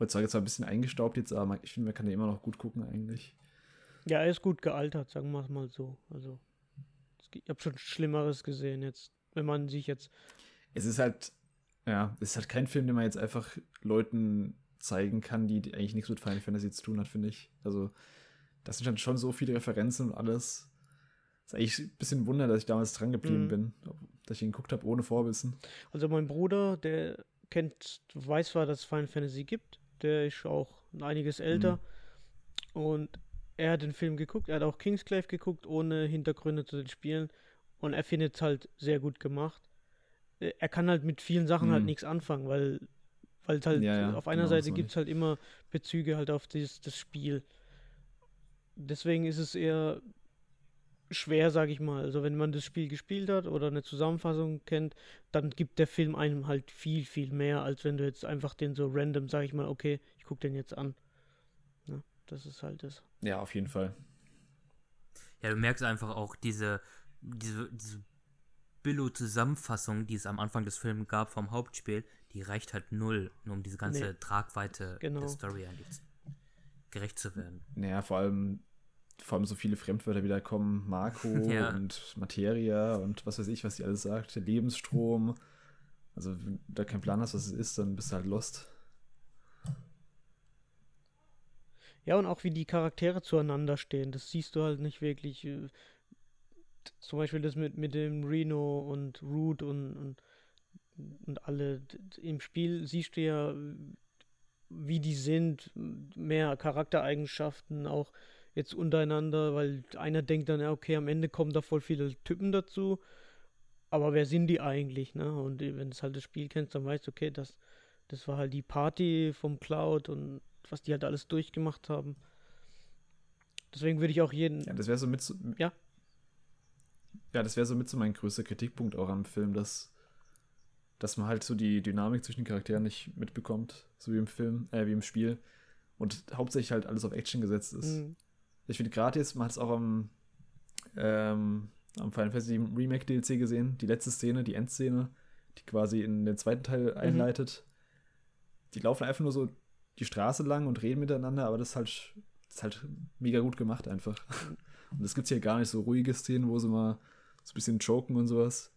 Heutzutage zwar ein bisschen eingestaubt jetzt, aber ich finde, man kann den immer noch gut gucken eigentlich. Ja, er ist gut gealtert, sagen wir es mal so. Also, ich habe schon Schlimmeres gesehen jetzt, wenn man sich jetzt. Es ist halt, ja, es ist halt kein Film, den man jetzt einfach Leuten zeigen kann, die eigentlich nichts mit Final Fantasy zu tun hat, finde ich. Also, das sind schon so viele Referenzen und alles. Das ist eigentlich ein bisschen ein Wunder, dass ich damals dran geblieben mhm. bin, dass ich ihn geguckt habe ohne Vorwissen. Also mein Bruder, der kennt, weiß zwar, dass es Final Fantasy gibt, der ist auch einiges älter. Mhm. Und er hat den Film geguckt, er hat auch Kingsclave geguckt, ohne Hintergründe zu den Spielen. Und er findet es halt sehr gut gemacht. Äh, er kann halt mit vielen Sachen halt mhm. halt nichts anfangen, weil weil halt ja, ja, auf einer genau, Seite gibt es halt immer Bezüge halt auf dieses, das Spiel. Deswegen ist es eher schwer, sag ich mal. Also wenn man das Spiel gespielt hat oder eine Zusammenfassung kennt, dann gibt der Film einem halt viel, viel mehr, als wenn du jetzt einfach den so random, sag ich mal, okay, ich guck den jetzt an. Ja, das ist halt das. Ja, auf jeden Fall. Ja, du merkst einfach auch diese, diese, diese Billo-Zusammenfassung, die es am Anfang des Films gab vom Hauptspiel, die reicht halt null, nur um diese ganze nee. Tragweite genau. der Story eigentlich gerecht zu werden. Naja, vor allem vor allem so viele Fremdwörter wieder kommen, Marco ja. und Materia und was weiß ich, was die alles sagt, Lebensstrom. Also, wenn du da keinen Plan hast, was es ist, dann bist du halt lost. Ja, und auch wie die Charaktere zueinander stehen, das siehst du halt nicht wirklich. Äh, zum Beispiel das mit, mit dem Reno und Root und, und, und alle. Im Spiel siehst du ja, wie die sind, mehr Charaktereigenschaften, auch jetzt untereinander, weil einer denkt dann, ja, okay, am Ende kommen da voll viele Typen dazu. Aber wer sind die eigentlich, ne? Und wenn du halt das Spiel kennst, dann weißt du, okay, das, das war halt die Party vom Cloud und was die halt alles durchgemacht haben. Deswegen würde ich auch jeden. Ja, das wäre so mit. So, ja. Ja, das wäre so mit so mein größter Kritikpunkt auch am Film, dass, dass man halt so die Dynamik zwischen den Charakteren nicht mitbekommt, so wie im Film, äh, wie im Spiel. Und hauptsächlich halt alles auf Action gesetzt ist. Mhm. Ich finde gerade jetzt, man hat es auch am, ähm, am Final Fantasy Remake DLC gesehen, die letzte Szene, die Endszene, die quasi in den zweiten Teil mhm. einleitet. Die laufen einfach nur so die Straße lang und reden miteinander, aber das ist halt, das ist halt mega gut gemacht einfach. Und es gibt hier gar nicht so ruhige Szenen, wo sie mal so ein bisschen choken und sowas.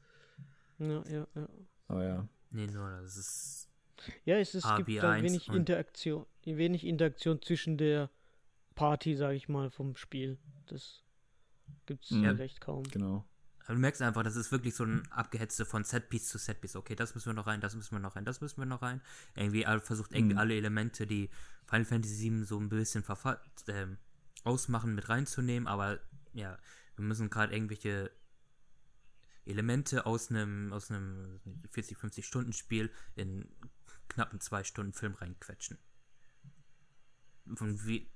Ja, ja, ja. Aber ja. Nee, nur das ist. Ja, es, es gibt AB1 halt wenig Interaktion, wenig Interaktion zwischen der Party, sag ich mal, vom Spiel. Das gibt's Mhm. ja recht kaum. Genau. Aber du merkst einfach, das ist wirklich so ein Abgehetzte von Setpiece zu Setpiece. Okay, das müssen wir noch rein, das müssen wir noch rein, das müssen wir noch rein. Irgendwie versucht irgendwie Mhm. alle Elemente, die Final Fantasy VII so ein bisschen ähm, ausmachen, mit reinzunehmen. Aber ja, wir müssen gerade irgendwelche Elemente aus einem aus einem 40, 50 Stunden Spiel in knappen zwei Stunden Film reinquetschen. Von wie,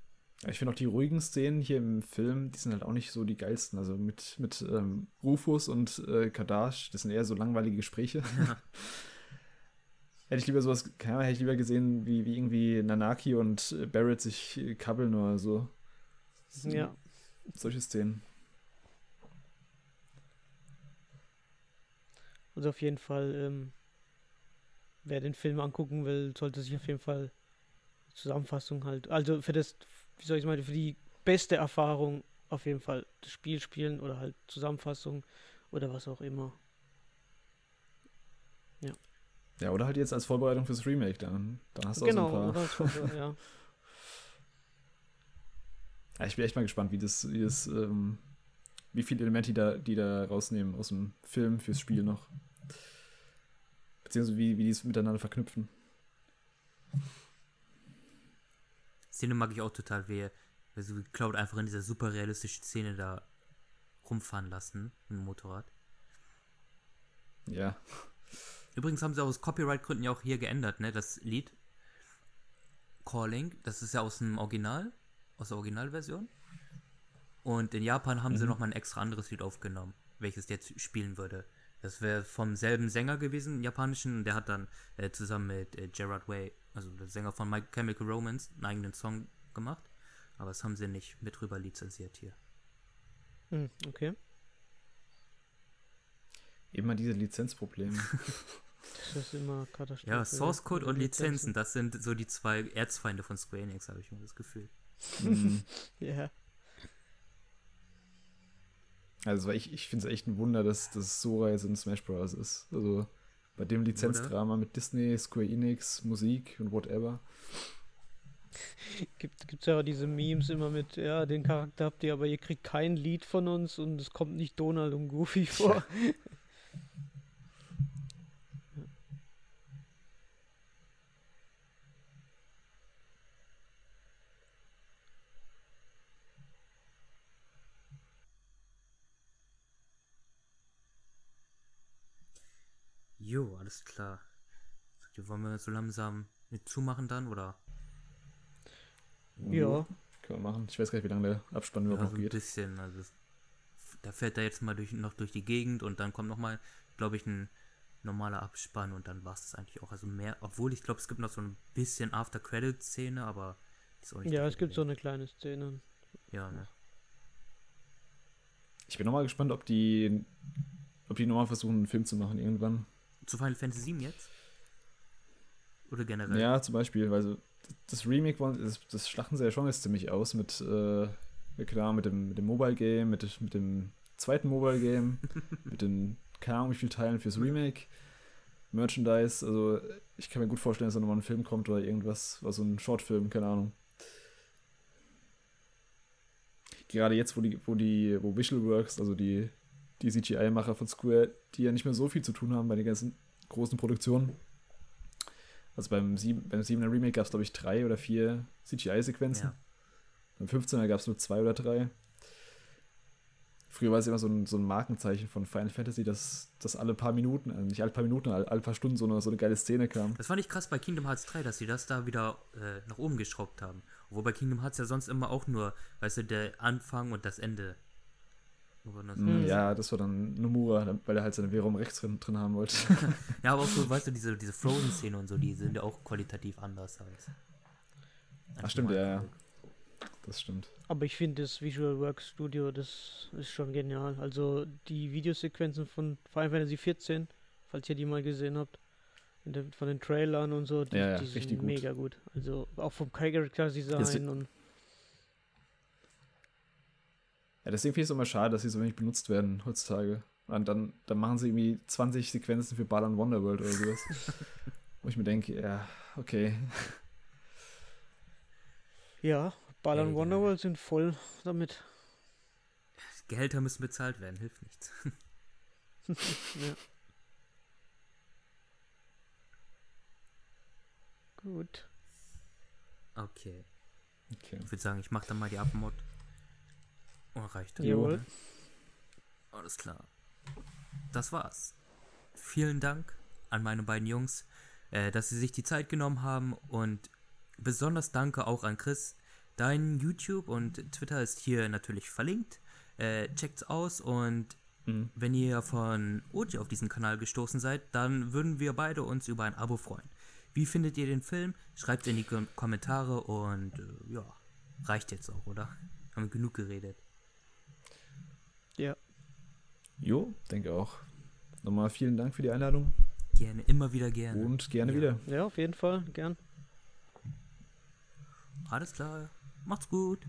ich finde auch die ruhigen Szenen hier im Film, die sind halt auch nicht so die geilsten. Also mit, mit ähm, Rufus und äh, Kadash, das sind eher so langweilige Gespräche. hätte ich lieber sowas, keine Ahnung, hätte ich lieber gesehen, wie, wie irgendwie Nanaki und äh, Barrett sich äh, kabbeln oder so. so. Ja, Solche Szenen. also auf jeden Fall, ähm, wer den Film angucken will, sollte sich auf jeden Fall Zusammenfassung halt, also für das, wie soll ich sagen, für die beste Erfahrung auf jeden Fall das Spiel spielen oder halt Zusammenfassung oder was auch immer. Ja, oder halt jetzt als Vorbereitung fürs Remake dann. Dann hast du Genau, auch so ein oder? paar. So, ja. Ja, ich bin echt mal gespannt, wie das, wie das, ähm, wie viele Elemente die da, die da rausnehmen aus dem Film fürs Spiel noch. Beziehungsweise wie, wie die es miteinander verknüpfen. Szene mag ich auch total, wie also wie Cloud einfach in dieser super realistischen Szene da rumfahren lassen mit dem Motorrad. Ja. Übrigens haben sie aus Copyright-Gründen ja auch hier geändert, ne? Das Lied Calling, das ist ja aus dem Original, aus der Originalversion. Und in Japan haben sie Mhm. nochmal ein extra anderes Lied aufgenommen, welches jetzt spielen würde. Das wäre vom selben Sänger gewesen, japanischen, und der hat dann äh, zusammen mit äh, Gerard Way, also der Sänger von My Chemical Romance, einen eigenen Song gemacht. Aber das haben sie nicht mit rüber lizenziert hier. Hm, okay. Immer diese Lizenzprobleme. Das ist immer Katastrophe. Ja, Source Code und Lizenzen. Lizenzen, das sind so die zwei Erzfeinde von Square Enix, habe ich immer das Gefühl. Mhm. Ja. Also ich, ich finde es echt ein Wunder, dass, dass Sora jetzt in Smash Bros. ist. Also bei dem Lizenzdrama mit Disney, Square Enix, Musik und whatever. Gibt gibt's ja diese Memes immer mit, ja, den Charakter habt ihr, aber ihr kriegt kein Lied von uns und es kommt nicht Donald und Goofy vor. Jo, alles klar. Wollen wir so langsam mit zumachen dann, oder? Ja. Können wir machen. Ich weiß gar nicht, wie lange der Abspann überhaupt Ja, so noch ein geht. bisschen. Also da fährt er jetzt mal durch, noch durch die Gegend und dann kommt nochmal, glaube ich, ein normaler Abspann und dann war es das eigentlich auch. Also mehr, obwohl ich glaube, es gibt noch so ein bisschen After-Credit-Szene, aber ist auch nicht Ja, es gibt so eine kleine Szene. Ja, ne? Ich bin nochmal gespannt, ob die, ob die nochmal versuchen, einen Film zu machen irgendwann. Zu Final Fantasy VII jetzt? Oder generell? Ja, zum Beispiel, weil so das Remake, das, das schlachten sie ja schon jetzt ziemlich aus mit, äh, klar, mit dem, mit dem Mobile Game, mit, mit dem zweiten Mobile Game, mit den, keine Ahnung, wie viel Teilen fürs Remake, Merchandise, also ich kann mir gut vorstellen, dass da nochmal ein Film kommt oder irgendwas, was so ein Shortfilm, keine Ahnung. Gerade jetzt, wo die, wo die, wo Visualworks, also die, die CGI-Macher von Square, die ja nicht mehr so viel zu tun haben bei den ganzen großen Produktionen. Also beim, 7, beim 7er Remake gab es, glaube ich, drei oder vier CGI-Sequenzen. Ja. Beim 15er gab es nur zwei oder drei. Früher war es immer so ein, so ein Markenzeichen von Final Fantasy, dass, dass alle paar Minuten, also nicht alle paar Minuten, alle, alle paar Stunden so eine, so eine geile Szene kam. Das fand ich krass bei Kingdom Hearts 3, dass sie das da wieder äh, nach oben geschraubt haben. Obwohl bei Kingdom Hearts ja sonst immer auch nur, weißt du, der Anfang und das Ende. Das- Mm, Ja, das war dann Nomura, weil er halt seine Währung rechts drin, drin haben wollte. Ja, aber auch so, weißt du, diese, diese Frozen-Szene und so, die sind ja auch qualitativ anders als. Ach, stimmt, ja, ja. Das stimmt. Aber ich finde das Visual Works Studio, das ist schon genial. Also die Videosequenzen von Final Fantasy 14, falls ihr die mal gesehen habt, den, von den Trailern und so, die, Ja, ja, die richtig sind gut. mega gut. Also auch vom Character Design und Ja, deswegen finde ich es immer schade, dass sie so wenig benutzt werden heutzutage. Und dann, dann machen sie irgendwie 20 Sequenzen für Balan Wonderworld oder sowas. Wo ich mir denke, ja, okay. Ja, Ball und Wonderworld sind voll damit. Gehälter müssen bezahlt werden, hilft nichts. Ja. Gut. Okay. okay. Ich würde sagen, ich mache dann mal die Abmod. Oh, reicht dann. Jawohl. Alles klar. Das war's. Vielen Dank an meine beiden Jungs, äh, dass sie sich die Zeit genommen haben und besonders danke auch an Chris. Dein YouTube und Twitter ist hier natürlich verlinkt. Äh, checkt's aus und Mhm. wenn ihr von Oji auf diesen Kanal gestoßen seid, dann würden wir beide uns über ein Abo freuen. Wie findet ihr den Film? Schreibt in die Kom Kommentare und äh, ja, reicht jetzt auch, oder? Haben wir genug geredet. Ja. Jo, denke auch. Nochmal vielen Dank für die Einladung Gerne, immer wieder gerne. und gerne Ja. wieder. Ja, auf jeden Fall. Gern. Alles klar. Macht's gut.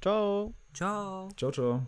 Ciao. Ciao. Ciao, ciao.